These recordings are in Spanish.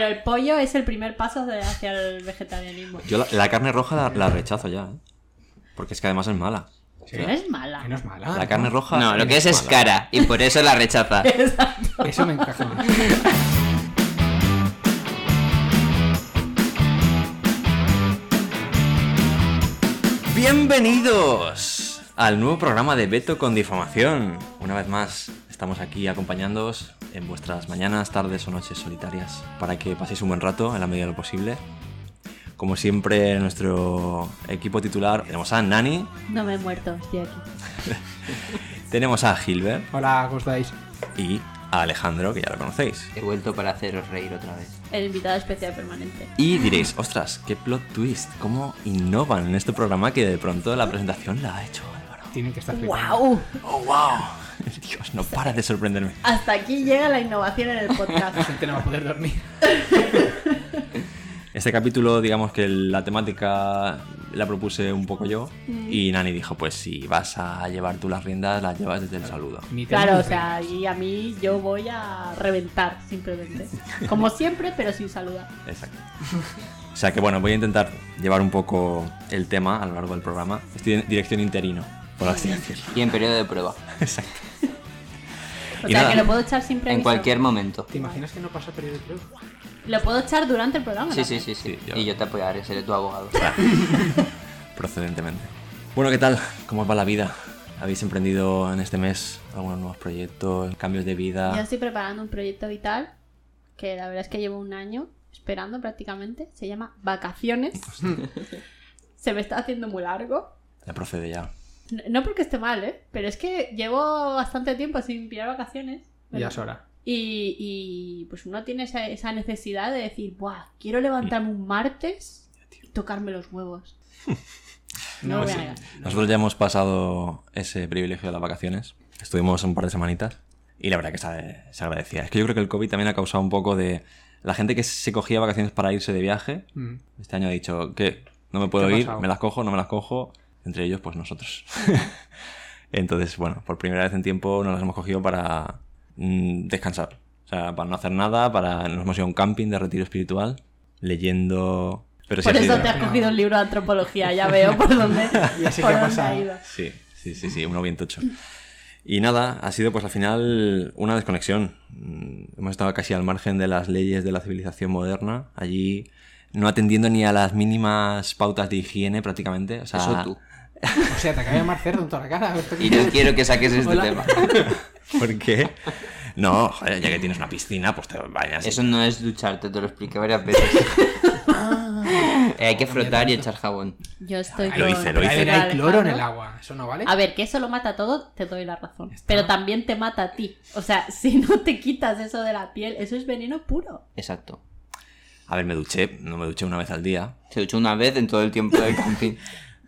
Pero el pollo es el primer paso de- hacia el vegetarianismo. Yo la, la carne roja la, la rechazo ya, ¿eh? Porque es que además es mala. Sí. No es mala. Que no es mala. La carne roja. No, lo que es es mala. cara y por eso la rechaza. Eso me encaja más. Bienvenidos al nuevo programa de Beto con difamación. Una vez más, estamos aquí acompañándoos en vuestras mañanas, tardes o noches solitarias para que paséis un buen rato en la medida de lo posible. Como siempre, nuestro equipo titular tenemos a Nani, No me he muerto, estoy aquí. tenemos a Gilbert Hola, ¿cómo estáis? y a Alejandro, que ya lo conocéis. He vuelto para haceros reír otra vez. El invitado especial permanente. Y diréis, ostras, qué plot twist, cómo innovan en este programa que de pronto la presentación la ha hecho Álvaro. Tienen que estar flipando. ¡Wow! ¡Oh, wow! Dios, no para de sorprenderme. Hasta aquí llega la innovación en el La podcast. gente no va a poder dormir. Este capítulo, digamos que la temática la propuse un poco yo Mm. y Nani dijo, pues si vas a llevar tú las riendas, las llevas desde el saludo. Claro, o sea, y a mí yo voy a reventar simplemente. Como siempre, pero sin saludar. Exacto. O sea que bueno, voy a intentar llevar un poco el tema a lo largo del programa. Estoy en dirección interino, por así decirlo. Y en periodo de prueba. Exacto. O Y sea, nada. que lo puedo echar sin previso. En cualquier momento. ¿Te imaginas que no pasa periodo de prueba? Lo puedo echar durante el programa. Sí, ¿no? sí, sí, sí. Sí, yo- Y yo te apoyaré, seré tu abogado. Procedentemente. Bueno, ¿qué tal? ¿Cómo os va la vida? ¿Habéis emprendido en este mes algunos nuevos proyectos, cambios de Yo vida? estoy preparando un proyecto vital que la verdad es que llevo un año esperando prácticamente. Se llama Vacaciones. Se me está haciendo muy largo. Ya procede ya. No porque esté mal, ¿eh? Pero es que llevo bastante tiempo sin pillar vacaciones. Ya es hora. Y, y, pues uno tiene esa, esa necesidad de decir, Buah, quiero levantarme un martes y tocarme los huevos. No, lo voy a negar. Nosotros ya hemos pasado ese privilegio de las vacaciones. Estuvimos un par de semanitas y la verdad que se, se agradecía. Es que yo creo que el COVID también ha causado un poco de... La gente que se cogía vacaciones para irse de viaje, Mm. este año ha dicho que no me puedo ¿Qué ha ir, pasado? me las cojo, no me las cojo. Entre ellos, pues nosotros. Entonces, bueno, por primera vez en tiempo nos las hemos cogido para mm, descansar. O sea, para no hacer nada, para nos hemos ido a un camping de retiro espiritual, leyendo... Pero sí Por ha eso te has cogido un libro de antropología, ya veo por dónde, Ya sé por qué ha dónde ha pasado. ido. Sí, sí, sí, sí, uno bien tocho. Y nada, ha sido pues al final una desconexión. Mm, Hemos estado casi al margen de las leyes de la civilización moderna, allí no atendiendo ni a las mínimas pautas de higiene prácticamente. O sea, Eso tú. O sea, te acaba de llamar cerdo en toda la cara. ¿Esto qué Y no es? quiero que saques este Hola. tema. ¿Por qué? No, joder, ya que tienes una piscina, pues te vayas. Eso no es ducharte, te lo expliqué varias veces. Eh, hay que frotar y echar jabón. Yo estoy Lo hice, lo hice. hay- hay cloro en el agua. ¿Eso no vale? A ver, que eso lo mata todo, te doy la razón. está. Pero también te mata a ti. O sea, si no te quitas eso de la piel, eso es veneno puro. Exacto. A ver, me duché, no me duché una vez al día, Se duchó una vez en todo el tiempo del camping.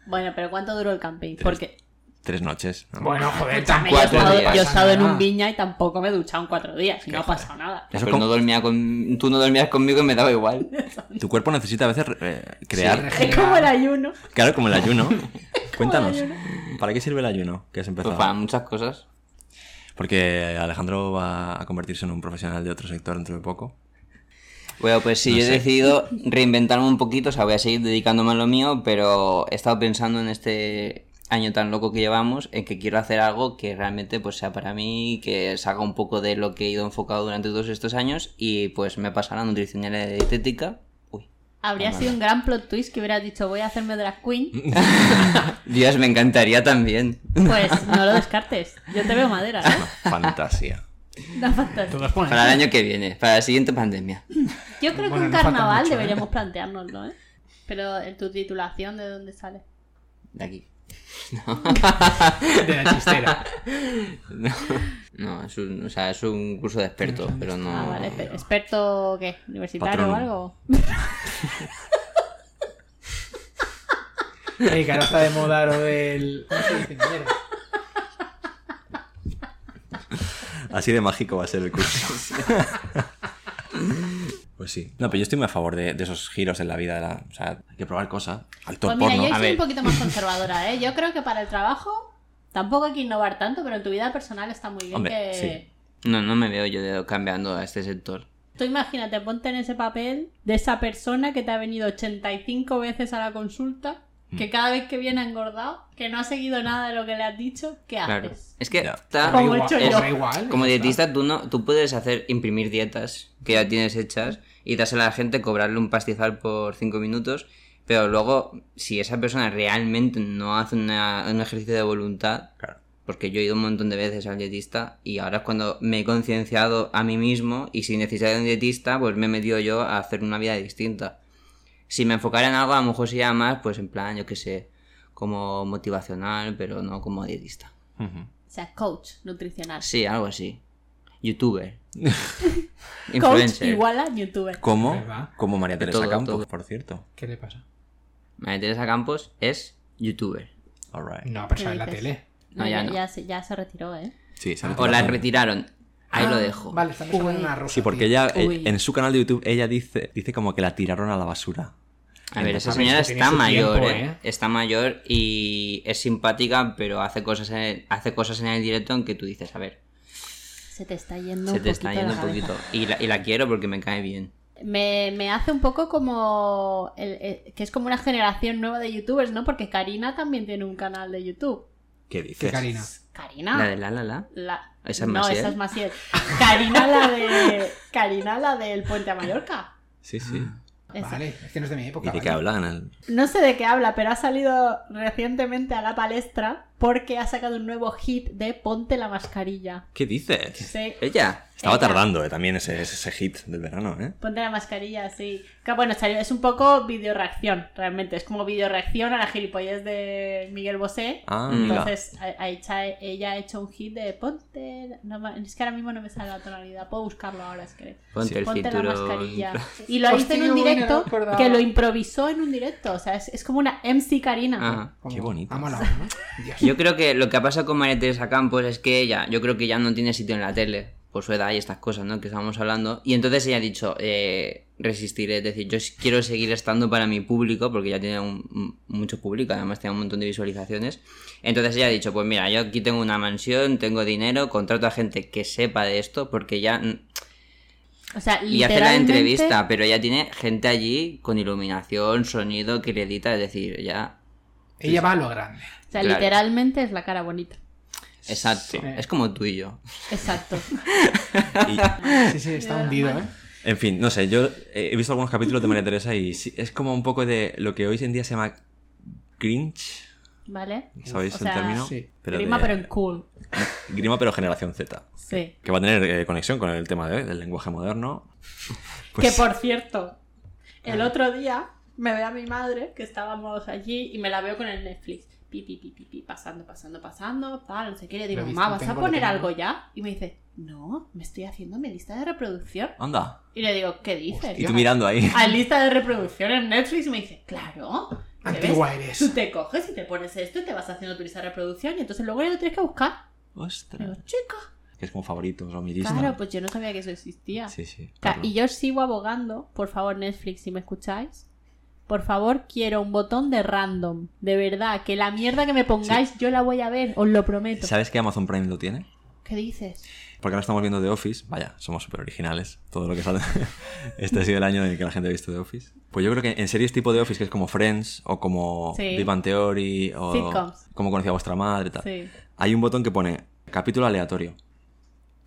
Bueno, pero ¿cuánto duró el camping? Porque tres noches. ¿no? Bueno, joder, escúchame, yo he estado, yo he estado en un viña y tampoco me he duchado en cuatro días y no ha pasado nada. Eso Pero como- no dormía con... Tú no dormías conmigo y me daba igual. Tu cuerpo necesita a veces eh, crear... Sí, Es como el ayuno. Claro, como el ayuno. Cuéntanos, ayuno. ¿para qué sirve el ayuno que has empezado? Pues para muchas cosas. Porque Alejandro va a convertirse en un profesional de otro sector dentro de poco. Bueno, pues sí, No yo he sé. decidido reinventarme un poquito, o sea, voy a seguir dedicándome a lo mío, pero he estado pensando en este año tan loco que llevamos, en que quiero hacer algo que realmente pues sea para mí, que salga un poco de lo que he ido enfocado durante todos estos años y pues me pasa la nutricional y dietética. Uy, Habría sido un gran plot twist que hubieras dicho voy a hacerme drag queen. Dios, me encantaría también. Pues no lo descartes. Yo te veo madera, ¿eh? Fantasía. Para el año que viene, para la siguiente pandemia. Yo creo Bueno, que un no carnaval mucho, ¿eh? deberíamos planteárnoslo, ¿eh? Pero en tu titulación, ¿de dónde sale? De aquí. De la chistera. No, no, es un, o sea, es un curso de expertos, pero no... Ah, vale. pe- ¿Experto qué? ¿Universitario o algo? Ey, que ahora está de moda lo del. ¿Cómo se dice? Mierda. Así de mágico va a ser el curso. Pues sí. No, pero yo estoy muy a favor de, de esos giros en la vida. de la- o sea, hay que probar cosas. Actor Pues mira, porno. yo A soy ver. un poquito más conservadora, ¿eh? Yo creo que para el trabajo tampoco hay que innovar tanto, pero en tu vida personal está muy bien Hombre, que... sí. No, no me veo yo cambiando a este sector. Tú imagínate, ponte en ese papel de esa persona que te ha venido 85 veces a la consulta. Que cada vez que viene engordado, que no ha seguido nada de lo que le has dicho, ¿qué Claro. haces? Es que está- Como igual, yo. da igual, como dietista tú no tú puedes hacer imprimir dietas que ya tienes hechas y dársela a la gente, cobrarle un pastizal por 5 minutos, pero luego si esa persona realmente no hace una- un ejercicio de voluntad, Claro. porque yo he ido un montón de veces al dietista y ahora es cuando me he concienciado a mí mismo y sin necesidad de un dietista, pues me he metido yo a hacer una vida distinta. Si me enfocara en algo, a lo mejor sería más, pues en plan, yo qué sé, como motivacional, pero no como dietista. O sea, coach nutricional. Sí, algo así. Youtuber. Coach Influencer. igual a youtuber. Como, ¿Verdad? como María Teresa Todo, Campos, todo. por cierto. ¿Qué le pasa? María Teresa Campos es youtuber. No, pero ¿Qué sale en la tele. No, No, ya ya, no. ya se, ya se retiró, ¿eh? Sí, se ha O la retiraron. Ahí lo Ah, dejo. Vale, de una rosa. Sí, porque tío. ella, eh, Uy. en su canal de YouTube, ella dice, dice como que la tiraron a la basura. A ver, esa señora está mayor, tiempo, ¿eh? ¿eh? Está mayor y es simpática, pero hace cosas en el, hace cosas en el directo en que tú dices, a ver, Se te está yendo se un te está poquito yendo la un poquito. Y la, y la quiero porque me cae bien. Me, me hace un poco como. el- el- que es como una generación nueva de youtubers, ¿no? Porque Karina también tiene un canal de YouTube. ¿Qué ¿Qué dices? Karina? Karina. La de la la la. La- ¿Esa es no, Maciel? esa es Maciel. Karina la de. Karina la del Puente a Mallorca. Sí, sí. Vale, es que no es de mi ¿Y época. de qué hablan? El- No sé de qué habla, pero ha salido recientemente a la palestra porque ha sacado un nuevo hit de Ponte la mascarilla. ¿Qué dices? Sí. Ella. Estaba tardando eh, también ese, ese hit del verano, ¿eh? Ponte la mascarilla, sí. Que bueno, es un poco video reacción, realmente. Es como video reacción a la gilipollez de Miguel Bosé. Ah, Mm. Entonces, ha- ha hecha- ella ha hecho un hit de Ponte. no es que ahora mismo no me sale la tonalidad. Puedo buscarlo ahora, es que. Ponte el Ponte la cinturón. mascarilla. Y lo hizo en un no directo que lo improvisó en un directo. O sea, es, es como una MC Karina. Ajá. Como- Qué bonito. ¿no? Dios. Yo creo que lo que ha pasado con María Teresa Campos es que ella, yo creo que ya no tiene sitio en la tele, por su edad y estas cosas, ¿no? Que estábamos hablando. Y entonces ella ha dicho, eh, resistiré, es decir, yo quiero seguir estando para mi público, porque ya tiene un- un- mucho público, además tiene un montón de visualizaciones. Entonces ella ha dicho, pues mira, yo aquí tengo una mansión, tengo dinero, contrato a gente que sepa de esto, porque ya... mm, O sea, Y hace la literalmente. entrevista, pero ya tiene gente allí con iluminación, sonido, que le edita, es decir, ya... Ella va a lo grande. O sea, Claro. literalmente es la cara bonita. Exacto. Sí. Es como tú y yo. Exacto. Y- Sí, sí, está hundido, ¿eh? en fin, no sé, yo he visto algunos capítulos de María Teresa y sí, es como un poco de lo que hoy en día se llama cringe, ¿Vale? ¿sabéis O el sea, término? sí. Grima, de- pero en cool. Grima, pero generación Z. Sí. Que va a tener eh, conexión con el tema de hoy, del lenguaje moderno. Pues- Que por cierto, el otro día me ve a mi madre, que estábamos allí, y me la veo con el Netflix. Pi, pi, pi, pi, pi, pasando, pasando, pasando, tal, no sé qué. Le digo, mamá, ¿vas a poner algo ya? Y me dice, no, me estoy haciendo mi lista de reproducción. Anda. Y le digo, ¿qué dices? Y tú mirando ahí. A lista de reproducción en Netflix y me dice, claro. ¿qué Antigua ves? eres. Tú te coges y te pones esto y te vas haciendo tu lista de reproducción y entonces luego ya lo tienes que buscar. Digo, Ostras. chica. Que es como favoritos o mi lista. Claro, pues yo no sabía que eso existía. Sí, sí. O sea, claro. y yo sigo abogando, por favor, Netflix, si me escucháis. Por favor, quiero un botón de random. De verdad, que la mierda que me pongáis, yo la voy a ver, os lo prometo. ¿Sabes que Amazon Prime lo tiene? ¿Qué dices? Porque ahora estamos viendo The Office. Vaya, somos súper originales. Todo lo que sale. Este ha sido el año en el que la gente ha visto The Office. Pues yo creo que en series tipo The Office, que es como Friends, o como Sí. Big Bang Theory, o Sitcoms. como conocía vuestra madre, tal. Sí. Hay un botón que pone capítulo aleatorio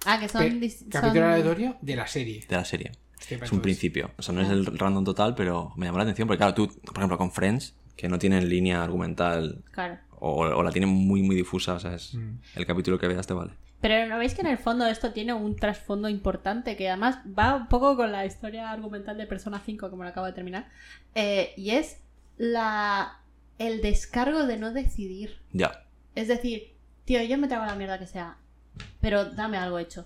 Ah, que son... Capítulo son- aleatorio de la serie. de la serie. Es un principio. O sea, no es el random total, pero me llamó la atención. Porque claro, tú, por ejemplo, con Friends, que no tienen línea argumental Claro. o, o la tienen muy, muy difusa, o sea, es Mm. el capítulo que veas te vale. Pero ¿no veis que en el fondo esto tiene un trasfondo importante que además va un poco con la historia argumental de Persona 5, como lo acabo de terminar? Eh, y es la el descargo de no decidir. Ya. Es decir, tío, yo me trago la mierda que sea, pero dame algo hecho.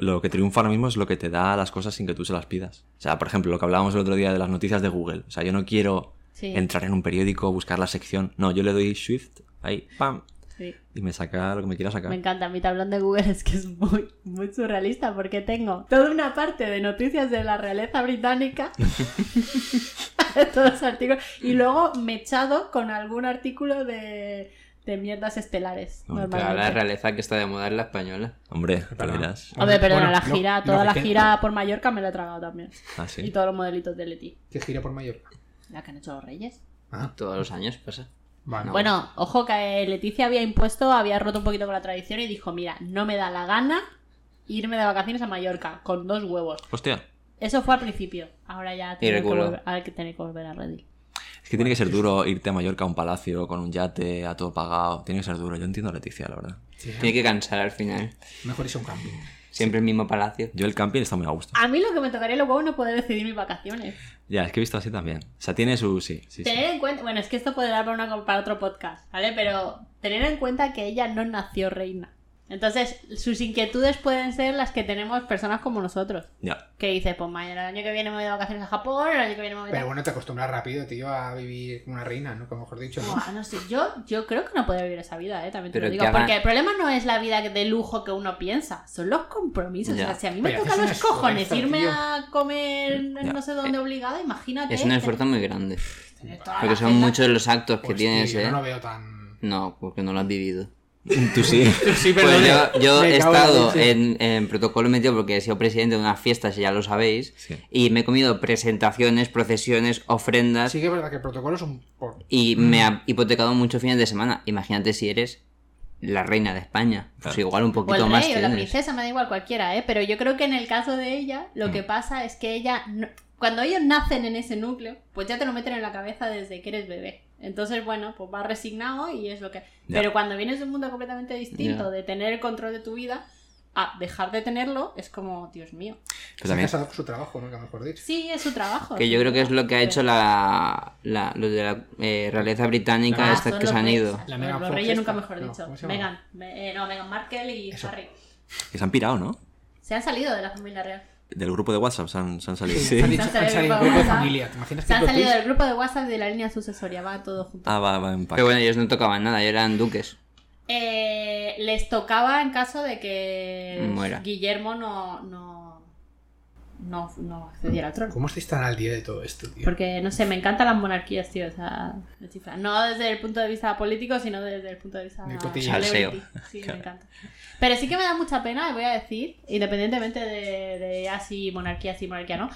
Lo que triunfa ahora mismo es lo que te da las cosas sin que tú se las pidas. O sea, por ejemplo, lo que hablábamos el otro día de las noticias de Google. O sea, yo no quiero Sí. entrar en un periódico, buscar la sección. No, yo le doy Shift, ahí, pam, Sí. y me saca lo que me quiera sacar. Me encanta, mi tablón de Google es que es muy, muy surrealista porque tengo toda una parte de noticias de la realeza británica, todos los artículos, y luego mechado con algún artículo de, de mierdas estelares. Hombre, Pero normalmente. la realeza que está de moda es la española. Hombre, dirás. Hombre, perdona, Bueno, la gira, toda la que- gira por Mallorca me la he tragado también. Ah, Y sí. todos los modelitos de Leti. ¿Qué gira por Mallorca? La que han hecho los reyes. Ah, Todos los años pasa. Bueno, ojo que Leticia había impuesto, había roto un poquito con la tradición y dijo, mira, no me da la gana irme de vacaciones a Mallorca con dos huevos. Hostia. Eso fue al principio. Ahora ya tiene que, volver, ahora que tiene que volver a Reddit. Es que tiene que ser duro irte a Mallorca a un palacio con un yate, a todo pagado. Tiene que ser duro. Yo entiendo a Leticia, la verdad. Sí, Tiene que cansar al final. Mejor irse a un camping. Siempre el mismo palacio. Yo el camping está muy a gusto. A mí lo que me tocaría los huevos no poder decidir mis vacaciones. Ya, es que he visto así también. O sea, tiene su... Sí, sí, sí. Tener en cuenta, bueno, es que esto puede dar para, una- para otro podcast, ¿vale? Pero tener en cuenta que ella no nació reina. Entonces, sus inquietudes pueden ser las que tenemos personas como nosotros. Ya. Que dice, pues mañana el año que viene me voy de vacaciones a Japón, el año que viene me voy de... Pero bueno, te acostumbras rápido, tío, a vivir como una reina, ¿no? Como mejor dicho, ¿no? No sé, yo, yo creo que no podría vivir esa vida, ¿eh? También te Pero lo digo. Porque el problema no es la vida de lujo que uno piensa, son los compromisos. Ya. O sea, si a mí me Pero toca haces un los cojones esfuerzo, irme tío. a comer Ya. no sé dónde obligada, imagínate. Es un esfuerzo muy grande. Porque son muchos los actos que Pues, tienes, tío, ¿eh? yo no lo veo tan... No, porque no lo has vivido. Tú sí. Sí, Pues yo, he estado en, en protocolo metido porque he sido presidente de unas fiestas, y ya lo sabéis, Sí. y me he comido presentaciones, procesiones, ofrendas, Sí que es verdad que el protocolo es un... por- y me ha hipotecado muchos fines de semana. Imagínate si eres la reina de España. Pues Claro. igual un O poquito más o la princesa, me da igual cualquiera, ¿eh? Pero yo creo que en el caso de ella, lo Mm. que pasa es que ella. no- Cuando ellos nacen en ese núcleo, pues ya te lo meten en la cabeza desde que eres bebé. Entonces, bueno, pues vas resignado y es lo que. Pero cuando vienes de un mundo completamente distinto, de tener el control de tu vida, a dejar de tenerlo, es como, Dios mío. Pero también... con su trabajo, ¿no? Que mejor dicho. Sí, es su trabajo. Que yo creo que es lo que ha hecho la, la, los de la eh, realeza británica, Ah, estas que se han reyes. ido. La Los- Megan los Fox reyes nunca mejor No, dicho. ¿cómo se llama? Megan, me- eh, no, Megan Markle y Eso. Harry. Que se han pirado, ¿no? Se han salido de la familia real. Del grupo de WhatsApp se han, se han salido. Sí, han dicho- Se han salido del grupo de familia. ¿Te imaginas Se han salido del grupo de WhatsApp de la línea sucesoria, va todo junto. Ah, va, va en pack. Pero bueno, ellos no tocaban nada, ellos eran duques. Eh, les tocaba en caso de que Muera. Guillermo no, no, no, no accediera al trono. ¿Cómo estáis tan al día de todo esto, tío? Porque, no sé, me encantan las monarquías, tío. O sea, me chifla. No desde el punto de vista político, sino desde el punto de vista. Salseo. Sí, me encanta. Pero sí que me da mucha pena, voy a decir, independientemente de, de así monarquía, sí, monarquía no.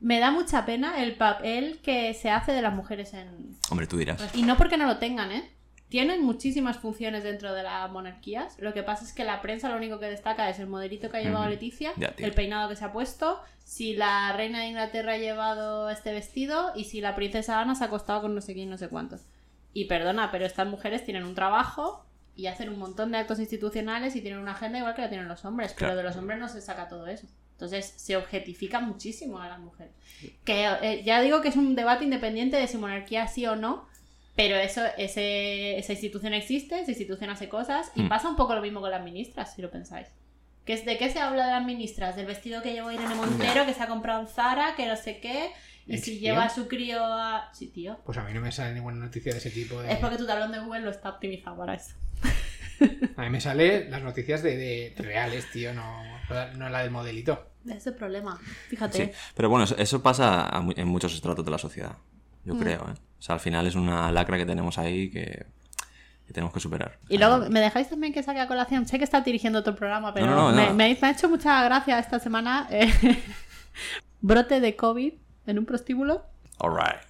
Me da mucha pena el papel que se hace de las mujeres en, Hombre, tú dirás. y no porque no lo tengan, ¿eh? Tienen muchísimas funciones dentro de las monarquías. Lo que pasa es que la prensa lo único que destaca es el modelito que ha llevado. Leticia, Ya, el peinado que se ha puesto, si la reina de Inglaterra ha llevado este vestido y si la princesa Ana se ha acostado con no sé quién, no sé cuántos. Y perdona, pero estas mujeres tienen un trabajo y hacen un montón de actos institucionales y tienen una agenda igual que la tienen los hombres, pero de los hombres no se saca todo eso. Entonces se objetifica muchísimo a las mujeres. Que eh, ya digo que es un debate independiente de si monarquía sí o no, pero eso, ese, esa institución existe, esa institución hace cosas y Hmm. pasa un poco lo mismo con las ministras, si lo pensáis. ¿Qué es, ¿De qué se habla de las ministras? Del vestido que llevó Irene Montero, que se ha comprado en Zara, que no sé qué, y si ¿Existió? lleva a su crío a... Sí, tío. Pues a mí no me sale ninguna noticia de ese tipo. De... Es porque tu tablón de Google lo está optimizado para eso. A mí me sale las noticias de, de reales, tío, no, no la del modelito. Ese es el problema. Fíjate. Sí, pero bueno, eso, eso pasa en muchos estratos de la sociedad, yo Mm. creo, ¿eh? O sea, al final es una lacra que tenemos ahí que, que tenemos que superar. Y luego, ¿me dejáis también que saque a colación? Sé que está dirigiendo otro programa, pero No, no, no, me, no. me- me ha hecho mucha gracia esta semana eh, brote de COVID en un prostíbulo. Alright.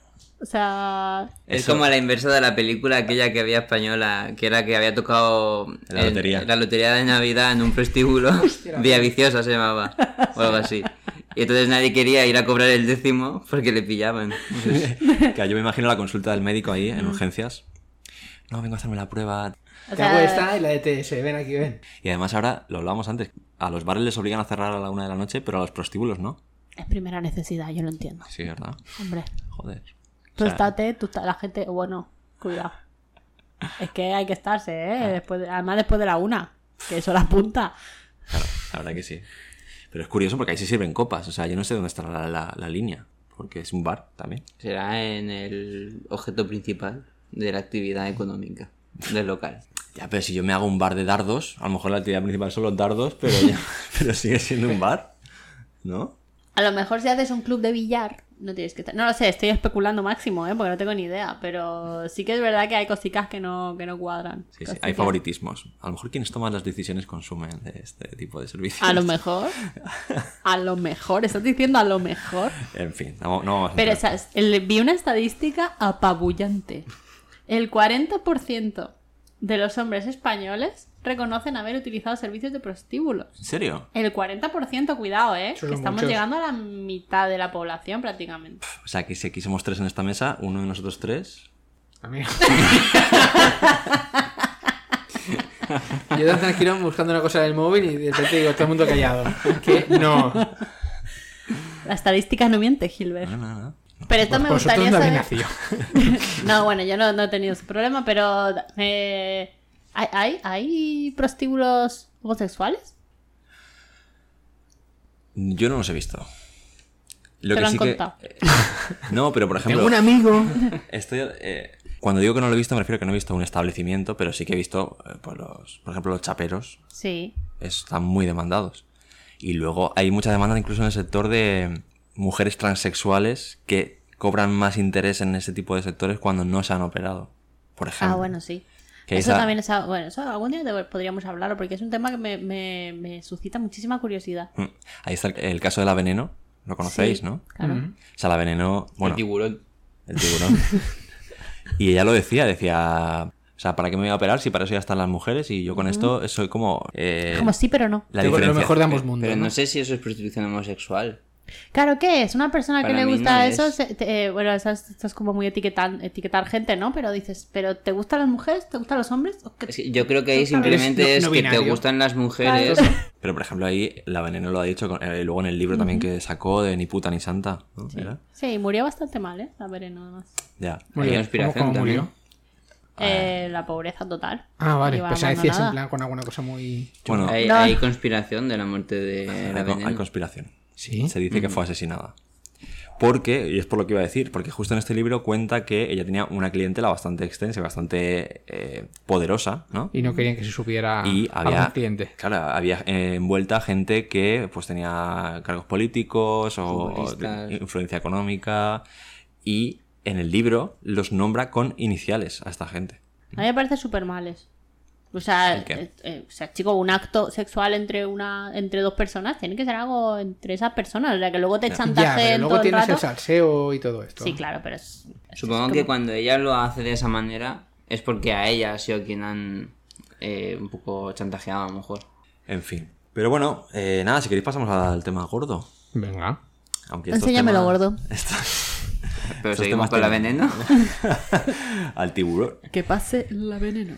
O sea, Es Eso- como la inversa de la película aquella que había española, que era que había tocado La lotería. la lotería de Navidad en un prostíbulo, Vía Viciosa se llamaba, o algo así. Y entonces nadie quería ir a cobrar el décimo porque le pillaban. Que yo me imagino la consulta del médico ahí en urgencias. No, vengo a hacerme la prueba. o Te hago esta y la de TS, ven aquí, ven. Y además ahora, lo hablábamos antes, a los bares les obligan a cerrar a la una de la noche, pero a los prostíbulos no. es primera necesidad, yo lo entiendo. Sí, ¿verdad? Hombre, Joder. tú O sea, estate, tú está- la gente, bueno, cuidado. Es que hay que estarse, ¿eh? Después de- además después de la una, que eso la punta. Claro, la verdad que sí. Pero es curioso porque ahí se sirven copas. O sea, yo no sé dónde está la, la- la línea. Porque es un bar también. Será en el objeto principal de la actividad económica del local. Ya, pero si yo me hago un bar de dardos, a lo mejor la actividad principal son los dardos, pero, ya- pero sigue siendo un bar. ¿No? A lo mejor si haces un club de billar, no tienes que estar. No lo sé, estoy especulando máximo, ¿eh? porque no tengo ni idea. Pero sí que es verdad que hay cositas que no, que no cuadran. Sí, sí, hay favoritismos. A lo mejor quienes toman las decisiones consumen de este tipo de servicios. A lo mejor. A lo mejor. Estás diciendo a lo mejor. En fin, no, no vamos a Pero el- vi una estadística apabullante. El 40% de los hombres españoles reconocen haber utilizado servicios de prostíbulos. ¿En serio? El 40%, cuidado, ¿eh? Que Estamos muchos. llegando a la mitad de la población prácticamente. O sea, que si aquí somos tres en esta mesa, uno de nosotros tres. Amigo. Yo tan tranquilo buscando una cosa del móvil y de repente digo, todo el mundo callado. Que no. La estadística no miente, Gilbert. No, no, no. Pero esto me gustaría saber... No, bueno, yo no, no he tenido ese problema, pero... eh, ¿hay, hay, hay prostíbulos homosexuales? Yo no los he visto. Lo Te que lo han sí que- contado. eh, No, pero por ejemplo. Tengo un amigo. Estoy, eh, cuando digo que no lo he visto, me refiero a que no he visto un establecimiento, pero sí que he visto, eh, pues los, por ejemplo, los chaperos. Sí. Están muy demandados. Y luego hay mucha demanda incluso en el sector de mujeres transexuales que cobran más interés en ese tipo de sectores cuando no se han operado. Por ejemplo. Ah, bueno, sí. Que eso esa- también es... Bueno, eso algún día podríamos hablarlo porque es un tema que me, me- me suscita muchísima curiosidad. Mm. Ahí está el, el caso de la veneno. Lo conocéis, Sí, ¿no? Claro. O sea, la veneno. Bueno, el tiburón. el tiburón. y ella lo decía, decía. O sea, ¿para qué me voy a operar si para eso ya están las mujeres? Y yo con esto soy como. eh, Como sí, pero no. la Lo diferencia. mejor de ambos mundos. Pero ¿no? no sé si eso es prostitución homosexual. Claro, ¿qué es? Una persona que le gusta no eso, es. se- te- eh, bueno, eso es, esto es como muy etiquetar, etiquetar gente, ¿no? Pero dices, ¿pero te gustan las mujeres? ¿Te gustan los hombres? ¿O qué- Es que yo creo que ahí simplemente no- es no que te gustan las mujeres. Pero por ejemplo ahí la veneno lo ha dicho con- eh, luego en el libro también que sacó de ni puta ni santa. ¿no? ¿Era? Sí, murió bastante mal, ¿eh? La veneno, además. Ya. Bien. conspiración ¿Cómo, murió? Eh, la pobreza total. Ah, vale. Pues a decir en plan con alguna cosa muy. Bueno, Hay, No. hay conspiración de la muerte de la hay, con- veneno. hay conspiración. Sí. Se dice que fue asesinada. Porque, y es por lo que iba a decir, porque justo en este libro cuenta que ella tenía una clientela bastante extensa y bastante eh, poderosa, ¿no? Y no querían que se supiera y había cliente. claro había eh, envuelta gente que pues tenía cargos políticos o influencia económica y en el libro los nombra con iniciales a esta gente A mí me parece súper mal eso. O sea, ¿El eh, eh, o sea, chico, un acto sexual entre una entre dos personas tiene que ser algo entre esas personas. O sea, que luego te Ya, chantajeen pero todo luego el tienes rato. el salseo y todo esto. Sí, claro, pero es... es- Supongo es que como- cuando ella lo hace de esa manera es porque a ella ha sido quien han eh, un poco chantajeado a lo mejor. en fin pero bueno eh, nada si queréis pasamos al tema gordo Venga. aunque Enséñamelo, temas- gordo. estos- Pero Estos seguimos con la veneno. al tiburón Que pase la veneno.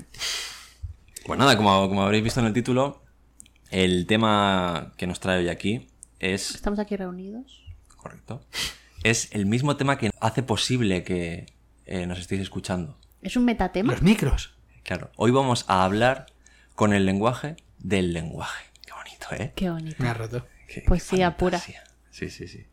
Pues nada como, como habréis visto en el título el tema que nos trae hoy aquí es Estamos aquí reunidos. correcto es el mismo tema que hace posible que eh, nos estéis escuchando ¿Es un metatema? Los micros. Claro, hoy vamos a hablar con el lenguaje del lenguaje. Qué bonito, ¿eh? Qué bonito. Me ha roto. Qué- qué Poesía pura. fantasía. Sí, sí, sí.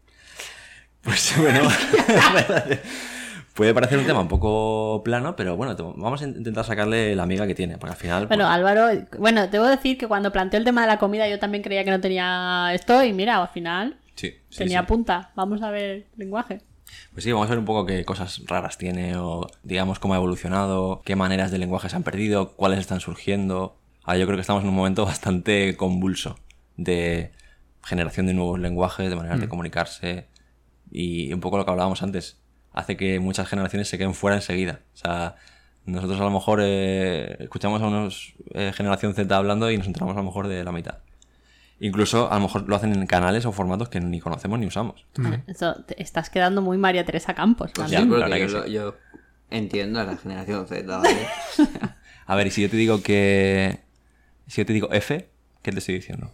Pues bueno, puede parecer un tema un poco plano, pero bueno, vamos a intentar sacarle la amiga que tiene, porque al final... Bueno, pues, Álvaro, bueno, debo decir que cuando planteó el tema de la comida yo también creía que no tenía esto y mira, al final sí, sí, tenía sí. punta. Vamos a ver lenguaje. Pues sí, vamos a ver un poco qué cosas raras tiene o digamos cómo ha evolucionado, qué maneras de lenguaje se han perdido, cuáles están surgiendo. Ahora yo creo que estamos en un momento bastante convulso de generación de nuevos lenguajes, de maneras de comunicarse y un poco lo que hablábamos antes, hace que muchas generaciones se queden fuera enseguida. O sea, nosotros a lo mejor eh, escuchamos a unos eh, generación Z hablando y nos enteramos a lo mejor de la mitad. Incluso a lo mejor lo hacen en canales o formatos que ni conocemos ni usamos. Eso, te estás quedando muy María Teresa Campos. Pues yo, que lo- yo entiendo a la generación Z. ¿vale? A ver, y si yo te digo que... Si yo te digo F, ¿qué te estoy diciendo?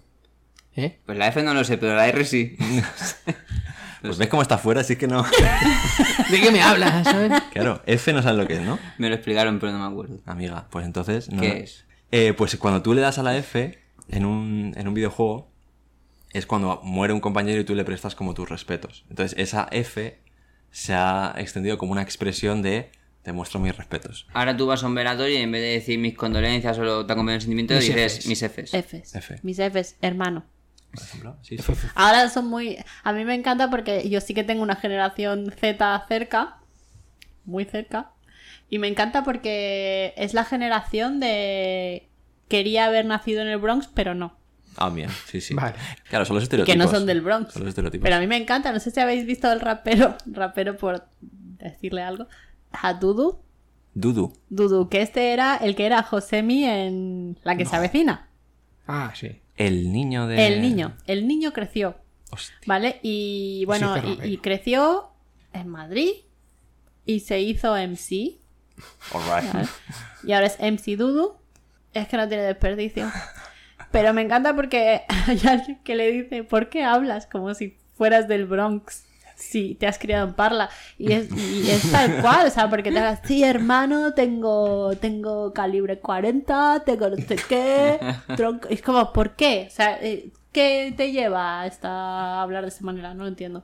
¿Eh? Pues la F no lo sé, pero la R sí. Pues ves cómo está fuera, así que no... ¿De qué me hablas? ¿sabes? Claro, F no sabes lo que es, ¿no? Me lo explicaron, pero no me acuerdo. Amiga, pues entonces... No. ¿Qué es? Eh, pues cuando tú le das a la F en un, en un videojuego, es cuando muere un compañero y tú le prestas como tus respetos. Entonces esa F se ha extendido como una expresión de te muestro mis respetos. Ahora tú vas a un velatorio y en vez de decir mis condolencias o te acompañan el sentimiento, Mis dices Fs. mis Fs. Fs. F. Mis Fs, hermano. Por ejemplo. Sí, sí. Ahora son muy... A mí me encanta porque yo sí que tengo una generación Z cerca, muy cerca, y me encanta porque es la generación de... Quería haber nacido en el Bronx, pero no. Ah, bien, sí, sí. Vale. Claro, son los estereotipos. Que no son del Bronx. Son los estereotipos. Pero a mí me encanta, no sé si habéis visto el rapero, rapero por decirle algo, a Dudu. Dudu. Dudu, que este era el que era Josemi en La que se avecina. Ah, sí. El niño de... El niño. El niño creció, Hostia. ¿vale? Y bueno, y, y creció en Madrid y se hizo MC. Y ahora es MC Dudu. Es que no tiene desperdicio. Pero me encanta porque hay alguien que le dice, ¿por qué hablas como si fueras del Bronx? Si te has criado en Parla. Y es, y es tal cual, o sea, porque te hagas, sí, hermano, tengo, tengo calibre 40, tengo no sé qué. tronco". Es como, ¿por qué? O sea, eh, ¿qué te lleva a, esta, a hablar de esta manera? No lo entiendo.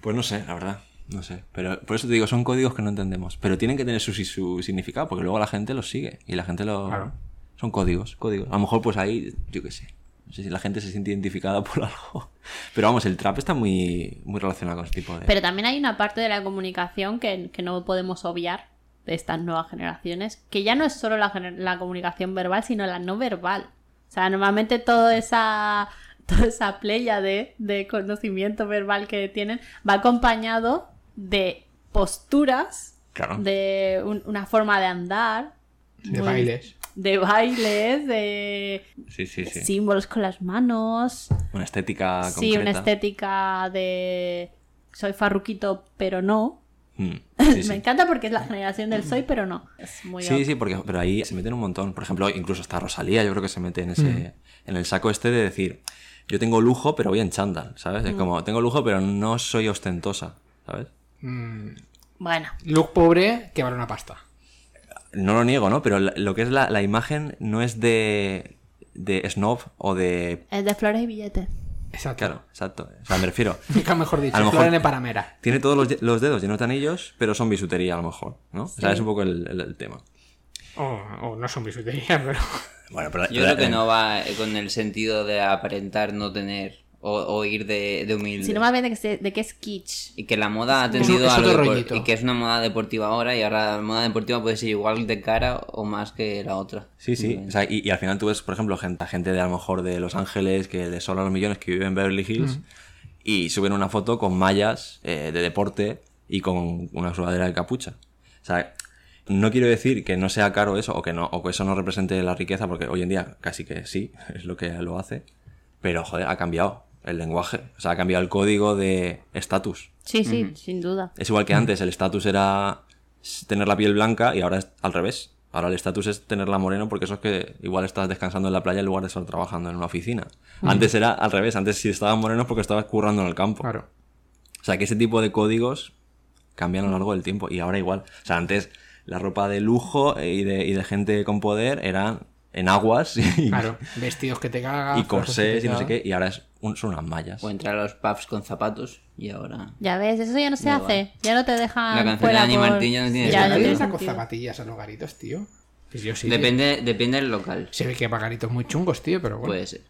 Pues no sé, la verdad. No sé. Pero por eso te digo, son códigos que no entendemos. Pero tienen que tener su, su significado, porque luego la gente los sigue. Y la gente lo. Claro. Son códigos, códigos. A lo mejor, pues ahí, yo qué sé. No sé si la gente se siente identificada por algo. Pero vamos, el trap está muy, muy relacionado con este tipo de. Pero también hay una parte de la comunicación que, que no podemos obviar de estas nuevas generaciones, que ya no es solo la, la comunicación verbal, sino la no verbal. O sea, normalmente toda esa, toda esa playa de, de conocimiento verbal que tienen va acompañado de posturas, Claro. de un- una forma de andar, De muy- bailes. De bailes, de Sí, sí, sí. símbolos con las manos, Una estética Sí, concreta. una estética de soy farruquito, pero no. Mm, sí, sí. Me encanta porque es la generación del soy, pero no. Es muy Sí, obvio. sí, porque pero ahí se meten un montón. Por ejemplo, incluso hasta Rosalía, yo creo que se mete en ese Mm. en el saco este de decir, yo tengo lujo, pero voy en chándal, ¿sabes? Mm. Es como, tengo lujo, pero no soy ostentosa, ¿sabes? Mm, Bueno, look pobre que vale una pasta. No lo niego, ¿no? Pero lo que es la, la imagen no es de de snob o de es de flores y billetes. Exacto. claro, exacto. O sea, me refiero, Nunca mejor dicho. A lo mejor- Florene Paramera. tiene todos los, los dedos llenos de anillos, pero son bisutería a lo mejor, ¿no? O sea, Sí. es un poco el, el- el tema. O o no son bisutería, pero. Bueno, pero Yo creo que no va con el sentido de aparentar no tener o, o ir de, de humilde. Sino más bien de que, se- de que es kitsch. Y que la moda ha tendido a lo y que es una moda deportiva ahora y ahora la moda deportiva puede ser igual de cara o más que la otra. Sí, sí. O sea, y, y al final tú ves, por ejemplo, gente, gente de a lo mejor de Los Ángeles que les sobran los millones que viven en Beverly Hills y suben una foto con mallas eh, de deporte y con una sudadera de capucha. O sea, no quiero decir que no sea caro eso o que no o que eso no represente la riqueza porque hoy en día casi que sí, es lo que lo hace. Pero joder, ha cambiado el lenguaje, o sea, ha cambiado el código de estatus. Sí, sí, sin duda. Es igual que antes, el estatus era tener la piel blanca y ahora es al revés. Ahora el estatus es tenerla moreno porque eso es que igual estás descansando en la playa en lugar de estar trabajando en una oficina. Antes era al revés, antes si estabas moreno es porque estabas currando en el campo. Claro. O sea que ese tipo de códigos cambian a lo largo del tiempo y ahora igual. O sea, antes la ropa de lujo y de, y de gente con poder eran en aguas y, Claro. Vestidos que te cagas. y que corsés te y no sé qué y ahora es un- son unas mallas. O entrar a los pubs con zapatos y ahora... Ya ves, eso ya no se hace. igual. Ya no te dejan. La canción de Dani por- Martín ya no tiene Ya sentido. no ¿Nadie tiene sacó sentido. zapatillas a los garitos, tío? Pues yo sí. Depende, depende del local. Se ve que para garitos muy chungos, tío, pero bueno. Puede ser.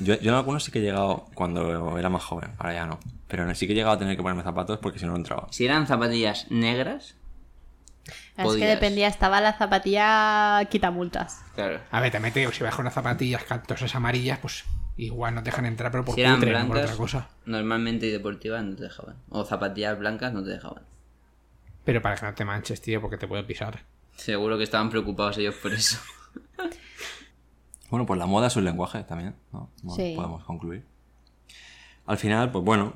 Yo, yo en algunos sí que he llegado cuando era más joven, ahora ya no. Pero sí que he llegado a tener que ponerme zapatos porque si no no entraba. Si eran zapatillas negras, Es que dependía, estaba la zapatilla quitamultas. claro. A ver, también te digo, si vas con unas zapatillas cantosas amarillas, pues igual no te dejan entrar, pero por Si eran cutre, no por otra cosa. normalmente y deportivas no te dejaban. O zapatillas blancas no te dejaban. Pero para que no te manches, tío, porque te puede pisar. Seguro que estaban preocupados ellos por eso. Bueno, pues la moda es un lenguaje también, ¿no? Bueno, Sí. Podemos concluir. Al final, pues bueno,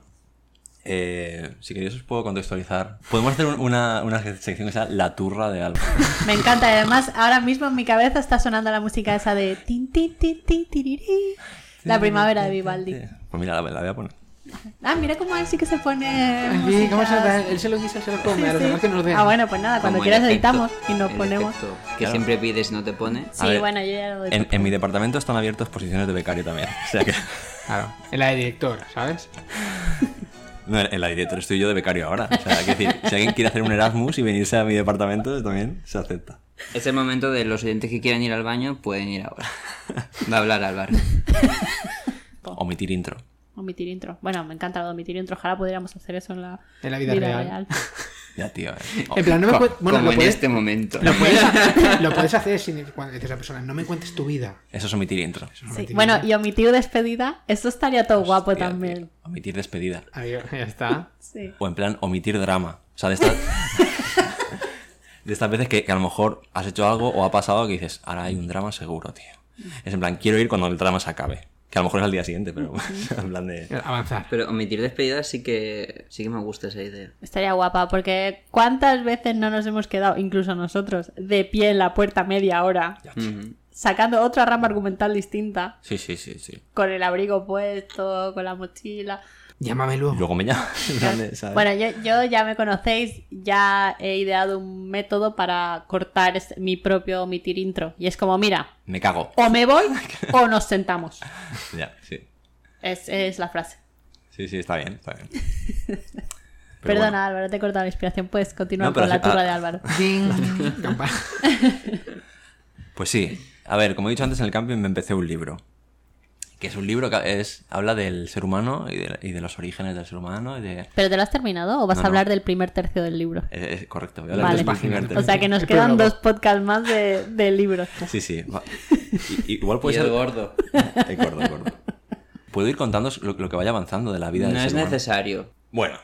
eh, si queréis os puedo contextualizar. Podemos hacer un- una, una sección que sea la turra de algo. Me encanta, y además ahora mismo en mi cabeza está sonando la música esa de tin, tin, tin, tin. La primavera de Vivaldi. Pues mira, la, la voy a poner. Ah, mira cómo él sí que se pone. Aquí, música. ¿cómo se da? Él se lo guisa, se lo come, a los Sí. demás que nos den. Ah, bueno, pues nada, cuando Como el quieras efecto- editamos y nos el ponemos. efecto que Claro. siempre pides y no te pone. A Sí, ver, bueno, yo ya lo doy. En, en mi departamento están abiertas posiciones de becario también. O sea que. Claro, en la de directora, ¿sabes? No, en la directora estoy yo de becario ahora. O sea, que decir, si alguien quiere hacer un Erasmus y venirse a mi departamento, también se acepta. Es el momento de los oyentes que quieran ir al baño, pueden ir ahora. Va a hablar Álvaro. Omitir intro. Omitir intro. Bueno, me encanta lo de omitir intro. Ojalá pudiéramos hacer eso en la, En la vida real. Ya, tío. eh. En plan, no me bueno, como lo en puedes, este momento. lo puedes hacer, lo puedes hacer sin, cuando dices a la persona, no me cuentes tu vida. Eso es omitir intro. Sí. Bueno, y omitir despedida, eso estaría todo guapo también. tío. Omitir despedida. Ahí, ya está. Sí. O en plan, omitir drama. O sea, de estas. De estas veces que, que a lo mejor has hecho algo o ha pasado que dices, ahora hay un drama seguro, tío. Es en plan, quiero ir cuando el drama se acabe. Que a lo mejor es al día siguiente, pero en plan de. Avanzar. Pero omitir despedidas sí que sí que me gusta esa idea. Estaría guapa, porque ¿cuántas veces no nos hemos quedado, incluso nosotros, de pie en la puerta media hora, sacando otra rama argumental distinta, Sí, sí, sí, sí. con el abrigo puesto, con la mochila? Llámame Y luego. luego me llama. en plan de, ¿sabes? Bueno, yo, yo ya me conocéis, ya he ideado un método para cortar este- mi propio omitir intro. Y es como, mira, Me cago. o me voy o nos sentamos. Ya, sí. Es, es la frase. Sí, sí, está bien, está bien. Pero Perdona, bueno. Álvaro, te he cortado la inspiración. Puedes continuar No, con la turra ah. de Álvaro. Ding. Campana. Pues sí. A ver, como he dicho antes, en el camping me empecé un libro. Que es un libro que es, habla del ser humano y de, y de los orígenes del ser humano. Y de, ¿Pero te lo has terminado o vas No, a no. hablar del primer tercio del libro? es, es correcto. Voy a hablar Vale. del primer O O tercio. sea que nos quedan dos podcasts más de, de libros. Sí, sí. igual puede y ser. el gordo. El gordo, el gordo. Puedo ir contando lo, lo que vaya avanzando de la vida No del es ser humano. necesario. Bueno,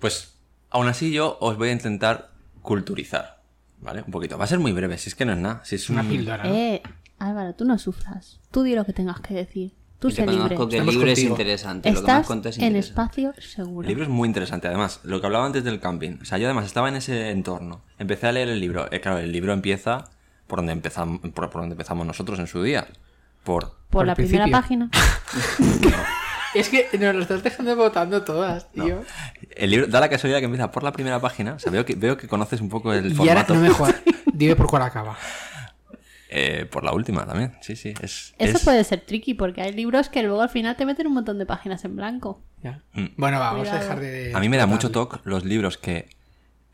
pues aún así yo os voy a intentar culturizar. ¿Vale? Un poquito. Va a ser muy breve, si es que no es nada. Si es Una un- píldora. ¿no? Eh, Álvaro, tú no sufras. Tú di lo que tengas que decir. Tú Yo sé libre. conozco que el libro es interesante. Lo que Estás es en espacio seguro. El libro es muy interesante, además, lo que hablaba antes del camping. O sea, yo además estaba en ese entorno. Empecé a leer el libro. Eh, claro, el libro empieza por donde empezamos, por, por donde empezamos nosotros en su día. Por. Por, Por la primera página. Es que nos lo estás dejando votando todas, tío. El libro da la casualidad que empieza por la primera página. O sea, veo que, veo que conoces un poco el Y ahora formato. no me jodas. Dime por cuál acaba. Eh, por la última también, sí, sí. Es, Eso es- puede ser tricky porque hay libros que luego al final te meten un montón de páginas en blanco. Ya. Mm. Bueno, va, vamos a dejar de. A mí me da mucho toque los libros que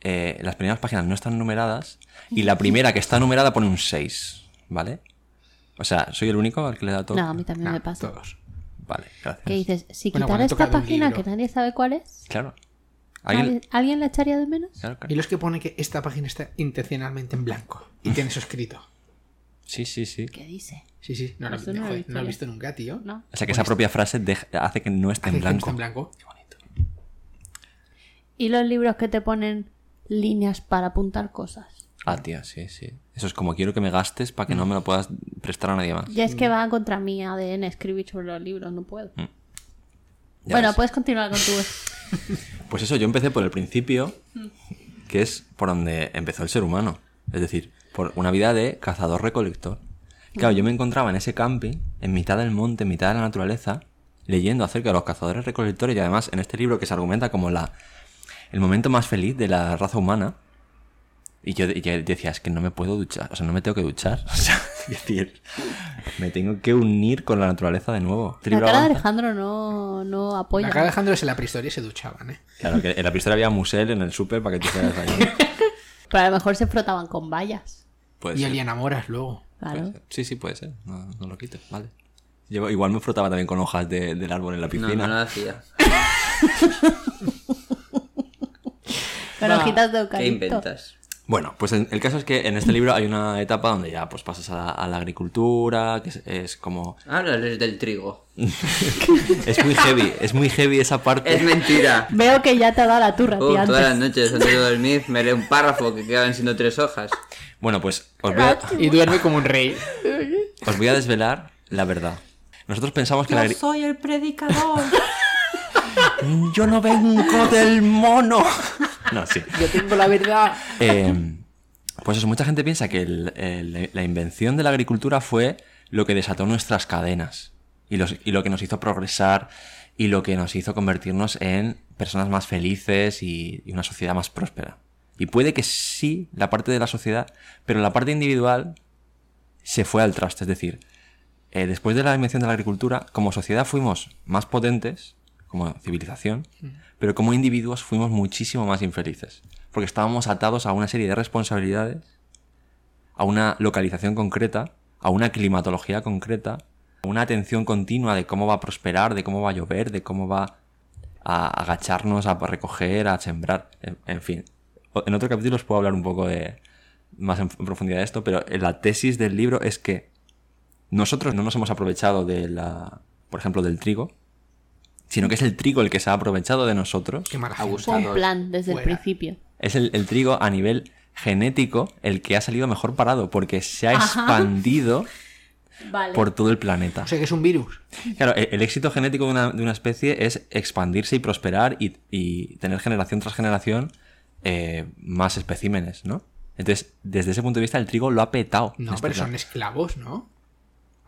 eh, las primeras páginas no están numeradas y la primera que está numerada pone un 6, ¿vale? O sea, ¿soy el único al que le da toque? No, a mí también Nah, me pasa. Todos. Vale, gracias. Que dices, si Bueno, toca esta página que nadie sabe cuál es, Claro. ¿Alguien? ¿alguien, ¿alguien la echaría de menos? Claro, claro. Y los que pone que esta página está intencionalmente en blanco y tiene eso escrito. Sí, sí, sí. ¿Qué dice? Sí, sí, no, lo- Eso no lo he joder, visto no lo he yo. visto nunca, tío. ¿No? O sea que esa propia frase deja- hace que no esté Hace en que no blanco. esté en blanco. Qué bonito. Y los libros que te ponen líneas para apuntar cosas. Ah, tía, sí, sí. Eso es como quiero que me gastes para que no me lo puedas prestar a nadie más. Ya es que va contra mi ADN escribir sobre los libros, no puedo. Ya bueno, ves. puedes continuar con tu... Pues eso, yo empecé por el principio, que es por donde empezó el ser humano. Es decir, por una vida de cazador-recolector. Claro, yo me encontraba en ese camping, en mitad del monte, en mitad de la naturaleza, leyendo acerca de los cazadores-recolectores y además en este libro que se argumenta como la el momento más feliz de la raza humana. Y yo, y yo decía, es que no me puedo duchar, o sea, no me tengo que duchar. O sea, es decir, me tengo que unir con la naturaleza de nuevo. Este La cara de. Alejandro no, no apoya. Acá Alejandro es en la prehistoria y se duchaban, ¿eh? Claro, que en la pistola había musel en el súper para que tú fueras ahí. Pero a lo mejor se frotaban con vallas. Puede y ser. el enamoras luego. Claro. Sí, sí, puede ser. No, no lo quites, vale. Yo igual me frotaba también con hojas de- del árbol en la No, piscina. no lo hacía. Con Va. hojitas de ¿Qué eucalipto. inventas? Bueno, pues el caso es que en este libro hay una etapa donde ya pues pasas a, a la agricultura, que es, es como... Háblales del trigo. Es muy heavy, es muy heavy esa parte. Es mentira. Veo que ya te ha dado la turra, Uh, tía, todas las noches antes de dormir me leo un párrafo que quedan siendo tres hojas. Bueno, pues os voy, a, Y duerme como un rey. os voy a desvelar la verdad. Nosotros pensamos que la agri- soy el predicador. Yo no vengo del mono. No, sí. Yo tengo la verdad. Eh, pues eso, mucha gente piensa que el- el- la invención de la agricultura fue lo que desató nuestras cadenas y, los- y lo que nos hizo progresar y lo que nos hizo convertirnos en personas más felices y, y una sociedad más próspera. Y puede que sí, la parte de la sociedad, pero la parte individual se fue al traste. Es decir, eh, después de la invención de la agricultura, como sociedad fuimos más potentes, como civilización, pero como individuos fuimos muchísimo más infelices. Porque estábamos atados a una serie de responsabilidades, a una localización concreta, a una climatología concreta, una atención continua de cómo va a prosperar, de cómo va a llover, de cómo va a agacharnos, a recoger, a sembrar, en, en fin. En otro capítulo os puedo hablar un poco de más en, en profundidad de esto, pero la tesis del libro es que nosotros no nos hemos aprovechado de la, por ejemplo, del trigo, sino que es el trigo el que se ha aprovechado de nosotros. Qué. Fue un plan desde Fuera. el principio. Es el, el trigo a nivel genético el que ha salido mejor parado, porque se ha Ajá. expandido Vale. por todo el planeta. O sea que es un virus. Claro, e- el éxito genético de una, de una especie es expandirse y prosperar y, y tener generación tras generación eh, más especímenes, ¿no? Entonces, desde ese punto de vista, el trigo lo ha petado. No, Este pero son esclavos, ¿no?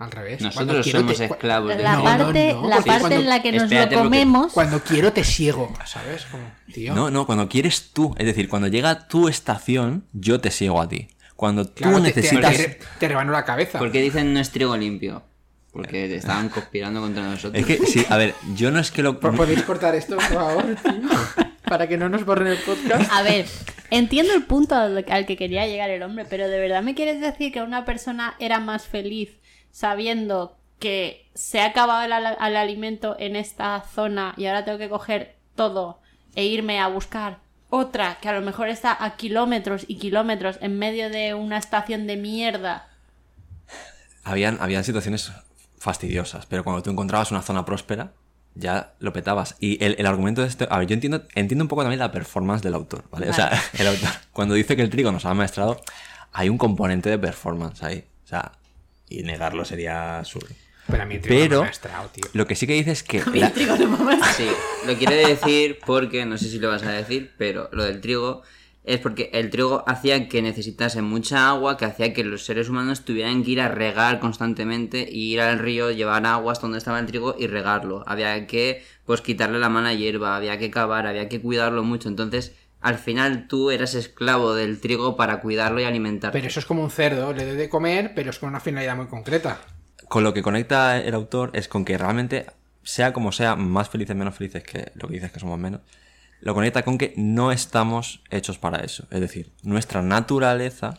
Al revés. Nosotros quiero somos te- esclavos de La No, parte, no, no, la porque parte cuando- en la que nos Espérate, lo porque- comemos. Cuando quiero te ciego, ¿sabes? Como, tío. No, no, cuando quieres tú. Es decir, cuando llega tu estación, yo te sigo a ti. Cuando tú Claro, te- te- necesitas... Te, te rebano la cabeza. ¿Por qué dicen no es trigo limpio? Porque te estaban conspirando contra nosotros. Es que, sí, a ver, yo no es que lo... ¿Po- ¿Podéis cortar esto, por favor, tío? Para que no nos borren el podcast. A ver, entiendo el punto al que quería llegar el hombre, pero ¿de verdad me quieres decir que una persona era más feliz sabiendo que se ha acabado el, alimento en esta zona y ahora tengo que coger todo e irme a buscar otra que a lo mejor está a kilómetros y kilómetros en medio de una estación de mierda? Habían, habían situaciones fastidiosas, pero cuando tú encontrabas una zona próspera, ya lo petabas. Y el, el argumento de este... A ver, yo entiendo, entiendo un poco también la performance del autor, ¿vale? O sea, Vale. el autor, cuando dice que el trigo nos ha maestrado, hay un componente de performance ahí. O sea, y negarlo sería absurdo. Pero a mí tío. lo que sí que dice es que... la- Sí, lo quiere decir porque, no sé si lo vas a decir, pero lo del trigo es porque el trigo hacía que necesitase mucha agua, que hacía que los seres humanos tuvieran que ir a regar constantemente y ir al río, llevar agua hasta donde estaba el trigo y regarlo. Había que pues quitarle la mala hierba, había que cavar, había que cuidarlo mucho. Entonces, al final tú eras esclavo del trigo para cuidarlo y alimentarte. Pero eso es como un cerdo, le doy de comer, pero es con una finalidad muy concreta. con lo que conecta el autor es con que realmente, sea como sea, más felices, menos felices, que lo que dices que somos menos, lo conecta con que no estamos hechos para eso. Es decir, nuestra naturaleza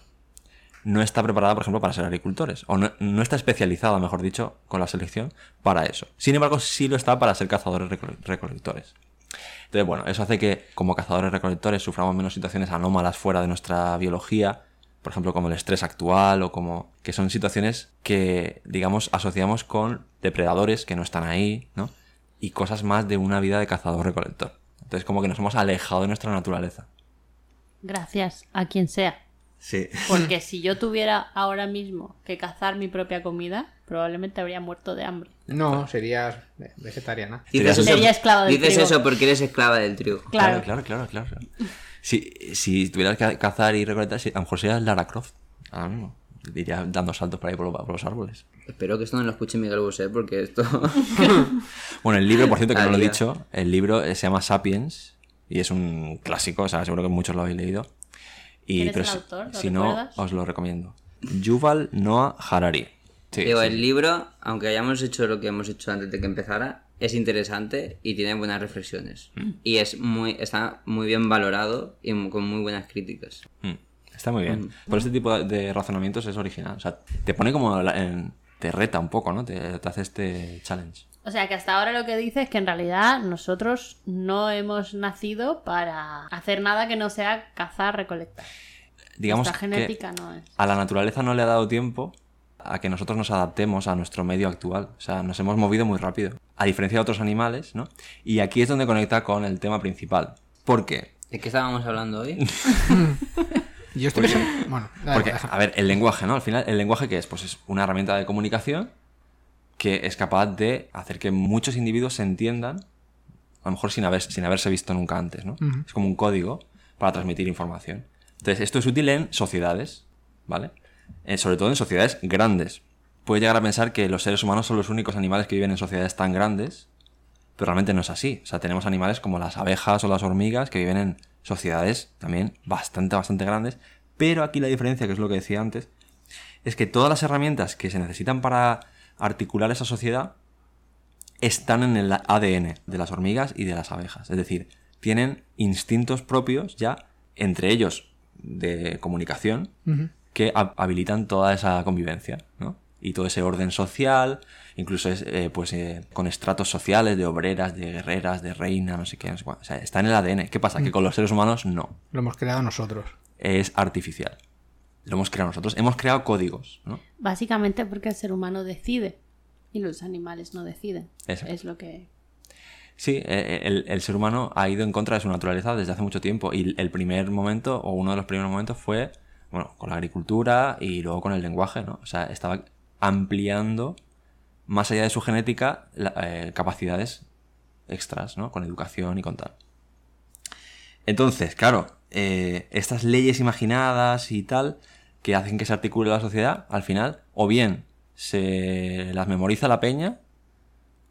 no está preparada, por ejemplo, para ser agricultores. O no, no está especializada, mejor dicho, con la selección para eso. Sin embargo, sí lo está para ser cazadores recole- recolectores. Entonces, bueno, eso hace que como cazadores recolectores suframos menos situaciones anómalas fuera de nuestra biología, por ejemplo, como el estrés actual o como que son situaciones que, digamos, asociamos con depredadores que no están ahí, ¿no? Y cosas más de una vida de cazador recolector. Entonces, como que nos hemos alejado de nuestra naturaleza. Gracias a quien sea. Sí. Porque si yo tuviera ahora mismo que cazar mi propia comida, probablemente habría muerto de hambre. No, serías ve- vegetariana. Dices eso, Sería esclava del dices trigo. eso porque eres esclava del trigo. Claro. Claro, claro, claro, claro. Si, si tuvieras que cazar y recolectar, a lo mejor serías Lara Croft. Ahora mismo. Iría dando saltos por ahí por, lo- por los árboles. Espero que esto no lo escuche Miguel Bosé porque esto... Bueno, el libro, por cierto, que no lo he dicho, el libro eh, se llama Sapiens y es un clásico, o sea, seguro que muchos lo habéis leído. Y, ¿Quién es pero el si- autor? ¿Lo si no, os lo recomiendo. Yuval Noah Harari. Sí, Digo, sí. el libro, aunque hayamos hecho lo que hemos hecho antes de que empezara, es interesante y tiene buenas reflexiones. Mm. Y es muy, está muy bien valorado y con muy buenas críticas. Mm, Está muy bien. Por este tipo de- de razonamientos es original. O sea, te pone como la- en- te reta un poco, ¿no? Te, te hace este challenge. O sea que hasta ahora lo que dice es que en realidad nosotros no hemos nacido para hacer nada que no sea cazar, recolectar. Digamos Nuestra que genética no es. a la naturaleza no le ha dado tiempo a que nosotros nos adaptemos a nuestro medio actual. O sea, nos hemos movido muy rápido. A diferencia de otros animales, ¿no? Y aquí es donde conecta con el tema principal. ¿Por qué? ¿De qué estábamos hablando hoy? Yo estoy pensando... Bueno, da Porque, igual, deja. a ver, el lenguaje, ¿no? Al final, ¿el lenguaje qué es? Pues es una herramienta de comunicación que es capaz de hacer que muchos individuos se entiendan, a lo mejor sin, haber, sin haberse visto nunca antes, ¿no? Es como un código para transmitir información. Entonces, esto es útil en sociedades, ¿vale? Eh, sobre todo en sociedades grandes. Puede llegar a pensar que los seres humanos son los únicos animales que viven en sociedades tan grandes, pero realmente no es así. O sea, tenemos animales como las abejas o las hormigas que viven en sociedades también bastante, bastante grandes. Pero aquí la diferencia, que es lo que decía antes, es que todas las herramientas que se necesitan para articular esa sociedad están en el ADN de las hormigas y de las abejas. Es decir, tienen instintos propios ya entre ellos de comunicación que ha- habilitan toda esa convivencia, ¿no? y todo ese orden social, incluso es, eh, pues eh, con estratos sociales de obreras, de guerreras, de reina, no sé qué, no sé cuál. O sea, está en el ADN. ¿Qué pasa? Que con los seres humanos no. Lo hemos creado nosotros. Es artificial. Lo hemos creado nosotros. Hemos creado códigos, ¿no? Básicamente porque el ser humano decide y los animales no deciden. Exacto. Es lo que... Sí, eh, el, el ser humano ha ido en contra de su naturaleza desde hace mucho tiempo y el primer momento, o uno de los primeros momentos fue, bueno, con la agricultura y luego con el lenguaje, ¿no? O sea, estaba ampliando, más allá de su genética, la- eh, capacidades extras, ¿no? Con educación y con tal. Entonces, claro, eh, estas leyes imaginadas y tal, que hacen que se articule la sociedad, al final, o bien se las memoriza la peña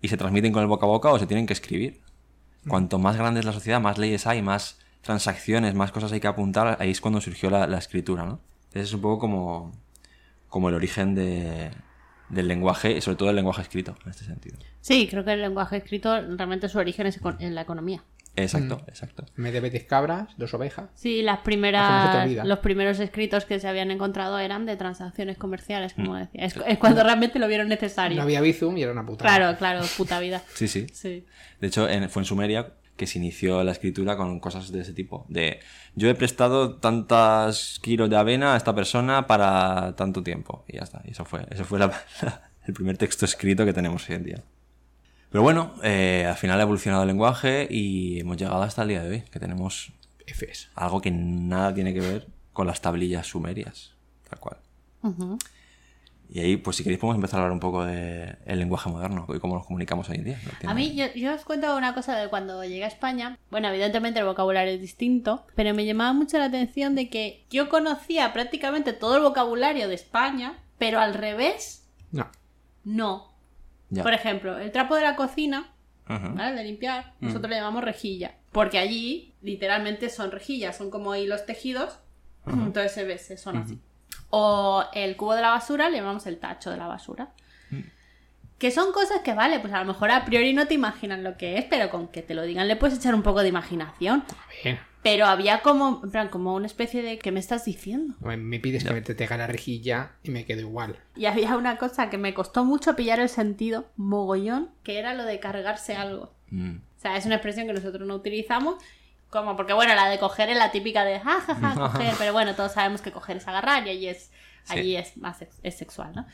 y se transmiten con el boca a boca o se tienen que escribir. Cuanto más grande es la sociedad, más leyes hay, más transacciones, más cosas hay que apuntar, ahí es cuando surgió la, escritura, ¿no? Es un poco como, como el origen de- del lenguaje, sobre todo el lenguaje escrito, en este sentido. Sí, creo que el lenguaje escrito realmente su origen es en la economía. Exacto, exacto. En vez de betis cabras, dos ovejas. Sí, las primeras, los primeros escritos que se habían encontrado eran de transacciones comerciales, como decía. Es, es cuando realmente lo vieron necesario. No había Bizum y era una putada. Claro, claro, puta vida. Sí, sí. Sí. De hecho, en- fue en Sumeria que se inició la escritura con cosas de ese tipo. De yo he prestado tantas kilos de avena a esta persona para tanto tiempo. Y ya está. Y eso fue, eso fue la- el primer texto escrito que tenemos hoy en día. Pero bueno, eh, al final ha evolucionado el lenguaje y hemos llegado hasta el día de hoy, que tenemos Fs. algo que nada tiene que ver con las tablillas sumerias, tal cual. Y ahí, pues si queréis, podemos empezar a hablar un poco del lenguaje moderno y cómo nos comunicamos hoy en día. No A mí, yo, yo os cuento una cosa de cuando llegué a España. Bueno, evidentemente el vocabulario es distinto, pero me llamaba mucho la atención de que yo conocía prácticamente todo el vocabulario de España, pero al revés, No. no. Ya. Por ejemplo, el trapo de la cocina. ¿vale? De limpiar, nosotros le llamamos rejilla. Porque allí, literalmente, son rejillas, son como hilos tejidos. Entonces se ve, se son así. O el cubo de la basura le llamamos el tacho de la basura. Que son cosas que, vale, pues a lo mejor a priori no te imaginas lo que es, pero con que te lo digan le puedes echar un poco de imaginación. Bien. Pero había como, en plan, como una especie de ¿qué me estás diciendo? Me pides que me te tenga la rejilla y me quedo igual. Y había una cosa que me costó mucho pillar el sentido, mogollón, que era lo de cargarse algo. Mm. O sea, es una expresión que nosotros no utilizamos. Como, porque bueno, la de coger es la típica de jajaja, coger, pero bueno, todos sabemos que coger es agarrar y allí es, Sí. allí es más es sexual, ¿no?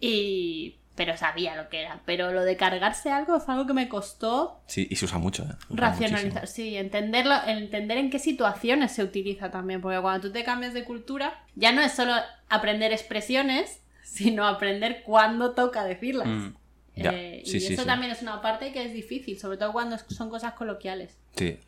Y. Pero sabía lo que era. Pero lo de cargarse algo fue algo que me costó Sí, y se usa mucho. ¿eh? Usa racionalizar, muchísimo. sí, entenderlo, entender en qué situaciones se utiliza también, porque cuando tú te cambias de cultura, ya no es solo aprender expresiones, sino aprender cuándo toca decirlas. Mm. Ya, Eh, sí, y sí, eso sí. también es una parte que es difícil, sobre todo cuando son cosas coloquiales. Sí.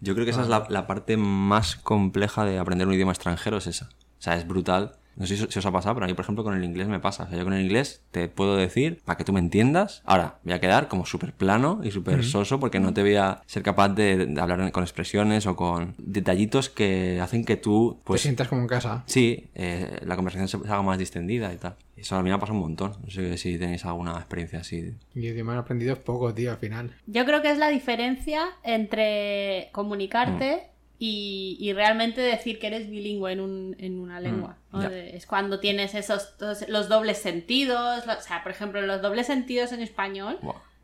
Yo creo que esa es la, la parte más compleja de aprender un idioma extranjero, es esa. O sea, es brutal. No sé si, os ha pasado, pero a mí, por ejemplo, con el inglés me pasa. O sea, yo con el inglés te puedo decir, para que tú me entiendas, ahora voy a quedar como súper plano y súper soso porque no te voy a ser capaz de, de hablar con expresiones o con detallitos que hacen que tú, Te pues, sientas como en casa. sí, eh, la conversación se haga más distendida y tal. Eso a mí me ha pasado un montón. No sé si tenéis alguna experiencia así. Mi idioma he aprendido poco, tío, al final. Yo creo que es la diferencia entre comunicarte y, y realmente decir que eres bilingüe en, un- en una lengua. ¿no? ya. De- Es cuando tienes esos todos los dobles sentidos. o sea, por ejemplo, los dobles sentidos en español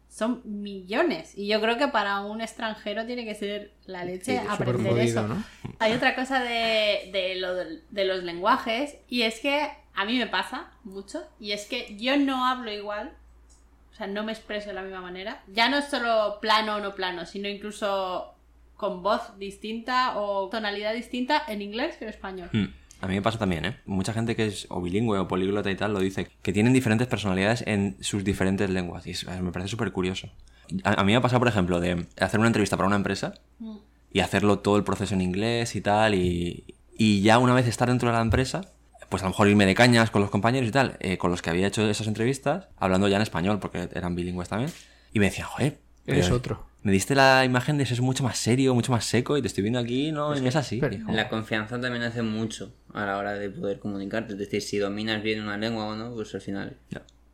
son millones. Y yo creo que para un extranjero tiene que ser la leche Sí, aprender jodido, eso. ¿no? Hay otra cosa de, de, lo de los lenguajes y es que a mí me pasa mucho y es que yo no hablo igual, o sea, no me expreso de la misma manera. Ya no es solo plano o no plano, sino incluso con voz distinta o tonalidad distinta en inglés que en español. Mm. A mí me pasa también, ¿eh? Mucha gente que es o bilingüe o políglota y tal lo dice, que tienen diferentes personalidades en sus diferentes lenguas. Y eso, me parece súper curioso. A, a mí me ha pasado, por ejemplo, de hacer una entrevista para una empresa Mm. y hacerlo todo el proceso en inglés y tal. Y, y ya una vez estar dentro de la empresa, pues a lo mejor irme de cañas con los compañeros y tal, eh, con los que había hecho esas entrevistas, hablando ya en español, porque eran bilingües también. Y me decían, joder, Eres otro. Me diste la imagen de ser mucho más serio, mucho más seco, y te estoy viendo aquí, no, y no es así. La confianza también hace mucho a la hora de poder comunicarte. Es decir, si dominas bien una lengua o no, pues al final.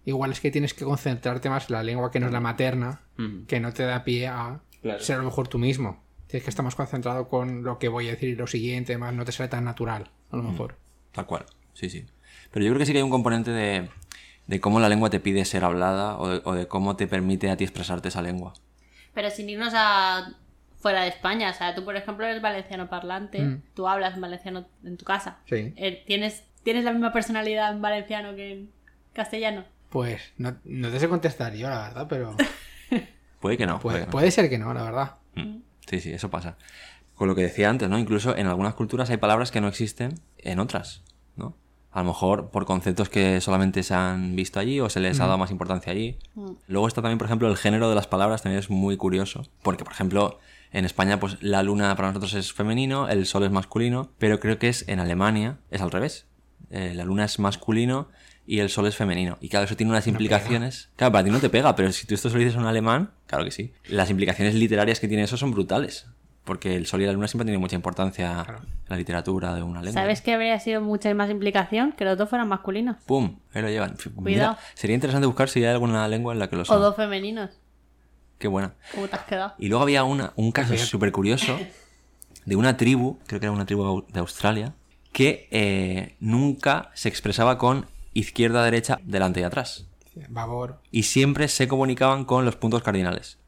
Igual es que tienes que concentrarte más en la lengua que no es la materna, que no te da pie a Claro. ser a lo mejor tú mismo. Tienes que estar más concentrado con lo que voy a decir y lo siguiente, más no te sale tan natural, a lo mejor. Tal cual, sí, sí. Pero yo creo que sí que hay un componente de de cómo la lengua te pide ser hablada o de, o de cómo te permite a ti expresarte esa lengua. Pero sin irnos a fuera de España, o sea, tú por ejemplo eres valenciano parlante, Mm. tú hablas en valenciano en tu casa. Sí. Eh, ¿Tienes, ¿Tienes la misma personalidad en valenciano que en castellano? Pues no, no te sé contestar yo, la verdad, pero Puede que no. puede puede, que no. puede ser que no, la verdad. Mm. Sí, sí, eso pasa. Con lo que decía antes, ¿no? Incluso en algunas culturas hay palabras que no existen en otras, ¿no? A lo mejor por conceptos que solamente se han visto allí o se les ha dado más importancia allí. Luego está también, por ejemplo, el género de las palabras, también es muy curioso. Porque, por ejemplo, en España, pues la luna para nosotros es femenino, el sol es masculino, pero creo que es en Alemania, es al revés. Eh, la luna es masculino y el sol es femenino. Y claro, eso tiene unas implicaciones. Claro, para ti no te pega, pero si tú esto se lo dices a un alemán, claro que sí. Las implicaciones literarias que tiene eso son brutales. Porque el sol y la luna siempre tienen mucha importancia Claro. en la literatura de una lengua. ¿Sabes que habría sido mucha más implicación? Que los dos fueran masculinos. ¡Pum! Ahí lo llevan. Cuidado. Mira, sería interesante buscar si hay alguna lengua en la que lo O dos femeninos. Qué buena. ¿Cómo te has quedado? Y luego había una, un caso súper curioso de una tribu, creo que era una tribu de Australia, que eh, nunca se expresaba con izquierda, derecha, delante y atrás. Babor. Y siempre se comunicaban con los puntos cardinales.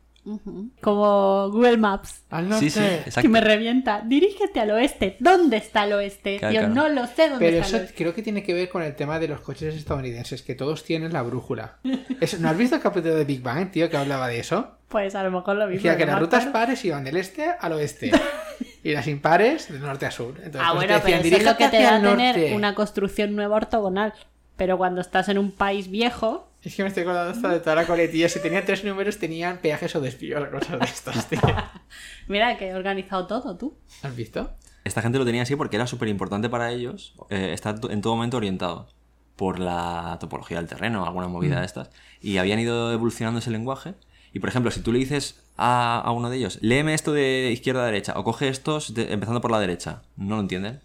Como Google Maps. Al norte. Sí, sí, exacto. Que me revienta. Dirígete al oeste. ¿Dónde está el oeste? Claro, Yo claro. no lo sé dónde Pero está eso el oeste. creo que tiene que ver con el tema de los coches estadounidenses, que todos tienen la brújula. Eso- ¿No has visto el capítulo de Big Bang, tío, que hablaba de eso? Pues a lo mejor lo mismo. Decía que no las rutas pares iban del este al oeste. y las impares del norte a sur. Entonces, Ah, pues, bueno, te pero decían, eso es lo que te "Dirígete da hacia el tener norte". una construcción nueva ortogonal. Pero cuando estás en un país viejo, Es que me estoy acordando hasta de toda la coletilla. Si tenía tres números, tenían peajes o desvíos, cosas de estas, tío. mira que he organizado todo tú. ¿Has visto? Esta gente lo tenía así porque era súper importante para ellos eh, estar to- en todo momento orientado por la topología del terreno, alguna movida de estas. Y habían ido evolucionando ese lenguaje. Y por ejemplo, si tú le dices a, a uno de ellos, léeme esto de izquierda a derecha, o coge estos de- empezando por la derecha, no lo entienden.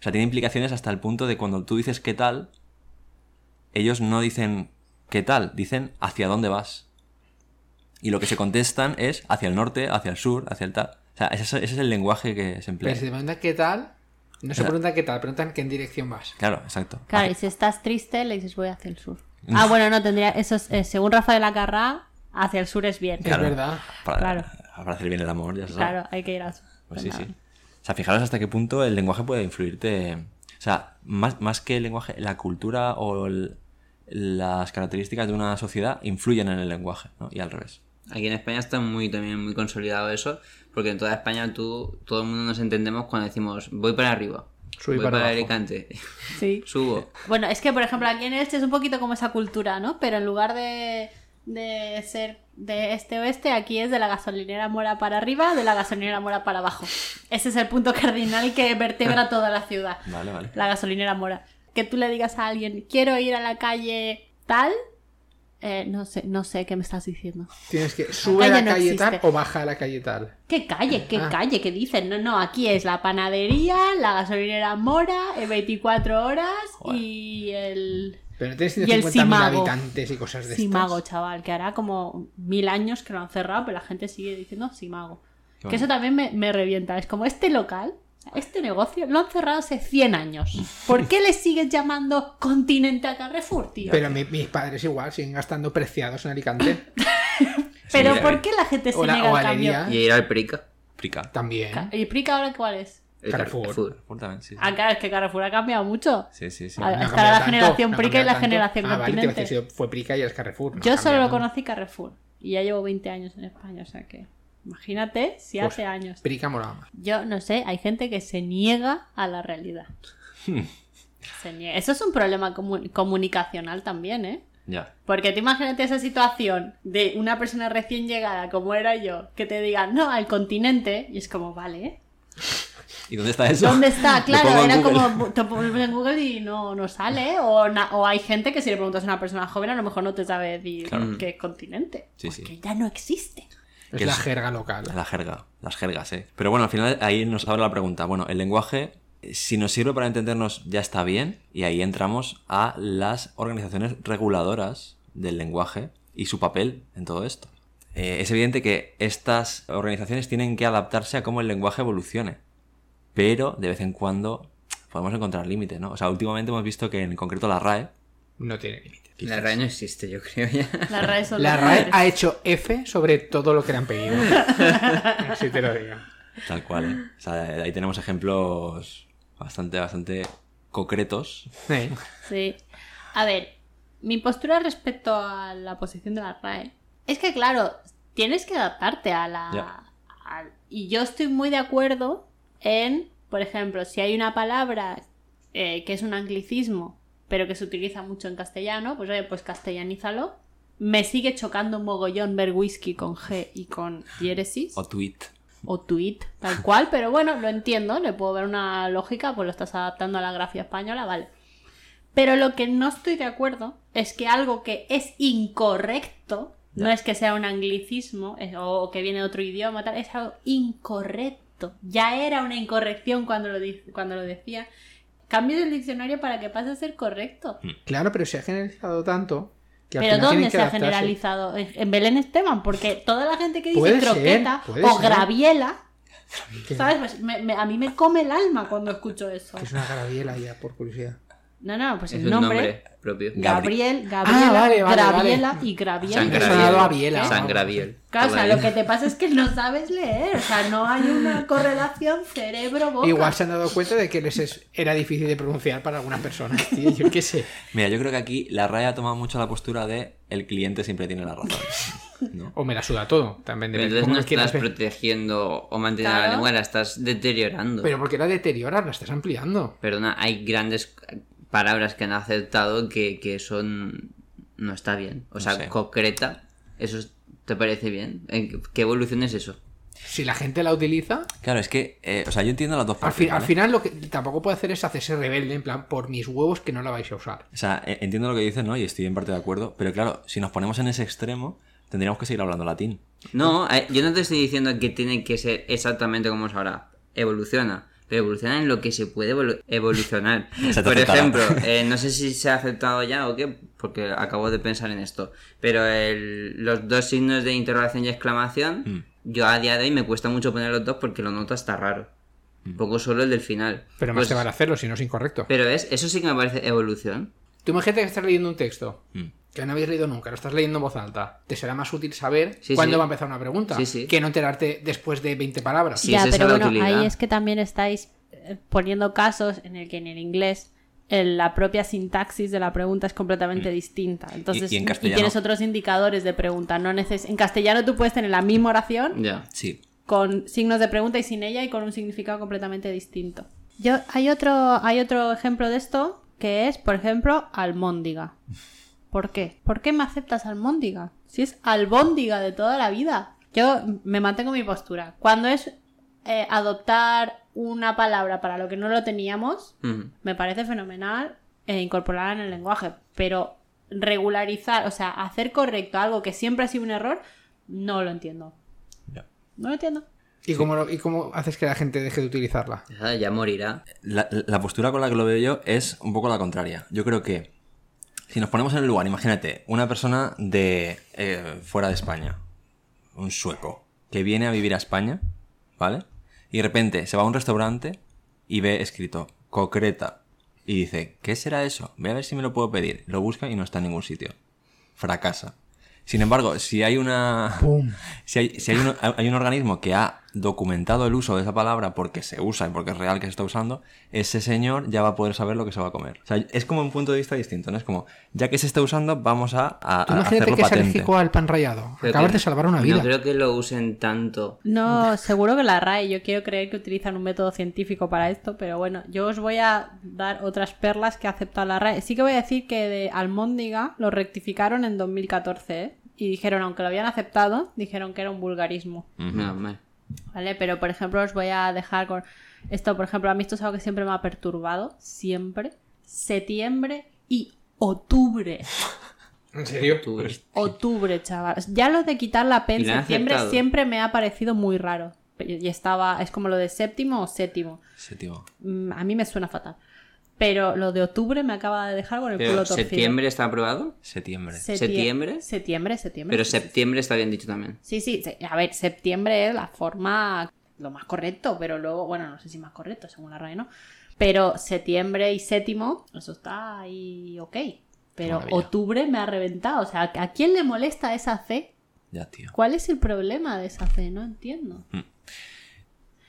O sea, tiene implicaciones hasta el punto de cuando tú dices qué tal, ellos no dicen qué tal, dicen hacia dónde vas. Y lo que se contestan es hacia el norte, hacia el sur, hacia el tal. O sea, ese, es- ese es el lenguaje que se emplea. Pero si te preguntan qué tal, no se sea- preguntan qué tal, preguntan qué en dirección vas. Claro, exacto. Claro, y si estás triste, le dices voy hacia el sur. Ah, bueno, no, tendría. Eso es, eh, según Rafael Acarrá, hacia el sur es bien. Claro. Es verdad. Para, Claro. para hacer bien el amor, ya se sabe. Claro, hay que ir al sur. Pues Pues sí, nada. sí. O sea, fijaros hasta qué punto el lenguaje puede influirte. O sea, más, más que el lenguaje, la cultura o el- las características de una sociedad influyen en el lenguaje, ¿no? Y al revés. Aquí en España está muy también muy consolidado eso, porque en toda España tú, todo el mundo nos entendemos cuando decimos voy para arriba, Subí voy para para, abajo. Alicante, Sí. subo. Bueno, es que por ejemplo aquí en este es un poquito como esa cultura, ¿no? Pero en lugar de, de ser de este oeste, aquí es de la gasolinera mora para arriba, de la gasolinera mora para abajo. Ese es el punto cardinal que vertebra toda la ciudad. Vale, vale. La gasolinera mora. Que tú le digas a alguien, quiero ir a la calle tal, eh, no sé, no sé qué me estás diciendo. Tienes que sube a calle la calle tal o baja a la calle tal. ¿Qué calle? ¿Qué Ah. calle? ¿Qué dicen? No, no, aquí es la panadería, la gasolinera mora, el 24 horas Joder. y el... Pero no tienes Y el 150.000 Simago. habitantes y cosas de Simago, estas. chaval, que hará como mil años que lo han cerrado, pero la gente sigue diciendo Simago. Qué Que eso bueno. también me, me revienta. Es como este local, este negocio, lo han cerrado hace 100 años. ¿Por qué le sigues llamando continente a Carrefour, tío? Pero mi- mis padres igual siguen gastando preciados en Alicante. Pero Sí, ¿por eh, qué la gente se o niega al cambio? Y ir al Prica. Prica. También. ¿Y Prica ahora cuál es? el Carrefour. Carrefour también, sí. sí. Ah, claro, es que Carrefour ha cambiado mucho. Sí, sí, sí. No cambiado la tanto, generación no Prica y la tanto. generación ah, vale, te iba a Continente. decir, si fue Prica y es Carrefour. no Yo solo cambiado. conocí Carrefour y ya llevo 20 años en España, o sea que imagínate si Pues, hace años. Prica molaba más. Yo no sé, hay gente que se niega a la realidad. Se niega. Eso es un problema comu- comunicacional también, ¿eh? Ya. Porque te imagínate esa situación de una persona recién llegada, como era yo, que te diga, no, al continente, y es como, vale, ¿eh? ¿Y dónde está eso? ¿Dónde está? Claro, era como te pones en Google y no, no sale. O, na- o hay gente que si le preguntas a una persona joven a lo mejor no te sabe decir Claro. qué continente. Sí, porque sí. ya no existe. Es Que la es- jerga local. La jerga, las jergas, ¿eh? Pero bueno, al final ahí nos abre la pregunta. Bueno, el lenguaje, si nos sirve para entendernos, ya está bien. Y ahí entramos a las organizaciones reguladoras del lenguaje y su papel en todo esto. Eh, es evidente que estas organizaciones tienen que adaptarse a cómo el lenguaje evolucione. Pero de vez en cuando podemos encontrar límites, ¿no? O sea, últimamente hemos visto que en concreto la RAE no tiene límite. La RAE no existe, yo creo ya. La RAE son La RAE ha hecho F sobre todo lo que le han pedido. Así te lo digo. Tal cual, ¿eh? O sea, ahí tenemos ejemplos bastante, bastante concretos. Sí. Sí. A ver, mi postura respecto a la posición de la RAE es que, claro, tienes que adaptarte a la. Y yo estoy muy de acuerdo en, por ejemplo, si hay una palabra eh, que es un anglicismo, pero que se utiliza mucho en castellano, pues oye, pues castellanízalo. Me sigue chocando un mogollón ver whisky con G y con diéresis O tweet. o tweet, tal cual, pero bueno, lo entiendo, le puedo ver una lógica, pues lo estás adaptando a la grafía española, vale. Pero lo que no estoy de acuerdo es que algo que es incorrecto, no es que sea un anglicismo es- o que viene de otro idioma, tal, es algo incorrecto. Ya era una incorrección cuando lo, cuando lo decía. Cambio el diccionario para que pase a ser correcto. Claro, pero se ha generalizado tanto que al Pero final ¿dónde se ha adaptarse. generalizado? ¿En Belén Esteban? Porque toda la gente que dice Puede croqueta o ser. graviela, ¿sabes? Pues me- me- a mí me come el alma cuando escucho eso. que es una garabiela ya, por curiosidad. No, no, pues Es el un nombre, nombre propio. Gabri- Gabriel, Gabriela, Ah, vale, vale, Graviela vale. y Graviel. San Graviel. biela. San Graviel. Claro, o sea, Todo lo que te pasa es que no sabes leer, o sea, no hay una correlación cerebro-boca. Igual se han dado cuenta de que les es- era difícil de pronunciar para algunas personas, tío. Yo qué sé. Mira, yo creo que aquí la RAE ha tomado mucho la postura de el cliente siempre tiene la razón. ¿no? O me la suda todo. También Pero entonces no estás ver. protegiendo o manteniendo Claro. la lengua, la estás deteriorando. Pero porque la deterioras, la estás ampliando. Perdona, hay grandes palabras que han aceptado que, que son... No está bien. O sea, sé. concreta, ¿eso es- te parece bien? ¿En qué- ¿Qué evolución es eso? Si la gente la utiliza, Claro, es que, eh, o sea, yo entiendo las dos al, partes. al ¿vale? final lo que tampoco puede hacer es hacerse rebelde, en plan, por mis huevos que no la vais a usar. O sea, eh, entiendo lo que dices, ¿no? Y estoy en parte de acuerdo. Pero claro, si nos ponemos en ese extremo, tendríamos que seguir hablando latín. No, eh, yo no te estoy diciendo que tiene que ser exactamente como es ahora. Evoluciona. Pero evoluciona en lo que se puede evolu- evolucionar. Por ejemplo, eh, no sé si se ha aceptado ya o qué, porque acabo de pensar en esto. Pero el- los dos signos de interrogación y exclamación, Mm. yo a día de hoy me cuesta mucho poner los dos porque lo noto hasta raro. Mm. Poco solo el del final. Pero más Pues- te vale hacerlo si no es incorrecto. Pero es, eso sí que me parece evolución. Tú imagínate que estás leyendo un texto Mm. Que no habéis leído nunca, lo estás leyendo en voz alta. Te será más útil saber Sí, cuándo sí. va a empezar una pregunta Sí, sí. que no enterarte después de 20 palabras. Sí, ya, pero bueno, utilidad. ahí es que también estáis eh, poniendo casos en el que en el inglés la propia sintaxis de la pregunta es completamente distinta. Entonces, Y- y en castellano- tienes otros indicadores de pregunta. No neces en castellano tú puedes tener la misma oración. Sí. con signos de pregunta y sin ella y con un significado completamente distinto. Yo, hay, otro, hay otro ejemplo de esto que es, por ejemplo, almóndiga. ¿Por qué? ¿Por qué me aceptas almóndiga? Si es albóndiga de toda la vida. Yo me mantengo mi postura. Cuando es eh, adoptar una palabra para lo que no lo teníamos, me parece fenomenal eh, incorporarla en el lenguaje. Pero regularizar, o sea, hacer correcto algo que siempre ha sido un error, no lo entiendo. Ya. No lo entiendo. ¿Y cómo, lo- ¿Y cómo haces que la gente deje de utilizarla? Ya, ya morirá. La, la postura con la que lo veo yo es un poco la contraria. Yo creo que si nos ponemos en el lugar, imagínate, una persona de eh, fuera de España, un sueco, que viene a vivir a España, ¿vale? Y de repente se va a un restaurante y ve escrito concreta y dice, ¿qué será eso? Voy a ver si me lo puedo pedir. Lo busca y no está en ningún sitio. Fracasa. Sin embargo, si hay una... ¡Pum! Si hay, si hay, un, hay un organismo que ha documentado el uso de esa palabra porque se usa y porque es real que se está usando, ese señor ya va a poder saber lo que se va a comer. O sea, es como un punto de vista distinto, ¿no? Es como, ya que se está usando, vamos a, a- Tú imagínate hacerlo que es patente. alérgico al pan rallado. Pero Acabas que- de salvar una vida. No creo que lo usen tanto. No, seguro que la RAE, yo quiero creer que utilizan un método científico para esto, pero bueno, yo os voy a dar otras perlas que ha aceptado la RAE. Sí que voy a decir que de Almóndiga lo rectificaron en 2014, ¿eh? Y dijeron, aunque lo habían aceptado, dijeron que era un vulgarismo, mal. ¿Vale? Pero, por ejemplo, os voy a dejar con esto, por ejemplo, a mí esto es algo que siempre me ha perturbado, siempre. Septiembre y octubre. ¿En serio? Ves. Octubre, chaval. Ya lo de quitar la P en septiembre aceptado. siempre me ha parecido muy raro. Y estaba, es como lo de séptimo o séptimo. Tío. Mm, A mí me suena fatal. Pero lo de octubre me acaba de dejar con el Pero culo torcido. ¿Septiembre está aprobado? Septiembre. Septie- ¿Septiembre? Septiembre, septiembre. Pero sí, sí, septiembre está bien dicho también. Sí, sí, a ver, septiembre es la forma lo más correcto, pero luego, bueno, no sé si más correcto, según la RAE, ¿no? Pero septiembre y séptimo, eso está ahí ok. Pero Maravilla. octubre me ha reventado. O sea, ¿a quién le molesta esa C? Ya, tío. ¿Cuál es el problema de esa C? No entiendo. Mm.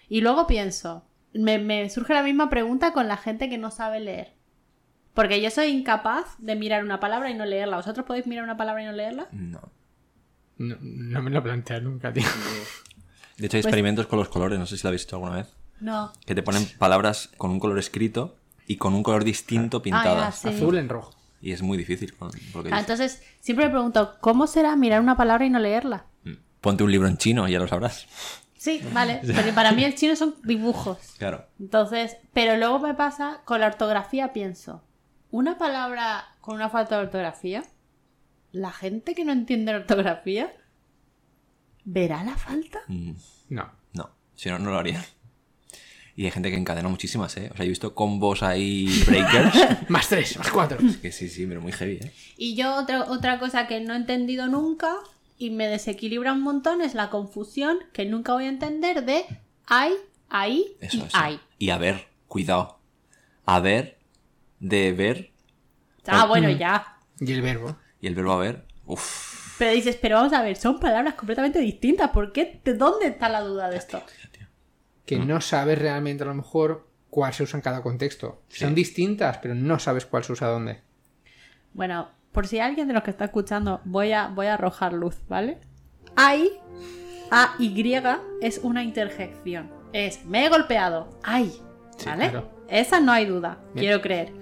Y luego pienso, me, me surge la misma pregunta con la gente que no sabe leer. Porque yo soy incapaz de mirar una palabra y no leerla. ¿Vosotros podéis mirar una palabra y no leerla? No. No, no me lo planteas nunca, tío. De hecho, hay Pues- experimentos con los colores, no sé si lo habéis visto alguna vez. No. Que te ponen palabras con un color escrito y con un color distinto pintadas. Sí. Azul en rojo. Y es muy difícil. Ah, entonces, siempre me pregunto, ¿cómo será mirar una palabra y no leerla? Mm. Ponte un libro en chino y ya lo sabrás. Sí, vale. Pero para mí el chino son dibujos. Claro. Entonces, pero luego me pasa con la ortografía, pienso, una palabra con una falta de ortografía, la gente que no entiende la ortografía, ¿verá la falta? Mm, No. No, si no, no lo haría. Y hay gente que encadena muchísimas, ¿eh? O sea, he visto combos ahí breakers. Más tres, más cuatro. que sí, sí, pero muy heavy, ¿eh? Y yo otra, otra cosa que no he entendido nunca y me desequilibra un montón es la confusión que nunca voy a entender de hay, ahí Eso, y eso. hay. Y a ver, cuidado. A ver, de ver Ah, bueno, ya. Y el verbo. y el verbo haber. Uf. Pero dices, pero vamos a ver, son palabras completamente distintas. ¿Por qué? ¿De dónde está la duda de esto? Que no sabes realmente a lo mejor cuál se usa en cada contexto. Sí. Son distintas, pero no sabes cuál se usa dónde. Bueno, por si alguien de los que está escuchando, voy a, voy a arrojar luz, ¿vale? Hay, A, Y es una interjección. Es, me he golpeado, ay, Sí, ¿vale? claro. Esa no hay duda, Bien. quiero creer.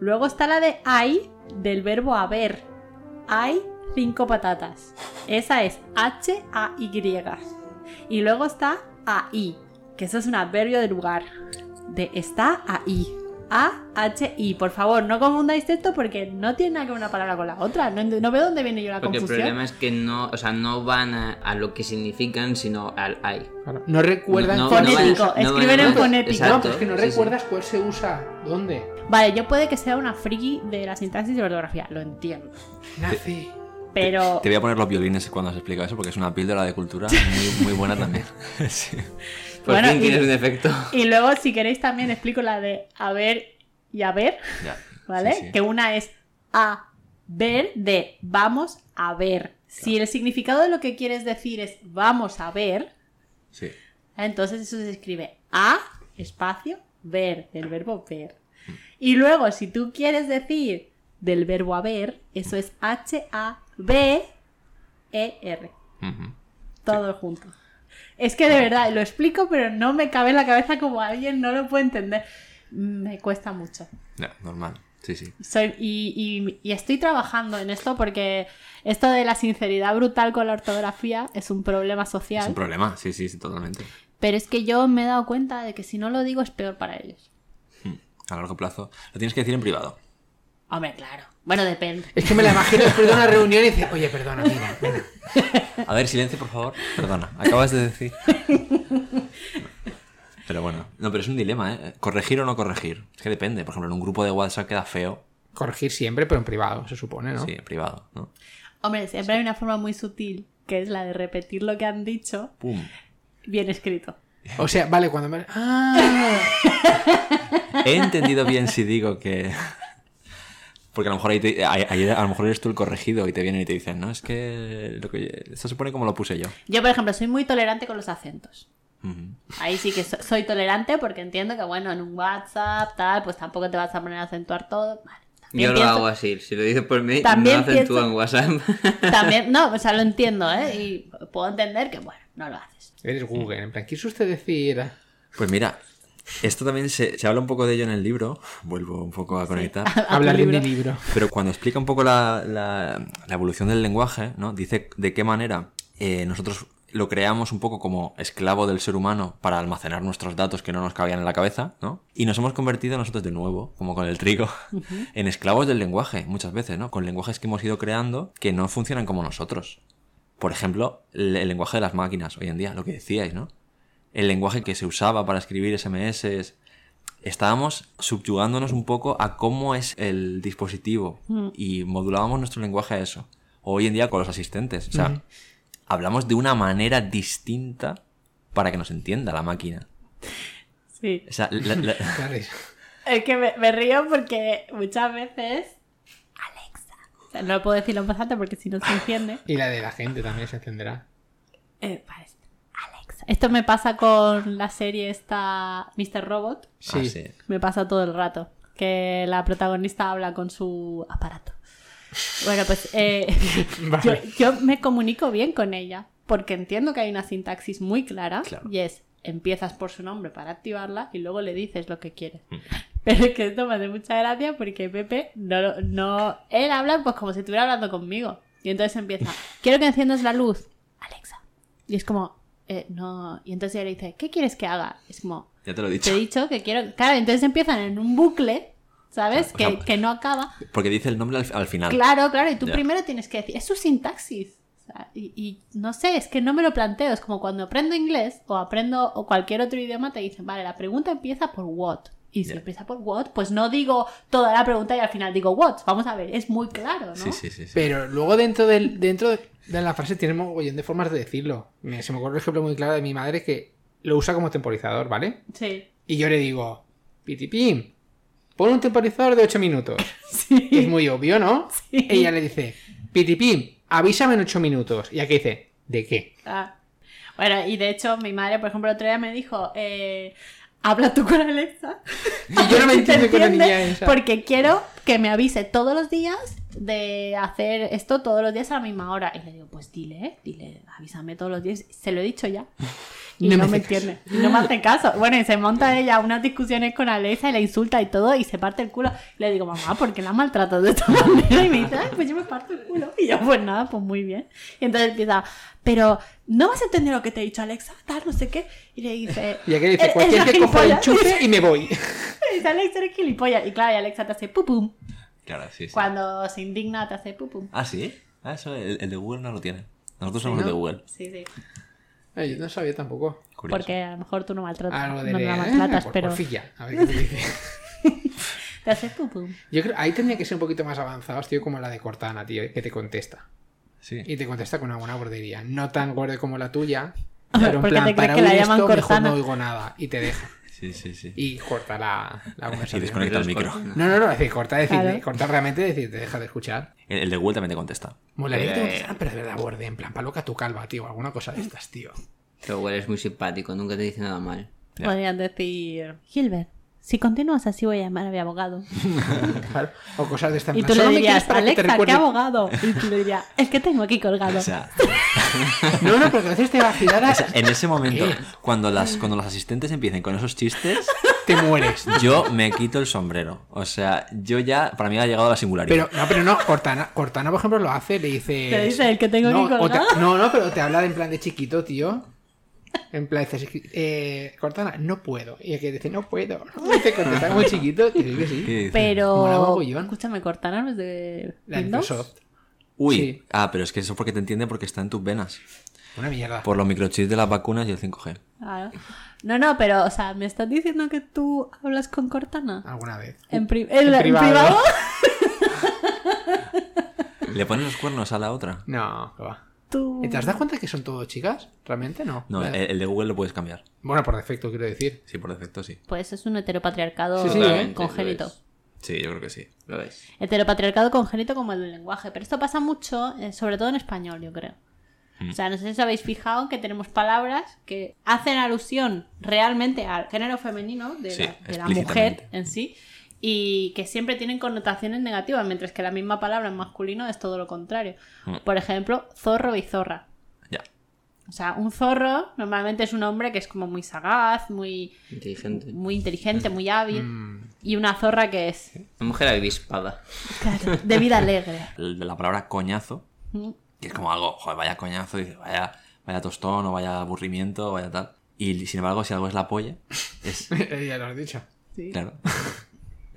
Luego está la de hay, del verbo haber. Hay cinco patatas. Esa es H-A-Y. Y luego está ahí, que eso es un adverbio de lugar. De está ahí. A-H-I. Por favor, no confundáis esto porque no tiene nada que ver una palabra con la otra. No, no veo dónde viene yo la Porque el confusión. problema es que no, o sea, no van a, a lo que significan, sino al. Claro. No recuerdan No, cuál no Fonético, escriben en fonético. No, Exacto, pero es que no sí, sí. recuerdas cuál se usa dónde. Vale, yo puede que sea una friki de la sintaxis y ortografía, lo entiendo. Nace. Pero Te voy a poner los violines cuando se explica eso porque es una píldora de cultura muy, muy buena también. sí. Por Bueno, fin y- tienes un efecto. Y luego, si queréis, también explico la de haber y haber, Ya. ¿vale? Sí, sí. Que una es a ver de vamos a ver. Si el significado de lo que quieres decir es vamos a ver, Sí. entonces eso se escribe a espacio ver, del verbo ver. Y luego, si tú quieres decir del verbo haber, eso es H-A-B-E-R. Ujú. Todo junto. Es que de verdad, lo explico, pero no me cabe en la cabeza como alguien no lo puede entender. Me cuesta mucho. Ya, normal. Sí, sí. Soy, y, y- y estoy trabajando en esto porque esto de la sinceridad brutal con la ortografía es un problema Es social. un problema. Sí, sí, sí, totalmente. pero es que yo me he dado cuenta de que si no lo digo es peor para ellos. Mm. A largo plazo. Lo tienes que decir en privado. Hombre, claro. Bueno, depende. Es que me la imagino después de una reunión y dice, oye, perdona, mira, venga. A ver, silencio, por favor. Perdona, acabas de decir. Pero bueno, no, pero es un dilema, ¿eh? ¿Corregir o no corregir? Es que depende. Por ejemplo, en un grupo de WhatsApp queda feo. Corregir siempre, pero en privado, se supone, ¿no? Sí, en privado, ¿no? Hombre, siempre hay una forma muy sutil, que es la de repetir lo que han dicho Pum. bien escrito. O sea, vale, cuando me... ¡Ah! He entendido bien si digo que. Porque a lo mejor ahí te- ahí- ahí a lo mejor eres tú el corregido y te vienen y te dicen, no, es que lo que esto se supone como lo puse yo. Yo, por ejemplo, soy muy tolerante con los acentos. Ahí sí que so- soy tolerante porque entiendo que, bueno, en un WhatsApp, tal, pues tampoco te vas a poner a acentuar todo. Vale. También Yo lo hago así. Si lo dices por mí, También no acentúa pienso- en WhatsApp. También, no, o sea, lo entiendo, ¿eh? Y puedo entender que, bueno, no lo haces. Eres Google, en plan, ¿quiso usted decir...? Pues mira, esto también se, se habla un poco de ello en el libro. Vuelvo un poco a conectar. A tu Hablar de libro. mi libro. Pero cuando explica un poco la, la- la evolución del lenguaje, ¿no? Dice de qué manera eh, nosotros lo creamos un poco como esclavo del ser humano para almacenar nuestros datos que no nos cabían en la cabeza, ¿no? Y nos hemos convertido nosotros de nuevo, como con el trigo, en esclavos del lenguaje, muchas veces, ¿no? Con lenguajes que hemos ido creando que no funcionan como nosotros. Por ejemplo, el, el lenguaje de las máquinas hoy en día, lo que decíais, ¿no? El lenguaje que se usaba para escribir SMS, estábamos subyugándonos un poco a cómo es el dispositivo y modulábamos nuestro lenguaje a eso. Hoy en día con los asistentes, o sea, hablamos de una manera distinta para que nos entienda la máquina. Sí. O sea, la- la- Claro, Es que me, me río porque muchas veces O sea, no lo puedo decir lo más alto porque si no se enciende. Y la de la gente también se encenderá. Eh. Esto me pasa con la serie esta Mr. Robot. Sí. Ah, sí. Me pasa todo el rato. Que la protagonista habla con su aparato. Bueno, pues eh, Vale. yo, yo me comunico bien con ella. Porque entiendo que hay una sintaxis muy clara. Claro. Y es, empiezas por su nombre para activarla y luego le dices lo que quieres. Mm. Pero es que esto me hace mucha gracia porque Pepe no, no... Él habla pues como si estuviera hablando conmigo. Y entonces empieza, quiero que enciendas la luz. Alexa. Y es como, eh, no... Y entonces ella le dice, ¿qué quieres que haga? Es como, Ya te lo he te dicho. he dicho que quiero... Claro, entonces empiezan en un bucle, ¿sabes? O que, sea, que no acaba. Porque dice el nombre al, al final. Claro, claro, y tú Ya. primero tienes que decir, es su sintaxis. O sea, y, y no sé, es que no me lo planteo. Es como cuando aprendo inglés o aprendo o cualquier otro idioma, te dicen, vale, la pregunta empieza por what. Y si empieza por what, pues no digo toda la pregunta y al final digo what. Vamos a ver, es muy claro, ¿no? Sí, sí, sí. sí. Pero luego dentro, del, dentro de la frase tiene mogollón de formas de decirlo. Se me ocurre un ejemplo muy claro de mi madre que lo usa como temporizador, ¿vale? Sí. Y yo le digo, pitipim, pon un temporizador de 8 minutos. Sí. Es muy obvio, ¿no? Sí. Ella le dice, pitipim, avísame en 8 minutos. Y aquí dice, ¿de qué? Ah. Bueno, y de hecho, mi madre, por ejemplo, el otro día me dijo, eh, habla tú con Alexa. Y yo no me ¿Te entiendo con la niña esa. Porque quiero que me avise todos los días de hacer esto todos los días a la misma hora. Y le digo, pues dile, ¿eh? dile, avísame todos los días. Se lo he dicho ya. Y No no, me entiende. Y no me hace caso. Bueno, y se monta ella unas discusiones con Alexa y la insulta y todo y se parte el culo. Y le digo, mamá, ¿por qué la maltratas de esta manera? Y me dice, ay, pues yo me parto el culo. Y yo, pues nada, pues muy bien. Y entonces empieza, pero ¿no vas a entender lo que te he dicho, Alexa? Tal, no sé qué. Y le dice, Y aquí dice, "Eres cualquier que coja el gilipollas". enchufe y me voy. Y dice, Alexa, eres gilipollas. Y claro, y Alexa te hace pupum. Claro, sí, sí. Cuando se indigna te hace pupum. Ah, sí. Ah, eso, el, el de Google no lo tiene. Nosotros somos ¿no? el de Google. Sí, sí. Yo no sabía tampoco. Curioso. Porque a lo mejor tú no maltratas. De no la maltratas, por pero porfilla. A ver qué te dice. te hace pupum. Yo creo, ahí tendría que ser un poquito más avanzados, tío, como la de Cortana, tío, que te contesta. Sí. Y te contesta con una buena bordería. No tan gordo como la tuya, pero en Porque plan, te crees para que la llaman esto, mejor Cortana. no oigo nada. Y te deja. Sí, sí, sí. Y corta la, la Y conversación. desconecta el micro. No, no, no, es decir, corta, decir, Claro. corta realmente, decir, te deja de escuchar. El, el de Google también te contesta. Molaría que te Eh. contestaran, pero de verdad borde, en plan, pa' loca tu calva, tío, alguna cosa de estas, tío. Pero igual es muy simpático, nunca te dice nada mal. Ya. Podrían decir, Gilbert, si continúas así voy a llamar a mi abogado. Claro. O cosas de estas. Y tú le "Solo me quieres dirías, para que te ¿qué recuerde". abogado? Y tú le dirías, el que tengo aquí colgado. O sea, No, no, porque a veces te vacilara, o sea, en ese momento, cuando las, cuando los asistentes empiecen con esos chistes, te mueres. yo me quito el sombrero. O sea, yo ya, para mí ha llegado a la singularidad. Pero no, pero no, Cortana, Cortana, por ejemplo, lo hace, le dice. Te dice, "El que tengo no, aquí te- colgado". no, no, pero te habla de en plan de chiquito, tío. En plan, dices, eh, Cortana, no puedo. Y aquí dice, no puedo. No, te muy chiquito, que sí, que Pero, escúchame, Cortana no es de La de Windows. Microsoft. Uy, Sí. ah, pero es que eso porque te entiende porque está en tus venas. Una mierda. Por los microchips de las vacunas y el 5G. Ah, No, no, pero, o sea, ¿me estás diciendo que tú hablas con Cortana? Alguna vez. ¿En, pri- en privado. privado? ¿Le pones los cuernos a la otra? No, que va. Tú... ¿Te has dado cuenta que son todo chicas? ¿Realmente no? No, el, el de Google lo puedes cambiar. Bueno, por defecto, quiero decir. Sí, por defecto sí. Pues es un heteropatriarcado Sí, sí, congénito. Sí, yo creo que sí. Lo es. Heteropatriarcado congénito como el del lenguaje. Pero esto pasa mucho, eh, sobre todo en español, yo creo. Mm. O sea, no sé si os habéis fijado que tenemos palabras que hacen alusión realmente al género femenino de, Sí, la, de la explícitamente. mujer en sí y que siempre tienen connotaciones negativas, mientras que la misma palabra en masculino es todo lo contrario. Mm. Por ejemplo, zorro y zorra. Ya. O sea, un zorro normalmente es un hombre que es como muy sagaz, muy, Inteligente. muy inteligente, muy hábil. Mm, Y una zorra que es Una mujer avispada. claro, de vida alegre. La palabra coñazo, Mm. que es como algo, joder, vaya coñazo, y dices, vaya, vaya tostón o vaya aburrimiento o vaya tal. Y sin embargo, si algo es la polla, es, ya lo has dicho. claro,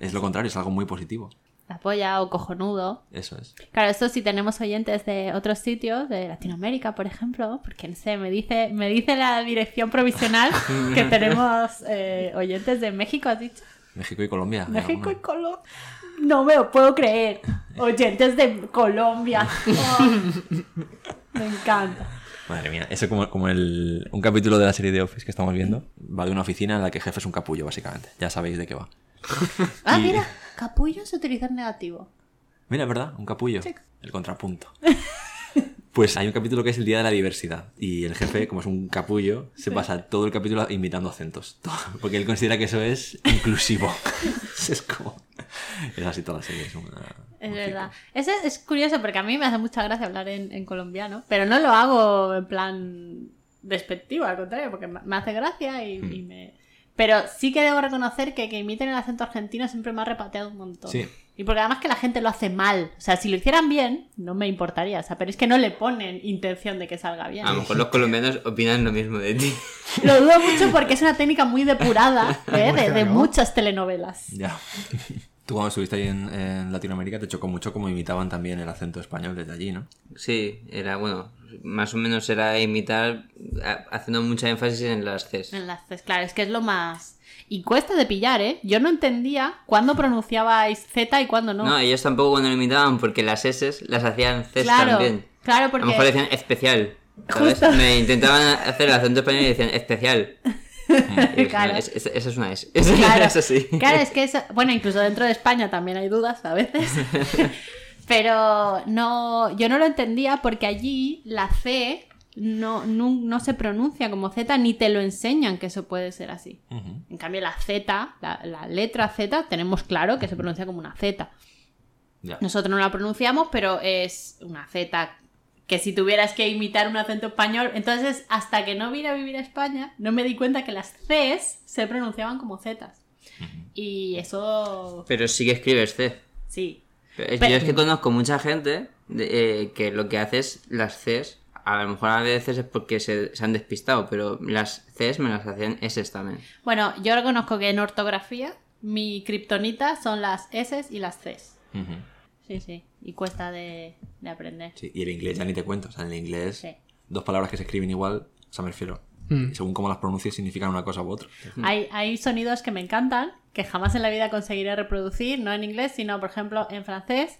es lo contrario, es algo muy positivo. La polla o cojonudo. Eso es. Claro, esto si tenemos oyentes de otros sitios, de Latinoamérica, por ejemplo, porque no sé, me dice, me dice la dirección provisional que tenemos eh, oyentes de México, has dicho. México y Colombia. México y. Colombia. No me lo puedo creer. Oyentes de Colombia. Oh, me encanta. Madre mía, eso como, como el, un capítulo de la serie de Office que estamos viendo. Va de una oficina en la que el jefe es un capullo, básicamente. Ya sabéis de qué va. Ah, Y- mira, capullo se utiliza en negativo. Mira, es verdad, un capullo. El contrapunto. Pues hay un capítulo que es el Día de la Diversidad. Y el jefe, como es un capullo, se pasa todo el capítulo imitando acentos. Todo, porque él considera que eso es inclusivo. es como. Es así toda la serie. Es, una- Es un verdad. Ese es curioso porque a mí me hace mucha gracia hablar en, en colombiano, pero no lo hago en plan despectivo, al contrario, porque me hace gracia y, Hmm. y me... Pero sí que debo reconocer que que imiten el acento argentino siempre me ha repateado un montón. Sí. Y porque además que la gente lo hace mal. O sea, si lo hicieran bien, no me importaría. O sea, pero es que no le ponen intención de que salga bien. A lo mejor los colombianos opinan lo mismo de ti. Lo dudo mucho porque es una técnica muy depurada ¿eh? de, de muchas telenovelas. Ya. Tú cuando estuviste ahí en, en Latinoamérica te chocó mucho cómo imitaban también el acento español desde allí, ¿no? Sí, era bueno, más o menos era imitar a- haciendo mucha énfasis en las Cs. Enlaces, claro, es que es lo más. Y cuesta de pillar, ¿eh? Yo no entendía cuándo pronunciabais Z y cuándo no. No, ellos tampoco cuando lo imitaban porque las S las hacían Cs claro, también. claro, A porque. lo mejor decían especial. ¿sabes? Justo. Me intentaban hacer el acento español y decían especial. Claro. es- es- esa es una S. Claro, Eso sí. claro, es que eso, bueno, incluso dentro de España también hay dudas a veces. Pero no, yo no lo entendía porque allí la C no, no, no se pronuncia como Z ni te lo enseñan que eso puede ser así. En cambio, la Z, la, la letra Z, tenemos claro que se pronuncia como una Z. Nosotros no la pronunciamos, pero es una Z que si tuvieras que imitar un acento español, entonces hasta que no vine a vivir a España, no me di cuenta que las Cs se pronunciaban como Zs. Y eso Pero sí que escribes C. sí. Pero Yo es que conozco mucha gente de- eh, que lo que hace es las Cs. A lo mejor a veces es porque se, se han despistado, pero las Cs me las hacían S también. Bueno, yo reconozco que en ortografía mi kriptonita son las S y las Cs. Ujú. Sí, sí. Y cuesta de, de aprender. Sí, y el inglés ya ni te cuento. O sea, en el inglés, Sí. dos palabras que se escriben igual, o sea, me refiero. Mm. Según cómo las pronuncies, significan una cosa u otra. Hay, hay sonidos que me encantan, que jamás en la vida conseguiré reproducir, no en inglés, sino, por ejemplo, en francés,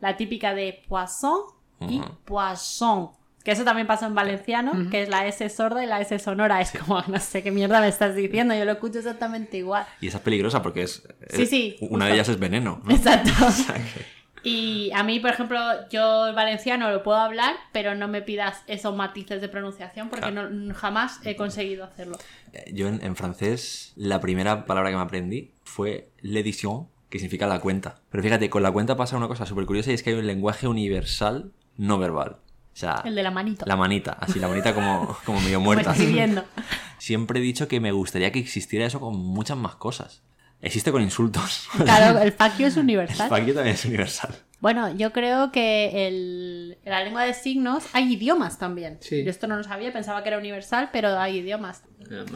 la típica de poisson y poisson. Que eso también pasa en valenciano, que es la S sorda y la S sonora. Es como, no sé qué mierda me estás diciendo, yo lo escucho exactamente igual. Y esa es peligrosa porque es. Sí, es- sí, Una de justo. ellas es veneno. ¿no? Exacto. O sea que- Y a mí, por ejemplo, yo el valenciano lo puedo hablar, pero no me pidas esos matices de pronunciación porque Claro. no, jamás he conseguido hacerlo. Eh, Yo en, en francés, la primera palabra que me aprendí fue l'édition, que significa la cuenta. Pero fíjate, con la cuenta pasa una cosa súper curiosa y es que hay un lenguaje universal no verbal. O sea, El de la manito. la manita, así la manita como, como medio muerta. Como escribiendo. Siempre he dicho que me gustaría que existiera eso con muchas más cosas. Existe con insultos. Claro, el fuck you es El universal. fuck you también es universal. Bueno, yo creo que el, en la lengua de signos hay idiomas también. Sí. Yo esto no lo sabía, pensaba que era universal, pero hay idiomas.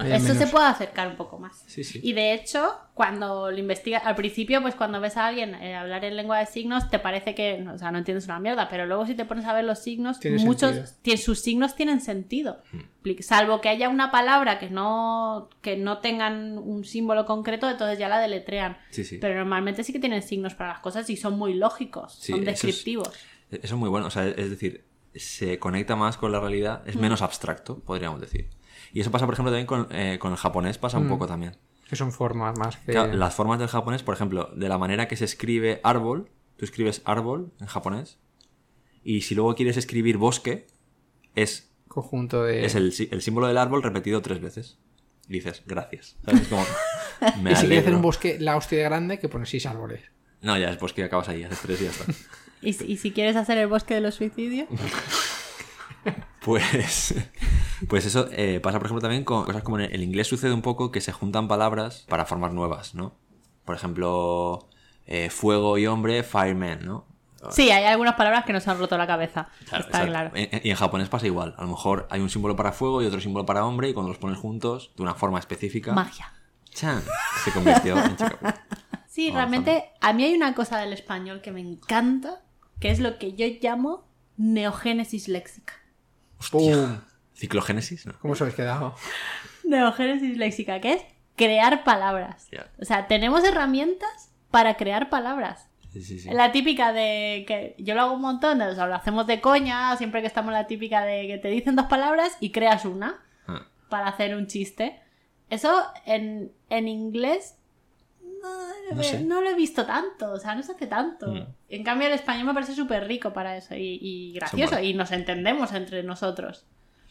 Hay Esto se puede acercar un poco más. Sí, sí. Y de hecho, cuando lo investigas, al principio, pues cuando ves a alguien eh, hablar en lengua de signos, te parece que, o sea, no entiendes una mierda, pero luego si te pones a ver los signos, Tiene muchos, sus signos tienen sentido. Pli- Salvo que haya una palabra que no, que no tengan un símbolo concreto, entonces ya la deletrean. Sí, sí. Pero normalmente sí que tienen signos para las cosas y son muy lógicos, Sí, son eso es- descriptivos. Eso es muy bueno, o sea, es decir, se conecta más con la realidad, Mm. es menos abstracto, podríamos decir. Y eso pasa, por ejemplo, también con, eh, con el japonés, pasa Mm. un poco también. Que son formas más que... Claro, las formas del japonés, por ejemplo, de la manera que se escribe árbol, tú escribes árbol en japonés, y si luego quieres escribir bosque, es, Conjunto de... es el, sí- el símbolo del árbol repetido tres veces. Y dices, gracias. ¿Sabes? Es como, me y si quieres hacer un bosque, la hostia de grande, que pones seis árboles. No, ya es bosque, acabas ahí, haces tres y ya está. ¿Y, si- y si quieres hacer el bosque de los suicidios? Pues, pues eso eh, pasa, por ejemplo, también con cosas como en el inglés sucede un poco que se juntan palabras para formar nuevas, ¿no? Por ejemplo, eh, fuego y hombre, fireman, ¿no? Sí, hay algunas palabras que nos han roto la cabeza. está exacto. claro. Y en japonés pasa igual. A lo mejor hay un símbolo para fuego y otro símbolo para hombre y cuando los pones juntos, de una forma específica, Magia. ¡chan! se convirtió en. Sí, realmente a mí hay una cosa del español que me encanta, que es lo que yo llamo neogénesis léxica. ¡Pum! ¿Ciclogénesis? No. ¿Cómo os habéis quedado? Neogénesis léxica, que es crear palabras. O sea, tenemos herramientas para crear palabras. Sí, sí, sí. La típica de que yo lo hago un montón, o sea, lo hacemos de coña, siempre que estamos la típica de que te dicen dos palabras y creas una Ah. para hacer un chiste. Eso en, en inglés no, No sé. no lo he visto tanto, o sea, no se hace tanto. Mm. En cambio, el español me parece súper rico para eso y, y gracioso, y nos entendemos entre nosotros.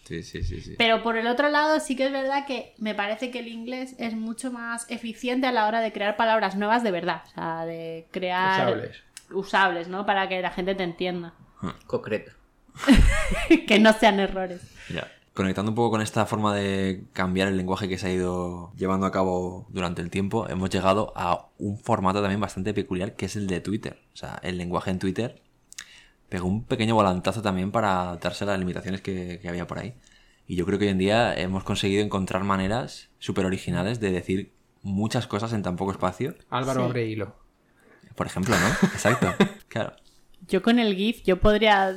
Sí, sí, sí, sí. Pero por el otro lado, sí que es verdad que me parece que el inglés es mucho más eficiente a la hora de crear palabras nuevas de verdad, o sea, de crear Usables. usables, ¿no? Para que la gente te entienda, Concreto. que no sean errores. Ya. Conectando un poco con esta forma de cambiar el lenguaje que se ha ido llevando a cabo durante el tiempo, hemos llegado a un formato también bastante peculiar que es el de Twitter. O sea, el lenguaje en Twitter pegó un pequeño volantazo también para adaptarse a las limitaciones que, que había por ahí. Y yo creo que hoy en día hemos conseguido encontrar maneras súper originales de decir muchas cosas en tan poco espacio. Álvaro Sí. abre hilo. Por ejemplo, ¿no? Exacto. Claro. Yo con el GIF, yo podría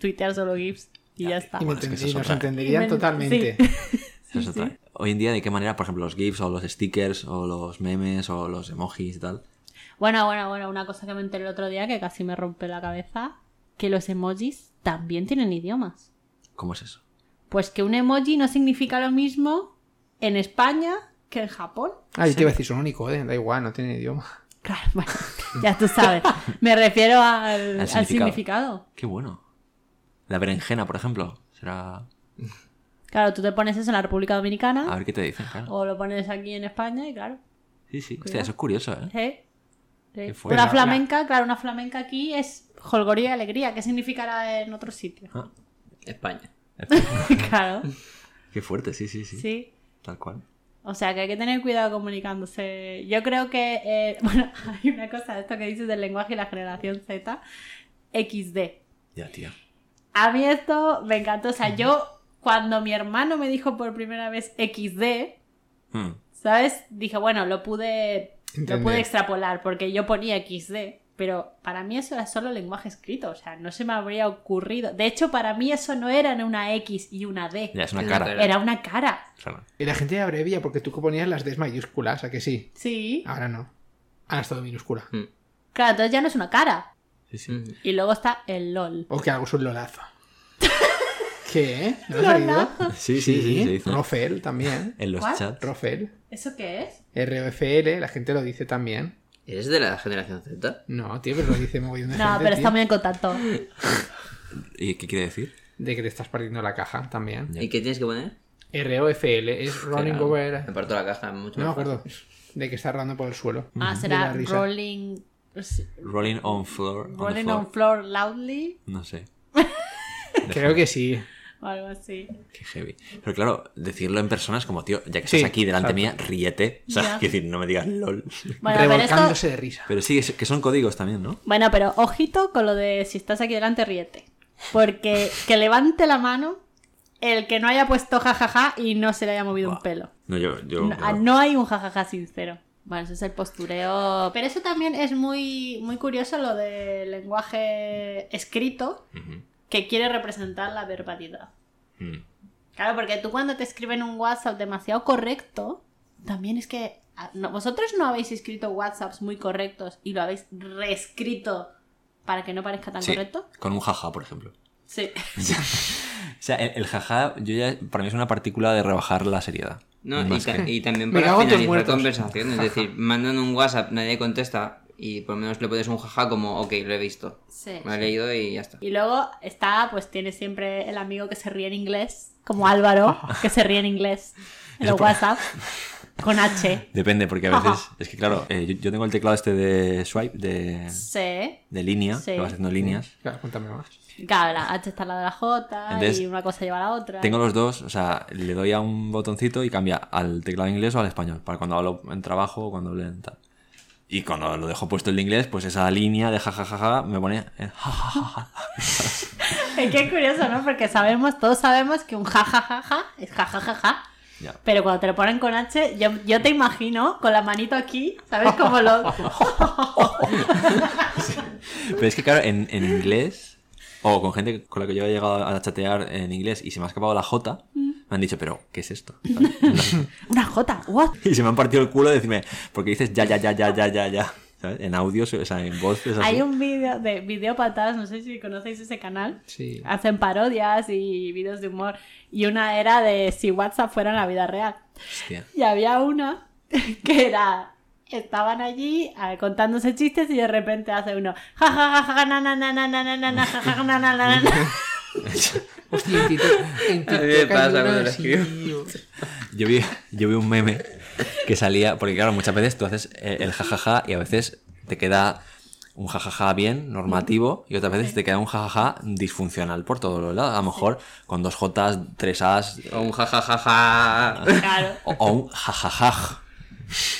tuitear solo GIFs y ya está. Y, me Bueno, es que es nos entenderían me- totalmente. sí. Esa es Sí, otra. sí. Hoy en día, ¿de qué manera, por ejemplo, los GIFs o los stickers o los memes o los emojis y tal? Bueno, bueno, bueno, una cosa que me enteré el otro día que casi me rompe la cabeza, que los emojis también tienen idiomas. ¿Cómo es eso? Pues que un emoji no significa lo mismo en España que en Japón. Ah, yo te iba a decir, son único, ¿eh? Da igual, no tiene idioma. Claro, bueno, ya tú sabes. Me refiero al, Al al significado. Qué bueno. La berenjena, por ejemplo. Será. Claro, tú te pones eso en la República A Dominicana ver qué te dicen, claro. o lo pones aquí en España y claro. Sí, sí. Hostia, cuidado. eso es curioso, ¿eh? ¿eh? Sí. Una La- flamenca, claro, una flamenca aquí es holgorio y alegría. ¿Qué significará en otro sitio? Ah, España. claro, Qué fuerte, sí, sí, sí. sí. Tal cual. O sea que hay que tener cuidado comunicándose. Yo creo que, eh, bueno, hay una cosa, esto que dices del lenguaje y la generación Z, XD. Ya, tía. A mí esto me encantó. O sea, yo, cuando mi hermano me dijo por primera vez XD, Hmm. ¿sabes? Dije, bueno, lo pude, lo Entender. pude extrapolar porque yo ponía XD. Pero para mí eso era solo lenguaje escrito, o sea, no se me habría ocurrido. De hecho, para mí eso no era una X y una D, Ya, es una Una cara. cara. era una cara. Y la gente abrevia porque tú ponías las Ds mayúsculas, ¿a que sí? Sí. Ahora no. Ahora es todo minúscula. Mm. Claro, entonces ya no es una cara. Sí, sí. Y luego está el LOL. O que algo es un lolazo. ¿Qué? ¿No has oído? Sí, sí, sí, dice. Rofel también. En los ¿Cuál? chats. Rofel. ¿Eso qué es? ROFL, la gente lo dice también. ¿Eres de la generación Z? No, tío, pero lo dice mogollón de No, gente, pero tío. está muy en contacto. ¿Y qué quiere decir? De que te estás partiendo la caja también. ¿Y qué tienes que poner? ROFL es running Claro, over. Me parto la caja mucho No me acuerdo. De que está rodando por el suelo. Ah, será rolling. Rolling on floor. on Rolling floor. on floor loudly. No sé. Creo que sí. O algo así. Qué heavy. Pero claro, decirlo en persona es como, tío, ya que estás Sí, aquí delante exacto. mía, ríete. O sea, Ya. quiero decir, no me digas lol. Bueno, pero Revolcándose esto. de risa. Pero sí, es- que son códigos también, ¿no? Bueno, pero ojito con lo de si estás aquí delante, ríete. Porque que levante la mano el que no haya puesto jajaja y no se le haya movido un pelo. No, yo. yo No, no hay un jajaja sincero. Bueno, eso es el postureo. Pero eso también es muy, muy curioso lo del lenguaje escrito Ujú. Que quiere representar la verbalidad. Mm. Claro, porque tú cuando te escriben un WhatsApp demasiado correcto, también es que ah, no- vosotros no habéis escrito WhatsApps muy correctos y lo habéis reescrito para que no parezca tan Sí, correcto. con un jaja, por ejemplo. Sí. O sea, el, el jaja, yo ya, para mí es una partícula de rebajar la seriedad. No, y, Más ta- que- y también para finalizar conversación. Es decir, mandan un WhatsApp, nadie contesta y por lo menos le pones un jaja como, ok, lo he visto. Sí. Me he leído y ya está. Y luego está, pues tiene siempre el amigo que se ríe en inglés, como Álvaro, que se ríe en inglés en los WhatsApp, con H. Depende, porque a veces. es que claro, eh, yo, yo tengo el teclado este de swipe, de, Sí. de línea, Sí. que vas haciendo líneas. Claro, cuéntame más. Claro, la H está al lado de la J Entonces, y una cosa lleva a la otra. Tengo los dos, o sea, le doy a un botoncito y cambia al teclado inglés o al español, para cuando hablo en trabajo o cuando hablo en tal. Y cuando lo dejo puesto el de inglés, pues esa línea de jajajaja me pone en jajajaja. Es que es curioso, ¿no? Porque sabemos, todos sabemos que un jajajaja es jajajaja. Ya. Pero cuando te lo ponen con H, yo, yo te imagino con la manito aquí, ¿sabes? Como lo. Pero es que, claro, en, en inglés, o con gente con la que yo he llegado a chatear en inglés y se me ha escapado la J, han dicho, pero, ¿qué es esto? Una J, what? Y se me han partido el culo de porque dices ya, ya, ya, ya, ya, ya, ya. En audio, o sea, en voz. Hay un vídeo de Videopatadas, no sé si conocéis ese canal. Sí. Hacen parodias y vídeos de humor. Y una era de si WhatsApp fuera en la vida real. Y había una que era estaban allí eh, contándose chistes y de repente hace uno Hostia, en TikTok, en pasa cuando lo escribo. tío. Yo vi, yo vi un meme que salía, porque claro, muchas veces tú haces eh, el jajaja y a veces te queda un jajaja bien, normativo, y otras veces te queda un jajaja disfuncional por todos los lados. A lo mejor con dos Jotas, tres As O un jajajaja. claro o, o un jajajaj.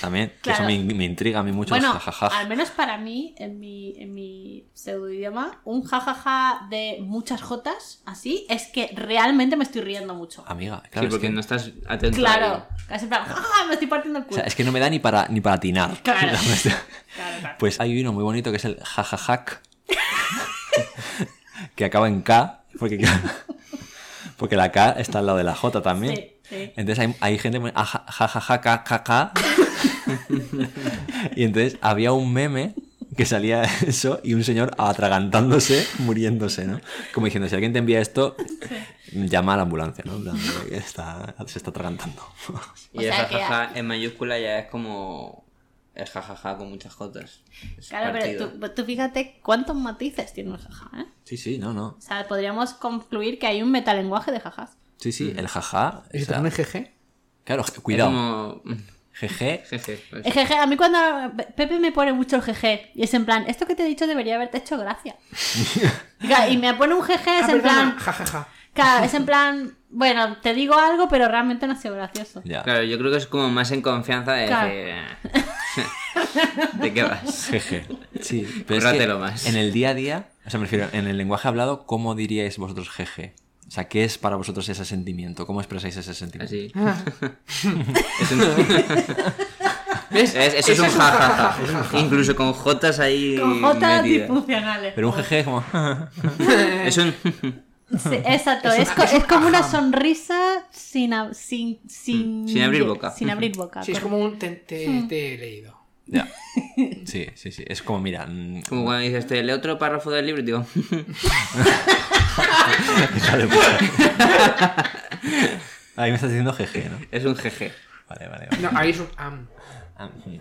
También, que eso me, me intriga a mí mucho Bueno, los jajajaj. al menos para mí, en mi, en mi pseudo idioma, un jajaja de muchas jotas, así, es que realmente me estoy riendo mucho. Amiga, Sí, claro, es porque que, no estás atento. Claro, casi plan, ¡ah! Me estoy partiendo el o culo. sea, es que no me da ni para, ni para atinar. Claro. Claro, claro. Pues hay uno muy bonito que es el jajajak. que acaba en K. Porque, porque la K está al lado de la J también. Sí, sí. Entonces hay, hay gente que ja- jajaja ka, ka, ka. Y entonces había un meme que salía eso y un señor atragantándose, muriéndose, ¿no? Como diciendo, si alguien te envía esto, llama a la ambulancia, ¿no? Está, se está atragantando. Y O el sea que- jajaja en mayúscula ya es como el jajaja con muchas jotas. Es Claro, pero tú, tú fíjate cuántos matices tiene un jaja, ¿eh? Sí, sí, no, no. O sea, podríamos concluir que hay un metalenguaje de jajas. Sí, sí, el jaja. ¿Y si te GG? claro, Es cuidado. como... Jeje. Jeje, pues. Jeje, a mí cuando Pepe me pone mucho el jeje y es en plan, esto que te he dicho debería haberte hecho gracia. Y me pone un jeje, es Ah, en perdona, plan, ja, ja, ja. claro, es en plan, bueno, te digo algo, pero realmente no ha sido gracioso. Ya. Claro, yo creo que es como más en confianza de Claro. ¿De qué vas? Jeje. Sí, pero es que más. en el día a día, o sea, me refiero, en el lenguaje hablado, ¿cómo diríais vosotros jeje? O sea, ¿qué es para vosotros ese sentimiento? ¿Cómo expresáis ese sentimiento? Así. Ah. es un... ¿Ves? Es- eso es un jajaja. Incluso con jotas ahí Con jotas disfuncionales. Pero un jeje es como... Es un... Sí, exacto, es, co- es como una sonrisa sin, ab- sin, sin, Sin abrir boca. Sin abrir boca. Sí, es como un te, te- te he leído. Ya. Sí, sí, sí. Es como, mira... mm, Como cuando dices, te leo otro párrafo del libro y digo... Ahí me estás diciendo jeje, ¿no? es un jeje. Vale, vale, vale. No, ahí es un am. Sí.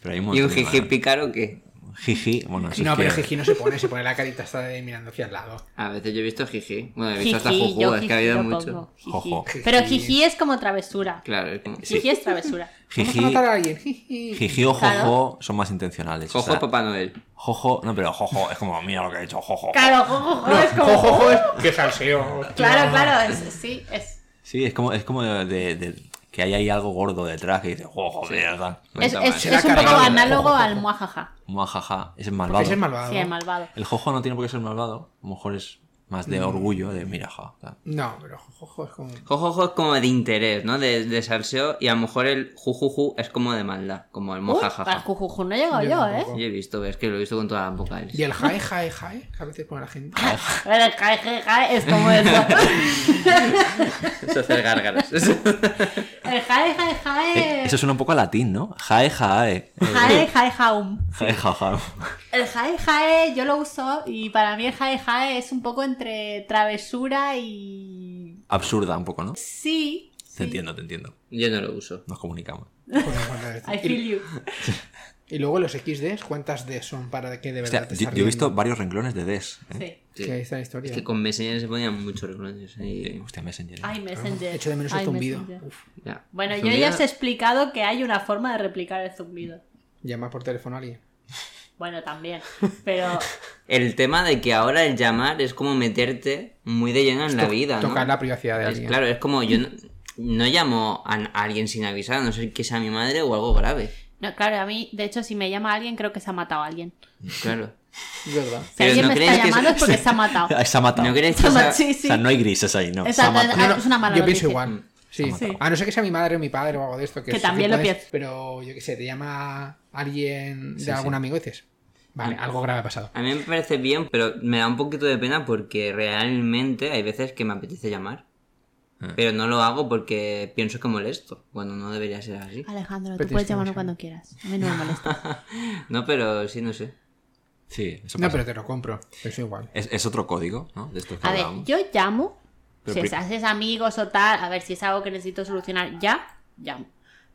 Pero hay un ¿Y un jeje pícaro qué? Jiji, bueno, eso No, es pero que- Jiji no se pone, se pone la carita esta de mirando hacia al lado. A veces yo he visto jiji. Bueno, he visto hasta juju, yo es que ha habido mucho. jiji. Jojo. Pero Jiji. es como travesura. Claro, es como... Jiji es travesura. Vamos Jiji, a matar a alguien. Jiji. jiji o Claro. jojo son más intencionales. o Jojo sea, Papá Noel. Jojo, no, pero jojo es como, mira lo que he hecho, jojo. Claro, jo, jo, jo, No, es como. jo, jo, jo, es que salseo. hostia. Claro, claro, es, sí, es. Sí, es como, es como de, de- de- que hay ahí algo gordo detrás que dice, oh, joder, tal. Es, es, un poco análogo al muajaja. Muajaja, ese es Porque malvado. ese es malvado. Sí, el malvado. El jojo no tiene por qué ser malvado, a lo mejor es más de orgullo, de mira, ja. No, pero jo, jo, jo, es como. Jojojo es como de interés, ¿no? De, de salseo. Y a lo mejor el jujuju es como de maldad. Como el Uy, al mojajaja. jujuju no he llegado Yo yo, ¿eh? Yo he visto, es que lo he visto con todas las vocales. Y el jae, jae, jae, que a veces pone la gente. Pero el jae, jae, jae es como eso. Eso hacer gárgaras. El jae, jae, Eh, jae. eso suena un poco a latín, ¿no? Jae, jae. Eh, Jae, jae, jaum. Jae, ja, ja. El jae, jae yo lo uso y para mí el jae, jae es un poco entre travesura y. Absurda un poco, ¿no? Sí. sí. Te entiendo, te entiendo. Yo no lo uso. Nos comunicamos. I feel Y, you. y luego los XDs, ¿cuántas D son para que de verdad te yo, he visto varios renglones de Des. ¿eh? Sí. Sí. Sí, ahí está la historia. Es que con Messenger se ponían muchos reclones. Eh, Y... Hostia, Messenger. Ay, Messenger. Echo de menos el Ay, zumbido. Uf, Ya. Bueno, yo Zumbido- ya os he explicado que hay una forma de replicar el zumbido. llama por teléfono a alguien. Bueno, también. Pero El tema de que ahora el llamar es como meterte muy de lleno en la vida, ¿no? Tocar la privacidad de Es- alguien. claro, es como yo no, no llamo a, a alguien sin avisar, a no ser que sea mi madre o algo grave. No, claro, a mí, de hecho, si me llama alguien, creo que se ha matado a alguien. Claro. Es verdad. Si Pero alguien ¿no me está que llamando es porque se ha matado. Se ha matado. ¿No creéis Se que ha esa- matado, sí, O sea, no hay grises ahí, no. Exacto, Se ha matado. Es una mala yo pienso noticia. igual. Sí. A no ser que sea mi madre o mi padre o algo de esto. Que, Que también lo puedes- pienso. Pero yo qué sé, te llama alguien de Sí, algún sí. amigo y dices, vale, algo grave ha pasado. A mí me parece bien, pero me da un poquito de pena porque realmente hay veces que me apetece llamar. Ah. Pero no lo hago porque pienso que molesto, cuando no debería ser así. Alejandro, tú puedes llamarme cuando quieras. A mí no me molesta. No, pero sí, no sé. Sí, eso No, pero te lo compro. Eso igual. es, es otro código, ¿no? De estos que A ver, yo llamo. Pero si haces amigos o tal, a ver si es algo que necesito solucionar ya, llamo.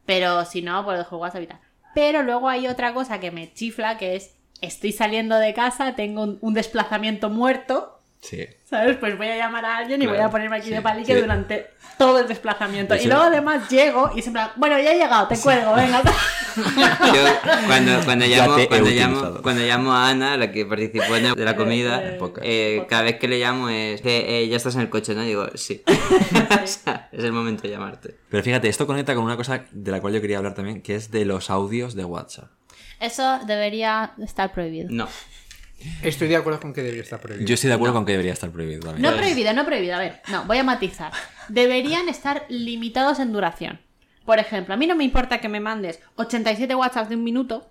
Pero si no, pues dejo el WhatsApp y tal. Pero luego hay otra cosa que me chifla, que es, estoy saliendo de casa, tengo un, un desplazamiento muerto, Sí. ¿sabes? Pues voy a llamar a alguien y Claro, voy a ponerme aquí sí, de palique sí. durante todo el desplazamiento. De Y luego además llego y siempre, bueno, ya he llegado, te cuelgo, venga. Yo cuando, cuando, llamo, cuando, llamo, cuando llamo a Ana, la que participó en el- de la comida, Eh, eh, cada vez que le llamo es eh, ya estás en el coche, ¿no? Digo, sí. O sea, es el momento de llamarte. Pero fíjate, esto conecta con una cosa de la cual yo quería hablar también, que es de los audios de WhatsApp. Eso debería estar prohibido. No. Estoy de acuerdo con que debería estar prohibido. Yo estoy de acuerdo con que debería estar prohibido también. No prohibido, no prohibido. A ver, no, voy a matizar. Deberían estar limitados en duración. Por ejemplo, a mí no me importa que me mandes 87 WhatsApp de un minuto,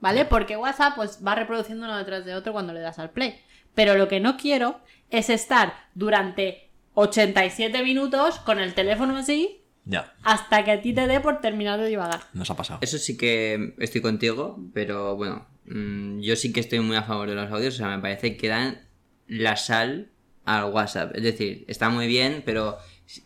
¿vale? Porque WhatsApp pues va reproduciendo uno detrás de otro cuando le das al play. Pero lo que no quiero es estar durante 87 minutos con el teléfono así Ya, hasta que a ti te dé por terminar de divagar. nos ha pasado. Eso sí que estoy contigo, pero bueno, mm, yo sí que estoy muy a favor de los audios, o sea, me parece que dan la sal al WhatsApp. Es decir, está muy bien, pero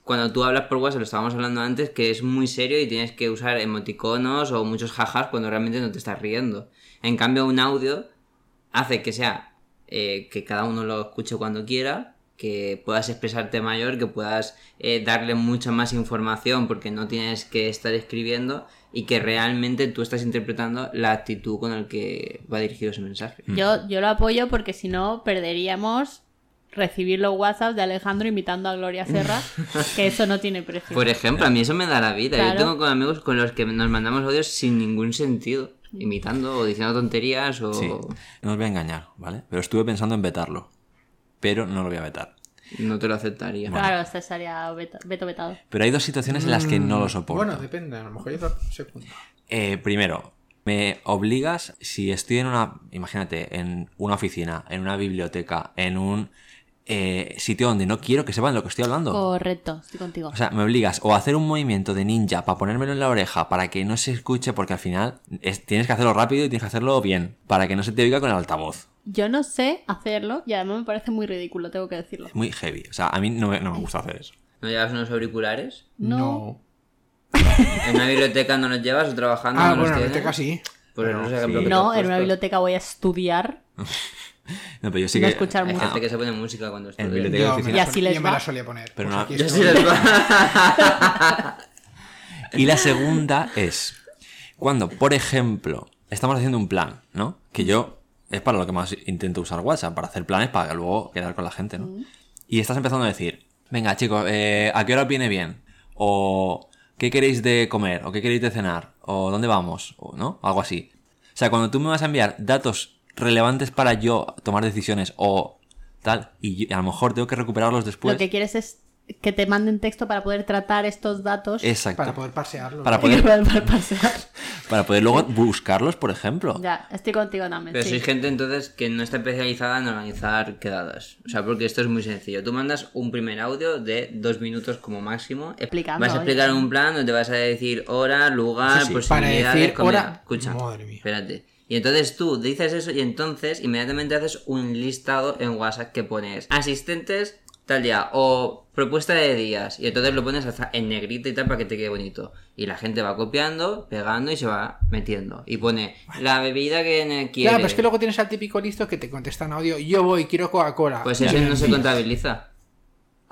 cuando tú hablas por WhatsApp, lo estábamos hablando antes, que es muy serio y tienes que usar emoticonos o muchos jajas cuando realmente no te estás riendo. En cambio, un audio hace que sea eh, que cada uno lo escuche cuando quiera, que puedas expresarte mayor, que puedas eh, darle mucha más información porque no tienes que estar escribiendo y que realmente tú estás interpretando la actitud con la que va dirigido ese mensaje. Yo, yo lo apoyo porque si no perderíamos recibir los WhatsApp de Alejandro imitando a Gloria Serra, que eso no tiene precio. Por ejemplo, a mí eso me da la vida. Claro. Yo tengo con amigos con los que nos mandamos audios sin ningún sentido, imitando o diciendo tonterías o... Sí, no os voy a engañar, ¿vale? Pero estuve pensando en vetarlo. Pero no lo voy a vetar. No te lo aceptaría. Claro, este estaría veto, veto vetado. Pero hay dos situaciones en las que no lo soporto. Mm, Bueno, depende, a lo mejor hay otra segunda. Eh, primero, me obligas, si estoy en una, imagínate, en una oficina, en una biblioteca, en un eh, sitio donde no quiero que sepan lo que estoy hablando. Correcto, estoy contigo. O sea, me obligas o a hacer un movimiento de ninja para ponérmelo en la oreja para que no se escuche, porque al final es- tienes que hacerlo rápido y tienes que hacerlo bien, para que no se te oiga con el altavoz. Yo no sé hacerlo y además me parece muy ridículo, tengo que decirlo. Es muy heavy. O sea, a mí no me, no me gusta hacer eso. ¿No llevas unos auriculares? No. ¿En una biblioteca no los llevas o trabajando Ah, no bueno, en biblioteca sí. Pues no sí. No, en una biblioteca voy a estudiar. No, pero yo sí No que... escuchar Hay música. gente que se pone música cuando estudia. biblioteca- Yo, oficina. me Y la, así sol- les yo me va. la solía poner. Pero Pues no- aquí Yo estoy. sí les va. Y la segunda es cuando, por ejemplo, estamos haciendo un plan, ¿no? Que yo es para lo que más intento usar WhatsApp, para hacer planes para luego quedar con la gente, ¿no? Y estás empezando a decir, venga chicos, eh, ¿a qué hora os viene bien? O ¿qué queréis de comer? ¿O qué queréis de cenar? ¿O dónde vamos? ¿O no? Algo así. O sea, cuando tú me vas a enviar datos relevantes para yo tomar decisiones o tal, y yo- a lo mejor tengo que recuperarlos después. Lo que quieres es que te manden texto para poder tratar estos datos. Exacto. Para poder pasearlo. Para poder- para poder pasear. Para poder luego buscarlos, por ejemplo. Ya, estoy contigo también. Pero sí. sois gente entonces que no está especializada en organizar quedadas. O sea, porque esto es muy sencillo. Tú mandas un primer audio de dos minutos como máximo. Explicando, Vas a explicar oye. un plan donde vas a decir hora, lugar, Sí, sí. posibilidades, Para decir comida. hora- Escucha, Madre mía. espérate. Y entonces tú dices eso y entonces inmediatamente haces un listado en WhatsApp que pones asistentes tal día o propuesta de días. Y entonces lo pones hasta en negrita y tal para que te quede bonito. Y la gente va copiando pegando y se va metiendo. Y pone la bebida que quiere Ya, pero es que luego tienes al típico listo que te contesta en audio. Yo voy, quiero Coca-Cola. pues eso no se contabiliza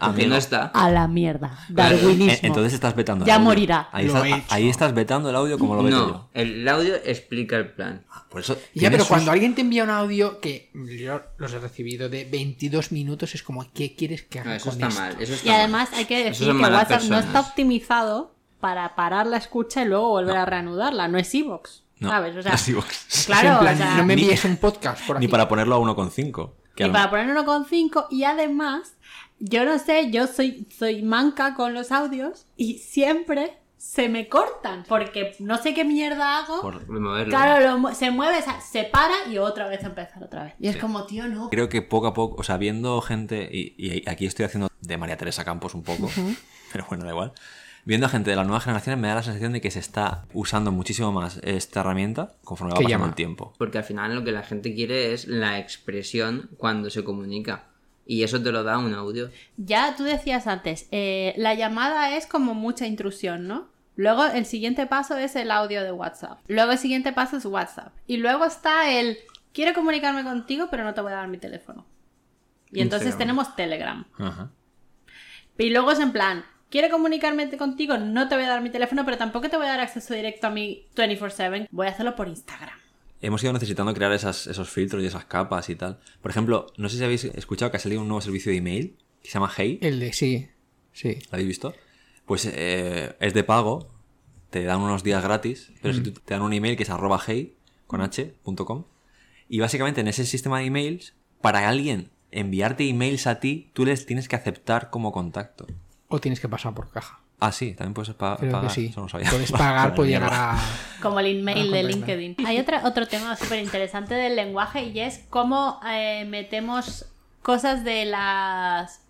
Amigo. no está A la mierda. Darwinismo. Entonces estás vetando Ya el audio. morirá. Ahí, Lo estás, he hecho. ahí estás vetando el audio como lo veto yo. no el audio explica el plan Por eso Ya, pero sus- cuando alguien te envía un audio que yo los he recibido de 22 minutos, es como, ¿qué quieres que haga No, eso con está esto? mal eso está Y mal. además hay que decir que WhatsApp no está optimizado para parar la escucha y luego volver a reanudarla. No es Evox. No, ¿Sabes? O sea, no es iVoox. claro, plan, o sea, no me ni- envíes un podcast por aquí. Ni para ponerlo a 1,5. que y a lo- para poner 1,5 y además, yo no sé, yo soy, soy manca con los audios y siempre se me cortan porque no sé qué mierda hago. por- removerlo Claro, lo se mueve, o sea, se para y otra vez empezar otra vez. Y es como, tío, no. Creo que poco a poco, o sea, viendo gente, y, y aquí estoy haciendo de María Teresa Campos un poco, pero bueno, da igual. Viendo a gente de las nuevas generaciones me da la sensación de que se está usando muchísimo más esta herramienta conforme va ¿Qué pasando llama? el tiempo. Porque al final lo que la gente quiere es la expresión cuando se comunica. Y eso te lo da un audio. Ya tú decías antes, eh, la llamada es como mucha intrusión, ¿no? Luego el siguiente paso es el audio de WhatsApp. Luego el siguiente paso es WhatsApp. Y luego está el quiero comunicarme contigo, pero no te voy a dar mi teléfono. Y entonces Instagram. tenemos Telegram. Ajá. Y luego es en plan, quiero comunicarme contigo, no te voy a dar mi teléfono, pero tampoco te voy a dar acceso directo a mi 24/7. Voy a hacerlo por Instagram. Hemos ido necesitando crear esas- esos filtros y esas capas y tal. Por ejemplo, no sé si habéis escuchado que ha salido un nuevo servicio de email que se llama Hey. El de sí. Sí. ¿Lo habéis visto? Pues eh, es de pago, te dan unos días gratis, pero si tú te dan un email que es arroba hey, con h, punto com, y básicamente en ese sistema de emails, para alguien enviarte emails a ti, tú les tienes que aceptar como contacto. O tienes que pasar por caja. Ah, sí, también puedes pa- Creo pagar. que sí. Eso no sabía. Puedes pagar por llegar a. Como el email de. LinkedIn. Hay otra, otro tema súper interesante del lenguaje y es cómo eh, metemos cosas de las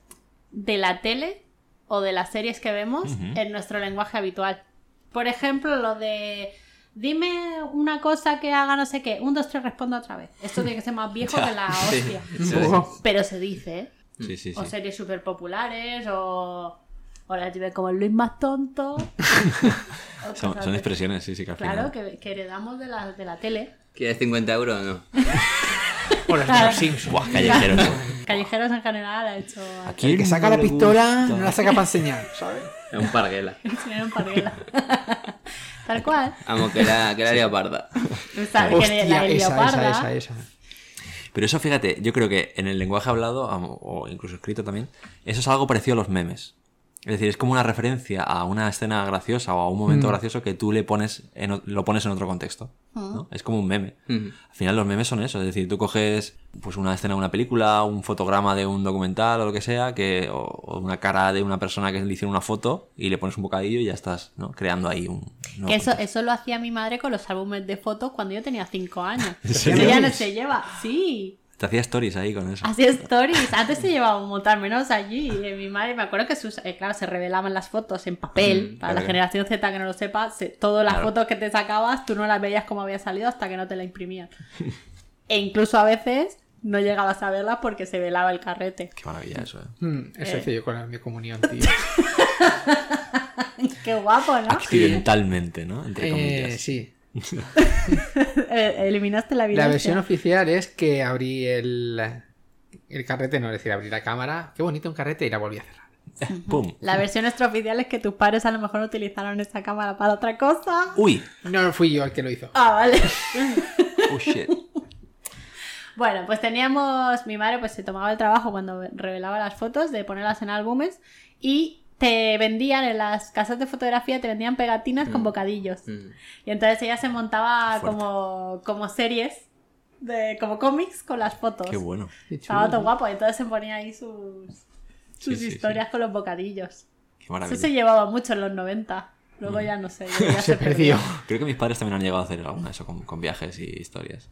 de la tele o de las series que vemos en nuestro lenguaje habitual. Por ejemplo, lo de dime una cosa que haga no sé qué, un, dos, tres, respondo otra vez. Esto tiene que ser más viejo que la Sí. hostia. Sí. Pero se dice, ¿eh? Sí, sí, sí. O series súper populares o... O la típica como el Luis más tonto. Son, expresiones, sí, sí, que al Claro, final... que, que heredamos de la, de la tele. ¿Quieres 50 euros o no? De los Simpsons. Buah, callejeros. Callejeros en general ha hecho Aquí El que saca la pistola no la saca para enseñar, ¿sabes? Es un parguela. enseñar un parguela. Tal cual. Vamos, que la, que la haría parda. Está- que Hostia, la esa, leoparda. esa, esa, esa. Pero eso, fíjate, yo creo que en el lenguaje hablado, o incluso escrito también, eso es algo parecido a los memes. Es decir, es como una referencia a una escena graciosa o a un momento gracioso que tú le pones en o- lo pones en otro contexto. ¿no? Es como un meme. Ujú. Al final los memes son eso, es decir, tú coges pues una escena de una película, un fotograma de un documental o lo que sea, que, o, o una cara de una persona que le hicieron una foto y le pones un bocadillo y ya estás ¿no? creando ahí un... Que eso, contexto. eso lo hacía mi madre con los álbumes de fotos cuando yo tenía 5 años. Ya no se lleva. Sí. Te hacía stories ahí con eso. Hacía stories. Antes se llevaba un montón menos allí. Y mi madre, me acuerdo que sus, eh, claro, se revelaban las fotos en papel. Mm, Para claro la que- generación Z que no lo sepa, se- todas las Claro. fotos que te sacabas, tú no las veías como había salido hasta que no te la imprimían. e incluso a veces no llegabas a verlas porque se velaba el carrete. Qué maravilla eso, ¿eh? Mm, eso hice yo con la mi comunión, tío. Qué guapo, ¿no? Accidentalmente, ¿no? Entre Eh, comillas. sí. Eliminaste la La evidencia. versión oficial es que abrí el, el carrete, no, es decir, abrí la cámara. Qué bonito un carrete y la volví a cerrar. ¡Pum! La versión extraoficial es que tus padres a lo mejor utilizaron esta cámara para otra cosa. ¡Uy! No fui yo el que lo hizo. Ah, vale. ¡Oh, shit! Bueno, pues teníamos, mi madre pues se tomaba el trabajo cuando revelaba las fotos de ponerlas en álbumes y te vendían en las casas de fotografía, te vendían pegatinas con bocadillos. Mm. Y entonces ella se montaba Fuerte. como, como series, de, como cómics con las fotos. ¡Qué bueno! Estaba todo guapo, y entonces se ponía ahí sus, sus Sí, sí, historias con los bocadillos. ¡Qué Eso maravilla! se llevaba mucho en los 90. Luego ya no sé, ya Se perdió. Creo que mis padres también han llegado a hacer alguna de eso con, con viajes y historias.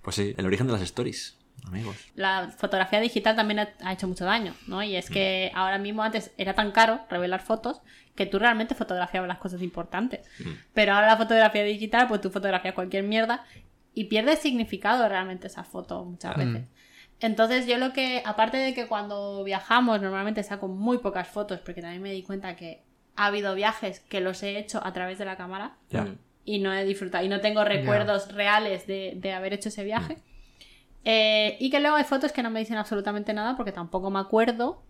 Pues sí, el origen de las stories, amigos. la fotografía digital también ha, hecho mucho daño, ¿no? Y es que ahora mismo antes era tan caro revelar fotos que tú realmente fotografiabas las cosas importantes. Pero ahora la fotografía digital, pues tú fotografías cualquier mierda y pierde significado realmente esa foto muchas Mm. veces. Entonces yo lo que, aparte de que cuando viajamos normalmente saco muy pocas fotos, porque también me di cuenta que ha habido viajes que los he hecho a través de la cámara. Mm. y no he disfrutado y no tengo recuerdos reales de, de haber hecho ese viaje. Eh, y que luego hay fotos que no me dicen absolutamente nada porque tampoco me acuerdo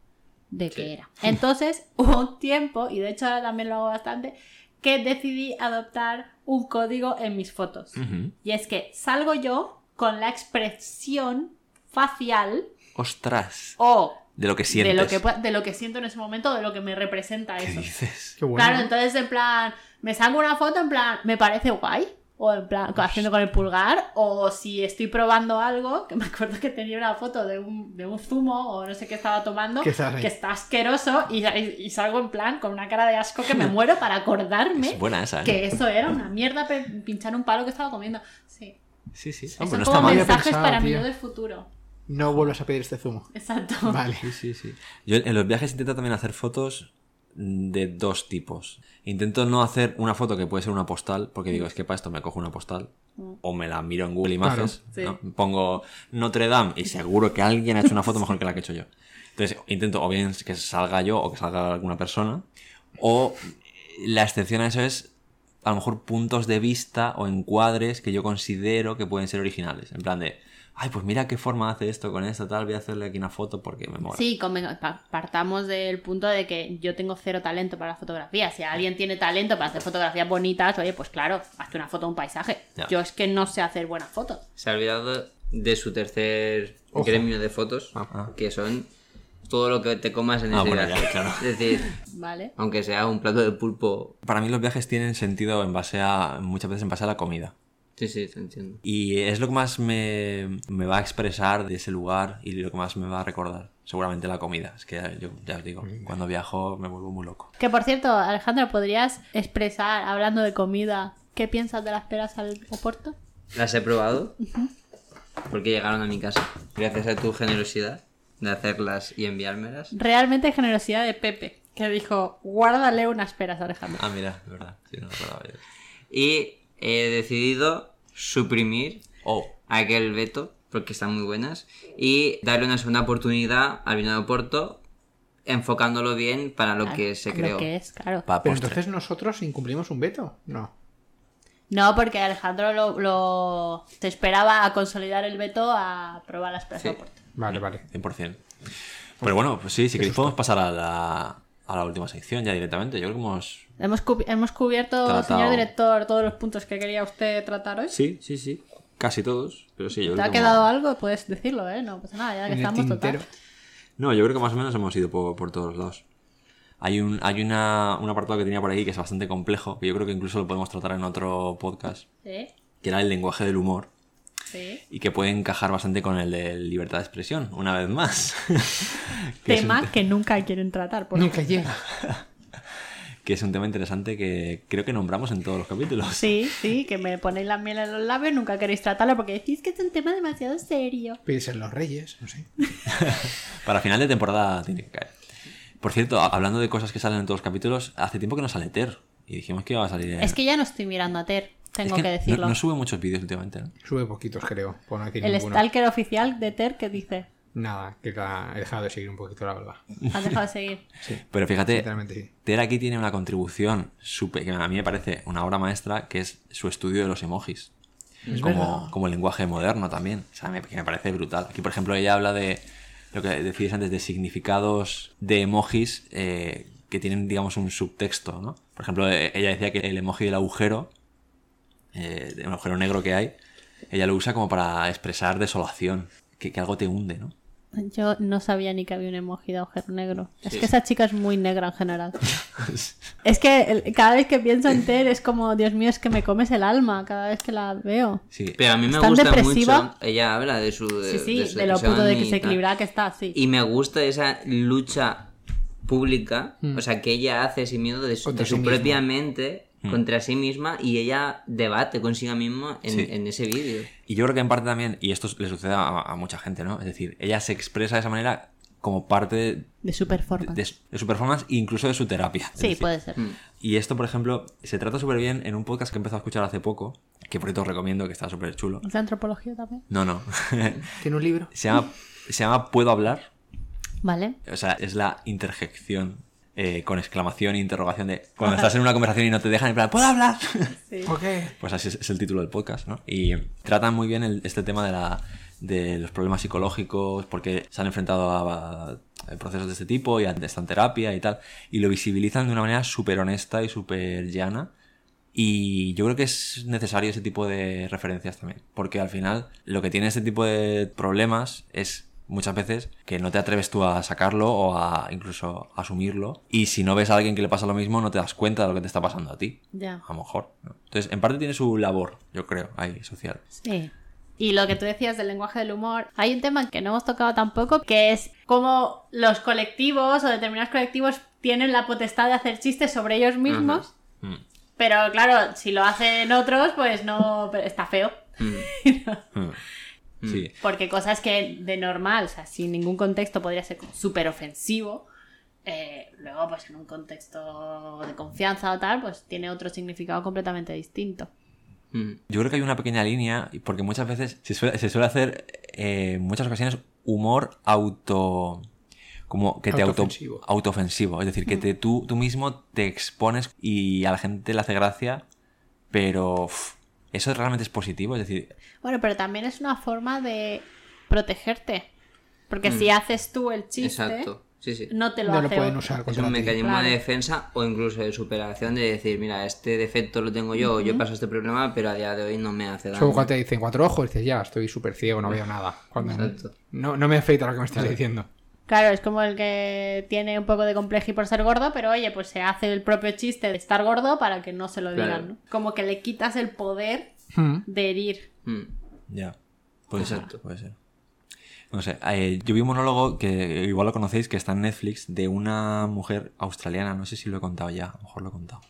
de qué era. Entonces hubo un tiempo, y de hecho ahora también lo hago bastante, que decidí adoptar un código en mis fotos. Y es que salgo yo con la expresión facial ¡Ostras! o De lo que de sientes. lo que, pue- de lo que siento en ese momento, de lo que me representa ¿Qué eso. dices? Qué bueno. Claro, entonces en plan, me saco una foto en plan, me parece guay, o en plan, haciendo con el pulgar, o si estoy probando algo, que me acuerdo que tenía una foto de un, de un zumo o no sé qué estaba tomando, Que está asqueroso, y, y- y salgo en plan con una cara de asco que me muero para acordarme Es buena esa, ¿eh? que eso era una mierda pinchar un palo que estaba comiendo. Sí. Sí, sí. Son Hombre, no como mal. mensajes pensado, para yo del futuro. No vuelvas a pedir este zumo. Exacto. Vale. Sí, sí, sí. Yo en los viajes intento también hacer fotos de dos tipos. Intento no hacer una foto que puede ser una postal, porque digo, es que para esto me cojo una postal. O me la miro en Google Images. Claro. ¿no? Pongo Notre Dame y seguro que alguien ha hecho una foto mejor que la que he hecho yo. Entonces intento o bien que salga yo o que salga alguna persona. O La excepción a eso es a lo mejor puntos de vista o encuadres que yo considero que pueden ser originales. En plan de, ay, pues mira qué forma hace esto con esto, tal, voy a hacerle aquí una foto porque me mola. Sí, partamos del punto de que yo tengo cero talento para la fotografía. Si alguien tiene talento para hacer fotografías bonitas, oye, pues claro, hazte una foto de un paisaje. Ya. Yo es que no sé hacer buenas fotos. Se ha olvidado de su tercer Ojo. gremio de fotos, Ah. que son todo lo que te comas en Ah, ese bueno, viaje. ya, claro. Es decir, ¿Vale? aunque sea un plato de pulpo. Para mí los viajes tienen sentido en base a, muchas veces en base a la comida. Sí, sí, te entiendo. Y es lo que más me, me va a expresar de ese lugar y lo que más me va a recordar. Seguramente la comida. Es que ya- yo ya os digo, cuando viajo me vuelvo muy loco. Que por cierto, Alejandro, ¿podrías expresar, hablando de comida, qué piensas de las peras al Oporto? Las he probado porque llegaron a mi casa. Gracias a tu generosidad de hacerlas y enviármelas. Realmente generosidad de Pepe, que dijo, guárdale unas peras Alejandro. Ah, mira, es verdad. Sí, no yo. Y he decidido suprimir Oh, aquel veto porque están muy buenas y darle una segunda oportunidad al vino de Oporto enfocándolo bien para lo que se Lo creó. que es, claro. para Pero postre. entonces nosotros incumplimos un veto. No. No, porque Alejandro lo, lo- se esperaba a consolidar el veto a probar las peras Sí. Vale, vale. 100%. Pero bueno, pues sí, si queréis podemos pasar a la, a la última sección ya directamente. Yo creo que hemos... Hemos, cu- hemos cubierto, Tratado. señor director, todos los puntos que quería usted tratar hoy. Sí, sí, sí. Casi todos, pero sí, yo ¿Te creo ha que quedado hemos- algo? Puedes decirlo, ¿eh? No pasa nada, ya que En estamos total. No, yo creo que más o menos hemos ido por, por todos lados. Hay, un, hay una, un apartado que tenía por ahí que es bastante complejo, que yo creo que incluso lo podemos tratar en otro podcast, Sí, que era el lenguaje del humor, sí. y que puede encajar bastante con el de libertad de expresión, una vez más. que, es un, Tema te- que nunca quiero tratar. Por Nunca llega. que es un tema interesante que creo que nombramos en todos los capítulos. Sí, sí, que me ponéis la miel en los labios, nunca queréis tratarlo porque decís que es un tema demasiado serio. Puede ser los reyes, no sé. Para final de temporada tiene que caer. Por cierto, hablando de cosas que salen en todos los capítulos, hace tiempo que no sale Ter. Y dijimos que iba a salir. Es que ya no estoy mirando a Ter, tengo Es que decirlo. No, sube muchos vídeos últimamente, ¿no? Sube poquitos, creo. Por no decir el ninguno. stalker oficial de Ter que dice, Nada, que la he dejado de seguir un poquito, la verdad. has dejado de seguir. Sí, Pero fíjate, sí. Ter aquí tiene una contribución súper- que a mí me parece una obra maestra, que es su estudio de los emojis. como, como el lenguaje moderno también. O sea, me, que me parece brutal. Aquí, por ejemplo, ella habla de lo que decías antes, de significados de emojis eh, que tienen, digamos, un subtexto, ¿no? Por ejemplo, eh, ella decía que el emoji del agujero, eh, de un agujero negro que hay, ella lo usa como para expresar desolación, que, que algo te hunde, ¿no? Yo no sabía ni que había un emoji de agujero negro. Es que esa chica es muy negra en general. es que el- cada vez que pienso en Ter es como, Dios mío, es que me comes el alma cada vez que la veo. Sí, Pero a mí me ¿Es tan gusta depresiva? mucho. Ella habla de su. De, Sí, sí, de lo puto de y que se equilibra que está, sí. Y me gusta esa lucha pública, o sea, que ella hace sin miedo de su, de propia mente contra sí misma y ella debate consigo misma en, Sí. en ese vídeo. Y yo creo que en parte también, y esto le sucede a, a mucha gente, ¿no? Es decir, ella se expresa de esa manera como parte de, De su performance. de su- de su performance e incluso de su terapia. Sí, decir, puede ser. Y esto, por ejemplo, se trata súper bien en un podcast que he empezado a escuchar hace poco, que por cierto os recomiendo, que está súper chulo. ¿Es de antropología también? No, no. ¿Tiene un libro? se, llama, se llama Puedo hablar. Vale. O sea, es la interjección eh, con exclamación e interrogación de cuando estás en una conversación y no te dejan en plan, ¿puedo hablar? Ok. Pues así es, es el título del podcast, ¿no? Y tratan muy bien el- este tema de, la, de los problemas psicológicos, porque se han enfrentado a, a procesos de este tipo y a- están en terapia y tal, y lo visibilizan de una manera súper honesta y súper llana. Y yo creo que es necesario ese tipo de referencias también, porque al final lo que tiene este tipo de problemas es muchas veces que no te atreves tú a sacarlo o a incluso asumirlo, y si no ves a alguien que le pasa lo mismo no te das cuenta de lo que te está pasando a ti Ya. a lo mejor. ¿no? Entonces, en parte tiene su labor, yo creo, ahí, social. Sí. Y lo que tú decías del lenguaje del humor, hay un tema que no hemos tocado tampoco, que es cómo los colectivos o determinados colectivos tienen la potestad de hacer chistes sobre ellos mismos, Mm, pero claro, si lo hacen otros, pues no, pero está feo. mm. Sí, Porque cosas que de normal, o sea, sin ningún contexto podría ser súper ofensivo, eh, luego pues en un contexto de confianza o tal, pues tiene otro significado completamente distinto. Mm. yo creo que hay una pequeña línea, porque muchas veces se suele, se suele hacer, eh, en muchas ocasiones, humor auto... como que te auto, Autoofensivo. autoofensivo. Es decir, que te, tú, tú mismo te expones y a la gente le hace gracia, pero eso realmente es positivo. Es decir, Bueno, pero también es una forma de protegerte. Porque Mm. si haces tú el chiste, Exacto. Sí, sí. no te lo No hace lo pueden usar Es un mecanismo Claro. de defensa o incluso de superación de decir, mira, este defecto lo tengo yo, yo paso este problema, pero a día de hoy no me hace daño. cuando te dicen cuatro ojos, dices, ya, estoy súper ciego, no veo nada. Cuando Exacto. no, no me afecta lo que me estás diciendo. Claro, es como el que tiene un poco de complejo por ser gordo, pero oye, pues se hace el propio chiste de estar gordo para que no se lo digan, Claro. ¿no? Como que le quitas el poder Hmm. de herir. Mm. ya. Puede ser, puede ser. No sé, eh, yo vi un monólogo que igual lo conocéis, que está en Netflix, de una mujer australiana, no sé si lo he contado ya, a lo mejor lo he contado.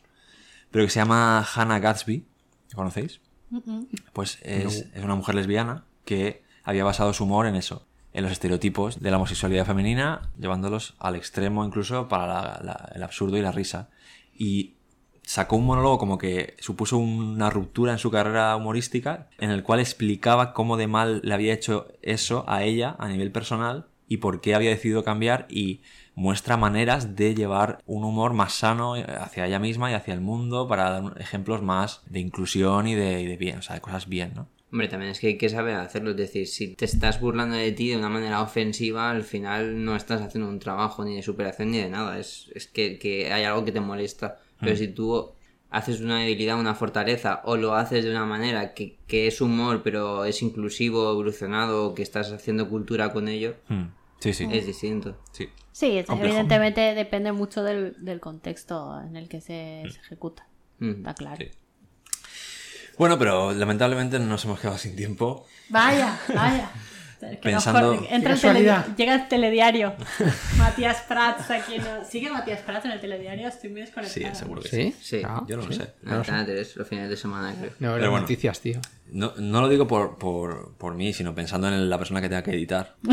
Pero que se llama Hannah Gatsby, ¿lo conocéis? Pues es, es una mujer lesbiana que había basado su humor en eso, en los estereotipos de la homosexualidad femenina, llevándolos al extremo incluso para el absurdo y la risa. Y sacó un monólogo como que supuso una ruptura en su carrera humorística, en el cual explicaba cómo de mal le había hecho eso a ella a nivel personal y por qué había decidido cambiar y muestra maneras de llevar un humor más sano hacia ella misma y hacia el mundo para dar ejemplos más de inclusión y de, y de bien, o sea, de cosas bien, ¿no? Hombre, también es que hay que saber hacerlo. Es decir, si te estás burlando de ti de una manera ofensiva, al final no estás haciendo un trabajo ni de superación ni de nada. Es, es que, que hay algo que te molesta. Pero si tú haces una debilidad, una fortaleza, o lo haces de una manera que, que es humor, pero es inclusivo, evolucionado, que estás haciendo cultura con ello. Sí, sí. es distinto. sí. Sí, es- Complejo. evidentemente depende mucho del, del contexto en el que se, se ejecuta. Mm. Está claro. Sí. Bueno, pero lamentablemente nos hemos quedado sin tiempo. Vaya, vaya. Que Pensando- nos- entra el teledi- llega el telediario. Matías Prats aquí. No... ¿Sigue Matías Prats en el telediario? Estoy muy Sí, desconectada. seguro que sí. ¿Sí? Sí. Ah, Yo no lo sí. sé. Nada, Antena 3, los fines de semana, creo. No, Pero bueno. noticias, tío. No, no lo digo por, por, por mí, sino pensando en la persona que tenga que editar.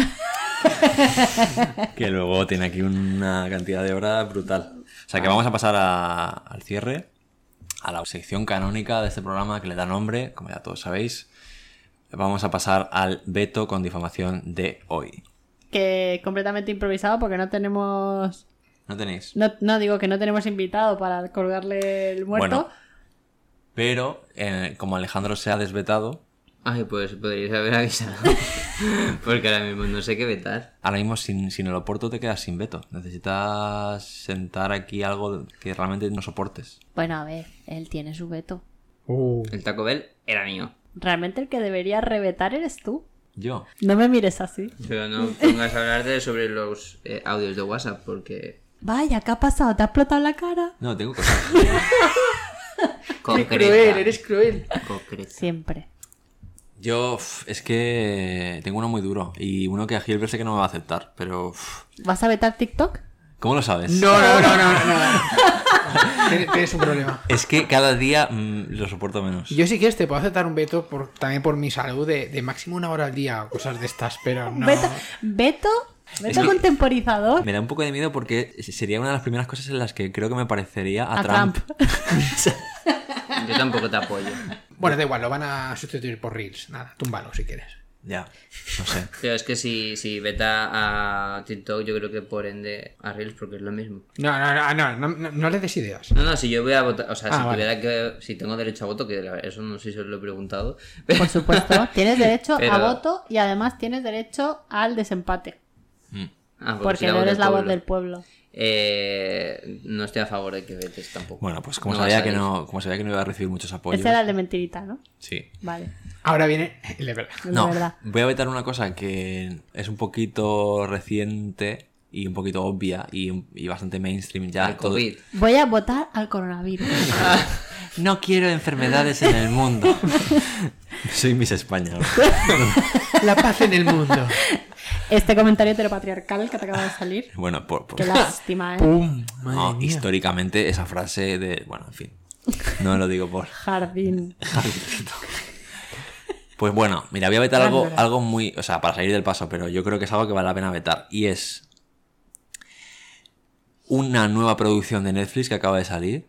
que luego tiene aquí una cantidad de horas brutal. O sea que vamos a pasar a- al cierre, a la sección canónica de este programa que le da nombre, como ya todos sabéis. Vamos a pasar al veto con difamación de hoy. Que completamente improvisado porque no tenemos. ¿No tenéis? No, no digo que no tenemos invitado para colgarle el muerto. Bueno, pero eh, como Alejandro se ha desvetado, Ay, pues podríais haber avisado. Porque ahora mismo no sé qué vetar. ahora mismo sin, sin el oporto te quedas sin veto. Necesitas sentar aquí algo que realmente no soportes. Bueno, a ver, él tiene su veto. Uh, El Taco Bell era mío. Realmente el que debería revetar eres tú. Yo. No me mires así. Pero no pongas a hablar de sobre los eh, audios de WhatsApp porque... Vaya, ¿qué ha pasado? ¿Te ha explotado la cara? No, tengo cosas. eres Concreta. cruel, eres cruel. Concreta. Siempre. Yo, es que tengo uno muy duro y uno que a Gilbert sé que no me va a aceptar, pero... ¿Vas a vetar TikTok? ¿Cómo lo sabes? No, no, no, no, no. Tienes- Tienes un problema. Es que cada día mm, lo soporto menos. Yo si quieres te puedo aceptar un veto por, también por mi salud de, de máximo una hora al día o cosas de estas, pero no. ¿Veto? ¿Veto? ¿Veto que- contemporizador? Me da un poco de miedo porque sería una de las primeras cosas en las que creo que me parecería a, A Trump. Yo tampoco te apoyo. Bueno, da igual, lo van a sustituir por Reels. Nada, túmbalo si quieres. Ya, no sé. Pero es que si, si veta a TikTok, yo creo que por ende a Reels, porque es lo mismo. No, no, no, no, no, no, no le des ideas. No, no, si yo voy a votar, o sea, Ah, si vale. tuviera que, si tengo derecho a voto, que eso no sé si os lo he preguntado. Por supuesto. Tienes derecho Pero- a voto y además tienes derecho al desempate. Mm. Ah, pues Porque soy no eres la voz pueblo. del pueblo. Eh, no estoy a favor de que vetes tampoco. Bueno, pues como No sabía que no, como sabía que no iba a recibir muchos apoyos. Ese era el de mentirita, ¿no? Sí. Vale. Ahora viene el de verdad. De No, verdad. voy a vetar una cosa que es un poquito reciente y un poquito obvia y, y bastante mainstream ya. El todo- COVID. Voy a votar al coronavirus. No quiero enfermedades en el mundo. Soy Miss España. La paz en el mundo. Este comentario heteropatriarcal que te acaba de salir. Bueno, por, por- Qué lástima, ¿eh? ¡Pum! Madre no, mía. históricamente esa frase de... Bueno, en fin. No lo digo por... Jardín. Pues bueno, mira, voy a vetar algo, algo muy... O sea, para salir del paso, pero yo creo que es algo que vale la pena vetar. Y es... Una nueva producción de Netflix que acaba de salir.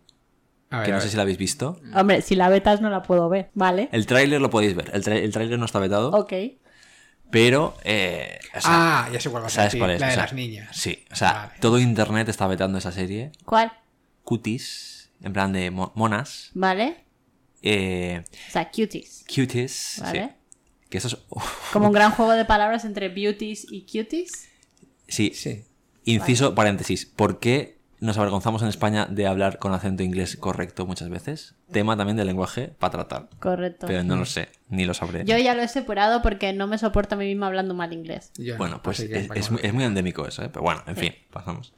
A ver, Que no sé si la habéis visto. Hombre, si la vetas no la puedo ver. Vale. El tráiler lo podéis ver. El, el tráiler no está vetado. Ok. Pero, eh, o sea, ah, ya sé cuál va a ser. ¿sabes sí, cuál es? La de O sea, las niñas. Sí, o sea, Vale. todo internet está vetando esa serie. ¿Cuál? Cuties, en plan de mo- monas. ¿Vale? Eh, O sea, cuties. cuties. ¿Vale? Sí. Que eso es. Como un gran juego de palabras entre beauties y cuties. sí, Sí. Inciso, paréntesis. ¿Por qué nos avergonzamos en España de hablar con acento inglés correcto muchas veces? Tema también del lenguaje para tratar. Correcto. Pero no lo sé, ni lo sabré. Yo ya lo he separado porque no me soporto a mí misma hablando mal inglés. Yo Bueno, pues es, muy, no- es muy endémico eso, ¿eh? Pero bueno, en fin, pasamos.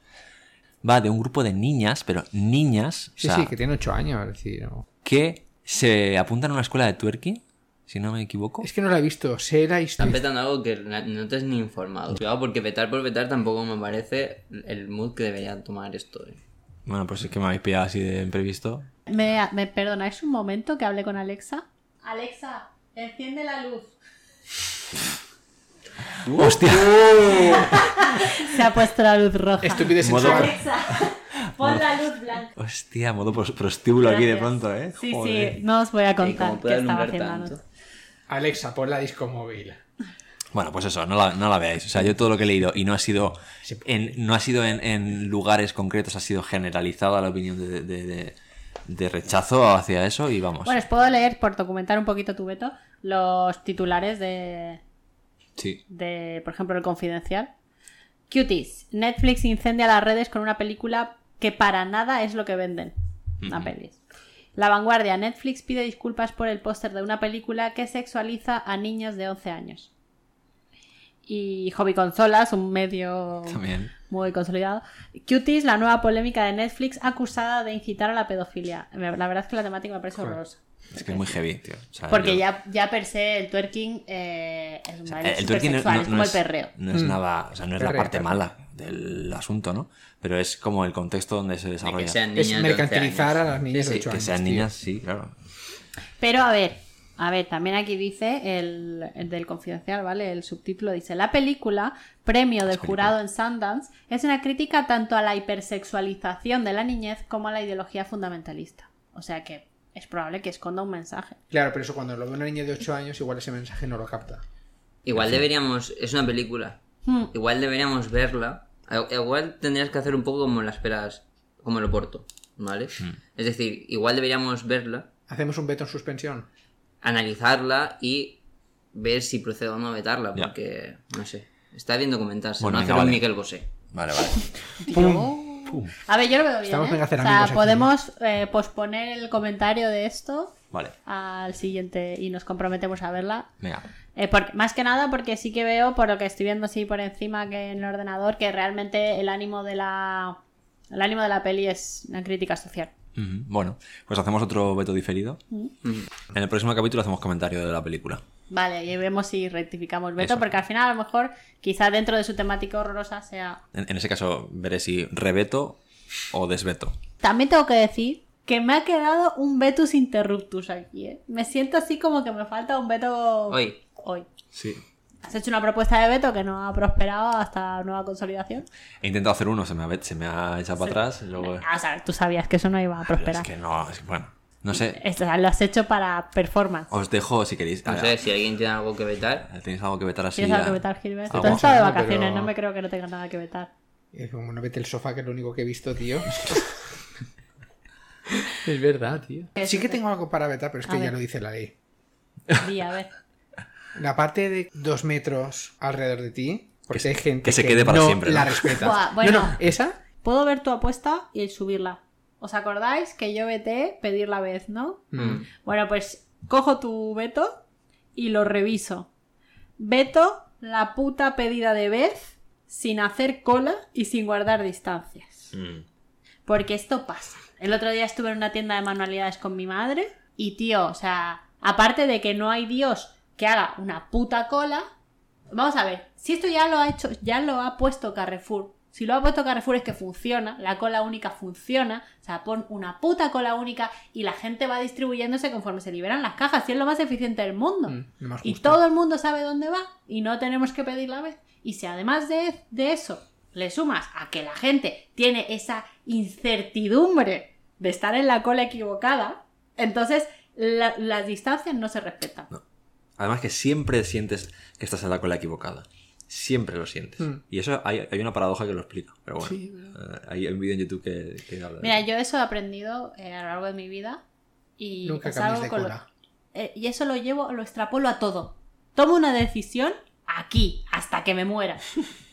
Va de un grupo de niñas, pero niñas, o Sí, sea, sí, que tiene 8 años. Es decir, no. que se apuntan a una escuela de twerking, si no me equivoco. Es que no la he visto. Sé la Están historia. petando algo que no te has ni informado. Cuidado, porque vetar por vetar tampoco me parece el mood que debería tomar esto. eh. Bueno, pues es que me habéis pillado así de imprevisto. ¿Me, me perdonáis un momento que hable con Alexa? Alexa, enciende la luz. ¡Hostia! Se ha puesto la luz roja. Estupidez Modo- sexual. Alexa, pon la luz blanca. Hostia, modo pros- prostíbulo aquí de pronto, ¿eh? Sí, Joder. sí, no os voy a contar qué estaba haciendo. Alexa, pon la disco móvil. Bueno, pues eso, no la, no la veáis. O sea, yo todo lo que he leído y no ha sido en, no ha sido en, en lugares concretos, ha sido generalizada la opinión de, de- de- de rechazo hacia eso y vamos. Bueno, os puedo leer, por documentar un poquito tu veto, los titulares de, Sí. de, por ejemplo, el confidencial. Cuties. Netflix incendia las redes con una película que para nada es lo que venden. Una pelis. La vanguardia. Netflix pide disculpas por el póster de una película que sexualiza a niños de 11 años. Y Hobby Consolas, un medio También. muy consolidado. Cuties, la nueva polémica de Netflix acusada de incitar a la pedofilia. La verdad es que la temática me parece horrorosa. Es que es muy heavy, tío. O sea, Porque yo- ya, ya per se el twerking eh, es, o sea, el twerking no, es no como es, el perreo. no es nada, o sea, no es la parte perreo. mala del asunto, ¿no? Pero es como el contexto donde se De desarrolla. que sean Es niñas de 11 mercantilizar años. a las niñas Sí, de sí. 8 que años. sean tío. niñas, sí, claro. Pero a ver, a ver, también aquí dice el, el del confidencial, ¿vale? El subtítulo dice, la película, premio del jurado en Sundance, es una crítica tanto a la hipersexualización de la niñez como a la ideología fundamentalista. O sea que es probable que esconda un mensaje. Claro, pero eso cuando lo ve una niña de 8 años, igual ese mensaje no lo capta. Igual deberíamos. Es una película. Hmm. Igual deberíamos verla. Igual tendrías que hacer un poco como las esperas. Como el Oporto. ¿Vale? Es decir, igual deberíamos verla, Hacemos un veto en suspensión. analizarla y ver si procede o no vetarla. Ya. Porque, no sé. Está bien documentarse. Bueno, no hacer un vale. Miguel Bosé. Vale, vale. A ver, yo lo veo bien. Estamos ¿eh? a hacer o sea, podemos eh, posponer el comentario de esto Vale. al siguiente y nos comprometemos a verla. Venga. Eh, por- más que nada porque sí que veo, por lo que estoy viendo así por encima que en el ordenador, que realmente el ánimo de la el ánimo de la peli es una crítica social. Bueno, pues hacemos otro veto diferido. En el próximo capítulo hacemos comentario de la película. Vale, y vemos si rectificamos veto, Eso. porque al final a lo mejor quizá dentro de su temática horrorosa sea... En, en ese caso veré si reveto o desveto. También tengo que decir que me ha quedado un vetus interruptus aquí, ¿eh? Me siento así como que me falta un veto... Hoy. Hoy. Sí. Has hecho una propuesta de veto que no ha prosperado hasta nueva consolidación. He intentado hacer uno, se me ha, se me ha echado para atrás. y Luego... Ah, o sea, tú sabías que eso no iba a Es prosperar. que no, es que bueno. No sé. Esto, o sea, lo has hecho para performance. Os dejo si queréis. No sé, si alguien tiene algo que vetar. ¿Tenéis algo que vetar así? ¿Tienes algo a- que vetar, Gilbert? Tú has estado de vacaciones, pero- no me creo que no tengas nada que vetar. Es como no vete el sofá, que es lo único que he visto, tío. es verdad, tío. Sí que tengo algo para vetar, pero es que A ya ver. lo dice la ley. Di, a ver. La parte de dos metros alrededor de ti, porque hay gente que se quede para no siempre, la respeta. Bueno. No, no, esa Puedo ver tu apuesta y subirla. ¿Os acordáis que yo veté pedir la vez, no? Mm. Bueno, pues cojo tu veto y lo reviso. Veto la puta pedida de vez sin hacer cola y sin guardar distancias. Mm. Porque esto pasa. El otro día estuve en una tienda de manualidades con mi madre y tío, o sea, aparte de que no hay Dios que haga una puta cola, vamos a ver, si esto ya lo ha hecho, ya lo ha puesto Carrefour. Si lo ha puesto Carrefour es que funciona, la cola única funciona, o sea, pon una puta cola única y la gente va distribuyéndose conforme se liberan las cajas, y es lo más eficiente del mundo. Mm, y todo el mundo sabe dónde va y no tenemos que pedir la vez. Y si además de, de eso le sumas a que la gente tiene esa incertidumbre de estar en la cola equivocada, entonces la- las distancias no se respetan. Además que siempre sientes que estás en la cola equivocada. Siempre lo sientes. Mm. Y eso hay, hay una paradoja que lo explica. Pero bueno, Sí, eh, hay un vídeo en YouTube que, que habla de Mira, eso. yo eso he aprendido eh, a lo largo de mi vida. Y Nunca es cambies algo de con lo- eh, y eso lo llevo, lo extrapolo a todo. Tomo una decisión aquí, hasta que me muera.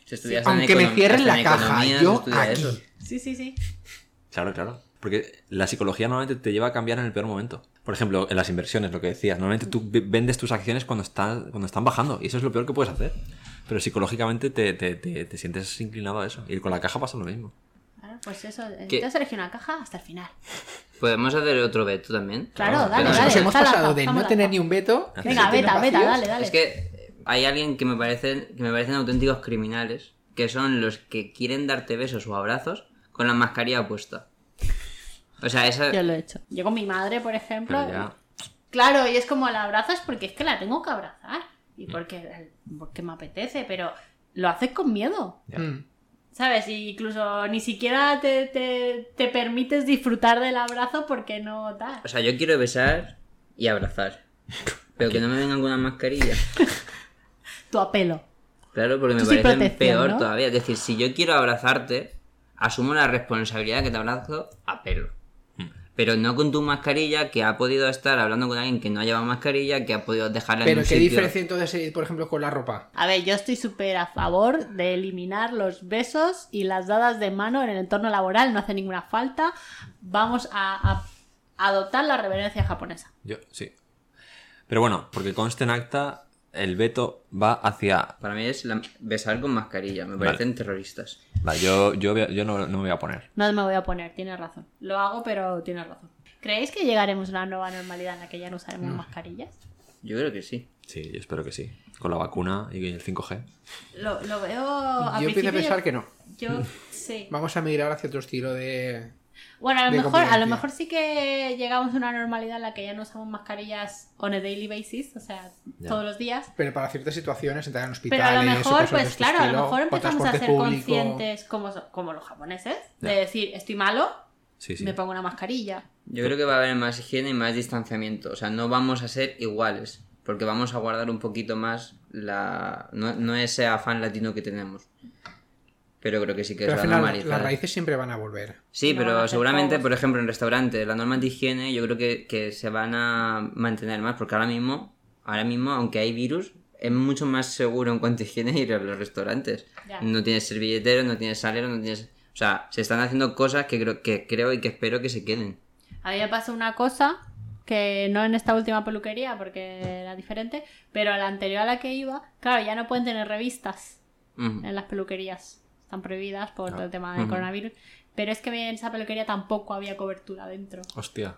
Si Aunque me cierren la caja, yo aquí. eso. Sí, sí, sí. Claro, claro. Porque la psicología normalmente te lleva a cambiar en el peor momento. Por ejemplo, en las inversiones, lo que decías. Normalmente tú ve- vendes tus acciones cuando están, cuando están bajando. Y eso es lo peor que puedes hacer. Pero psicológicamente te, te- te- te sientes inclinado a eso. Y con la caja pasa lo mismo. Claro, pues eso. ¿Qué? Entonces elegí una caja hasta el final. Podemos hacer otro veto también. Claro, Claro, dale, pero dale. Nos hemos pasado de no tener ni un veto. Venga, veta, veta, dale, dale. Es que hay alguien que me parecen, que me parecen auténticos criminales, que son los que quieren darte besos o abrazos con la mascarilla puesta. O sea, esa... Yo lo he hecho. Yo con mi madre, por ejemplo. Ya. Claro, y es como la abrazas porque es que la tengo que abrazar. Y Mm. porque, porque me apetece, pero lo haces con miedo. Mm. ¿Sabes? Y incluso ni siquiera te, te, te permites disfrutar del abrazo porque no tal. O sea, yo quiero besar y abrazar. Pero que no me vengan con una mascarilla. Tu apelo. Claro, porque me Tú protección, peor ¿no? todavía. Es decir, si yo quiero abrazarte, asumo la responsabilidad de que te abrazo a pelo. Pero no con tu mascarilla, que ha podido estar hablando con alguien que no lleva mascarilla, que ha podido dejarla en Pero un qué sitio. diferencia entonces, por ejemplo, con la ropa. A ver, yo estoy súper a favor de eliminar los besos y las dadas de mano en el entorno laboral. No hace ninguna falta. Vamos a, a adoptar la reverencia japonesa. Yo, sí. Pero bueno, porque conste en acta, el veto va hacia. Para mí es la- besar con mascarilla. Me parecen terroristas. Vale, yo, yo, yo no, no me voy a poner. No me voy a poner, tienes razón. Lo hago, pero tienes razón. ¿Creéis que llegaremos a una nueva normalidad en la que ya no usaremos mascarillas? Yo creo que sí. Sí, yo espero que sí. Con la vacuna y el 5G. Lo, lo veo. a Yo empiezo a pensar yo- que no. Yo sí. Vamos a migrar hacia otro estilo de. Bueno, a lo de mejor, a lo mejor sí que llegamos a una normalidad en la que ya no usamos mascarillas on a daily basis, o sea, Ya. todos los días. Pero para ciertas situaciones, entrar en Pero hospitales. a lo mejor, de pues este claro, a lo estilo, mejor empezamos a ser público. conscientes como, como los japoneses, de Ya. decir, estoy malo, Sí, sí. me pongo una mascarilla. Yo creo que va a haber más higiene y más distanciamiento. O sea, no vamos a ser iguales. Porque vamos a guardar un poquito más la. No, no ese afán latino que tenemos. Pero creo que sí que Pero se al va a final, las raíces siempre van a volver. Sí, No pero seguramente, por ejemplo, en restaurantes, las normas de higiene yo creo que, que se van a mantener más, porque ahora mismo, ahora mismo, aunque hay virus, es mucho más seguro en cuanto a higiene ir a los restaurantes. Ya. No tienes servilletero, no tienes salero, no tienes... O sea, se están haciendo cosas que creo, que creo y que espero que se queden. A mí me pasó una cosa que no en esta última peluquería porque era diferente, pero a la anterior a la que iba, claro, ya no pueden tener revistas en las peluquerías. Están prohibidas por Ah. todo el tema del coronavirus. Pero es que en esa peluquería tampoco había cobertura dentro. Hostia.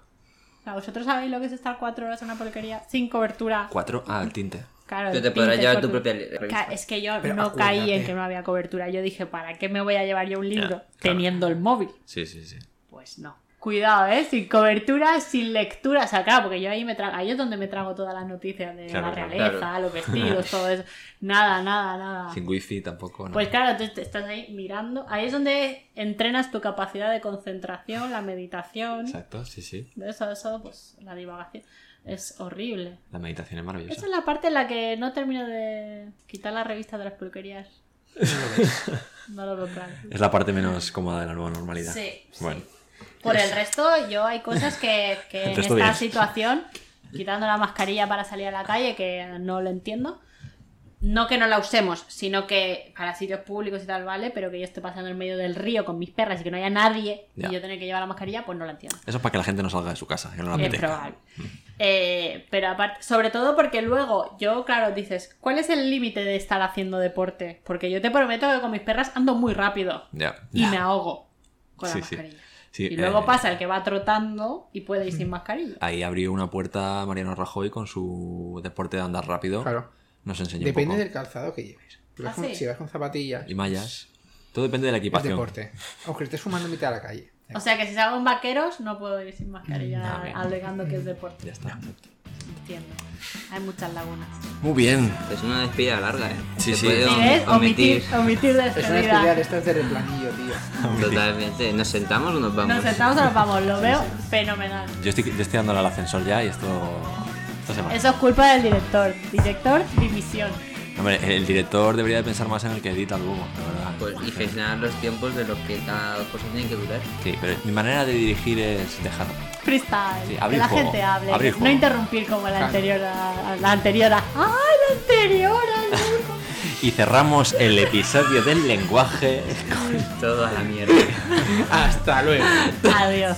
O sea, ¿vosotros sabéis lo que es estar cuatro horas en una peluquería sin cobertura? Cuatro. Ah, el tinte. Claro, Pero te podrás llevar tu propia revista. Es que yo Pero no caí en que no había cobertura. Yo dije, ¿para qué me voy a llevar yo un libro claro. teniendo el móvil? Sí, sí, sí. Pues no. Cuidado, ¿eh? Sin cobertura, sin lectura. O sea, claro, porque yo ahí me trago, ahí es donde me trago todas las noticias de Claro, la realeza, Claro. los vestidos, todo eso. Nada, nada, nada. Sin wifi tampoco. ¿no? Pues claro, entonces te estás ahí mirando. Ahí es donde entrenas tu capacidad de concentración, la meditación. Exacto, sí, sí. De eso, eso, pues la divagación. Es horrible. La meditación es maravillosa. Esa es la parte en la que no termino de quitar las revistas de las peluquerías. No lo veo claro. Es la parte menos cómoda de la nueva normalidad. Sí, sí. Por el resto, yo hay cosas que, que en esta bien. situación, quitando la mascarilla para salir a la calle, que no lo entiendo. No que no la usemos, sino que para sitios públicos y tal, vale, pero que yo esté pasando en medio del río con mis perras y que no haya nadie Ya. y yo tener que llevar la mascarilla, pues no la entiendo. eso es para que la gente no salga de su casa, que no la Es probable. Eh, pero aparte, sobre todo porque luego yo, claro, dices, ¿cuál es el límite de estar haciendo deporte? Porque yo te prometo que con mis perras ando muy rápido Ya. y me ahogo con la Sí, sí. mascarilla. Sí, Y luego eh, pasa el que va trotando y puede ir sin mascarilla. Ahí abrió una puerta Mariano Rajoy con su deporte de andar rápido. Claro. Nos enseñó Depende un poco. del calzado que lleves. Si vas, ¿Ah, con, sí? si vas con zapatillas, Y mallas. Todo depende de la es equipación. deporte. Aunque estés fumando en mitad de la calle. O sea que si salgo en vaqueros no puedo ir sin mascarilla No, bien. alegando que es deporte. Ya está. Entiendo. Hay muchas lagunas. Muy bien. Es una despedida larga, ¿eh? Sí, Se sí. puede ¿Sí om- ves? Omitir, omitir Es una despedida. despedida de estas de replanillo, tío. Totalmente. ¿Nos sentamos o nos vamos? Nos sentamos o nos vamos. Lo veo fenomenal. Yo estoy, yo estoy dándole al ascensor ya y esto Esta semana. Eso es culpa del director. Director, dimisión. Hombre, el director debería de pensar más en el que edita luego, la verdad. Pues, y gestionar los tiempos de lo que cada cosa tiene que durar. Sí, pero mi manera de dirigir es dejar. Freestyle. Sí, que abrir la juego, gente hable. abrir no juego. interrumpir como la anterior. A, a la anterior. A, ¡Ay, la anterior! a Y cerramos el episodio del lenguaje. Todo a la mierda. Hasta luego. Adiós.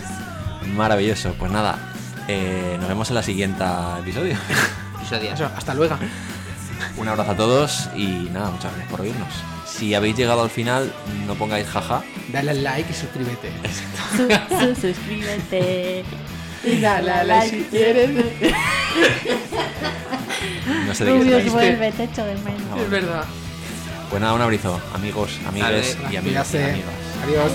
Maravilloso. Pues nada, eh, nos vemos en la siguiente episodio. Episodio. Eso, hasta luego. Un abrazo a todos y nada, muchas gracias por oírnos. Si habéis llegado al final, no pongáis jaja. Dale al like y suscríbete. Su- su- suscríbete. Y Dale al like si quieres. No sé de qué estáis. vuelve, te echo de menos. No. Es verdad. Pues nada, un abrizo, amigos, amigas y amigas. Adiós. Adiós.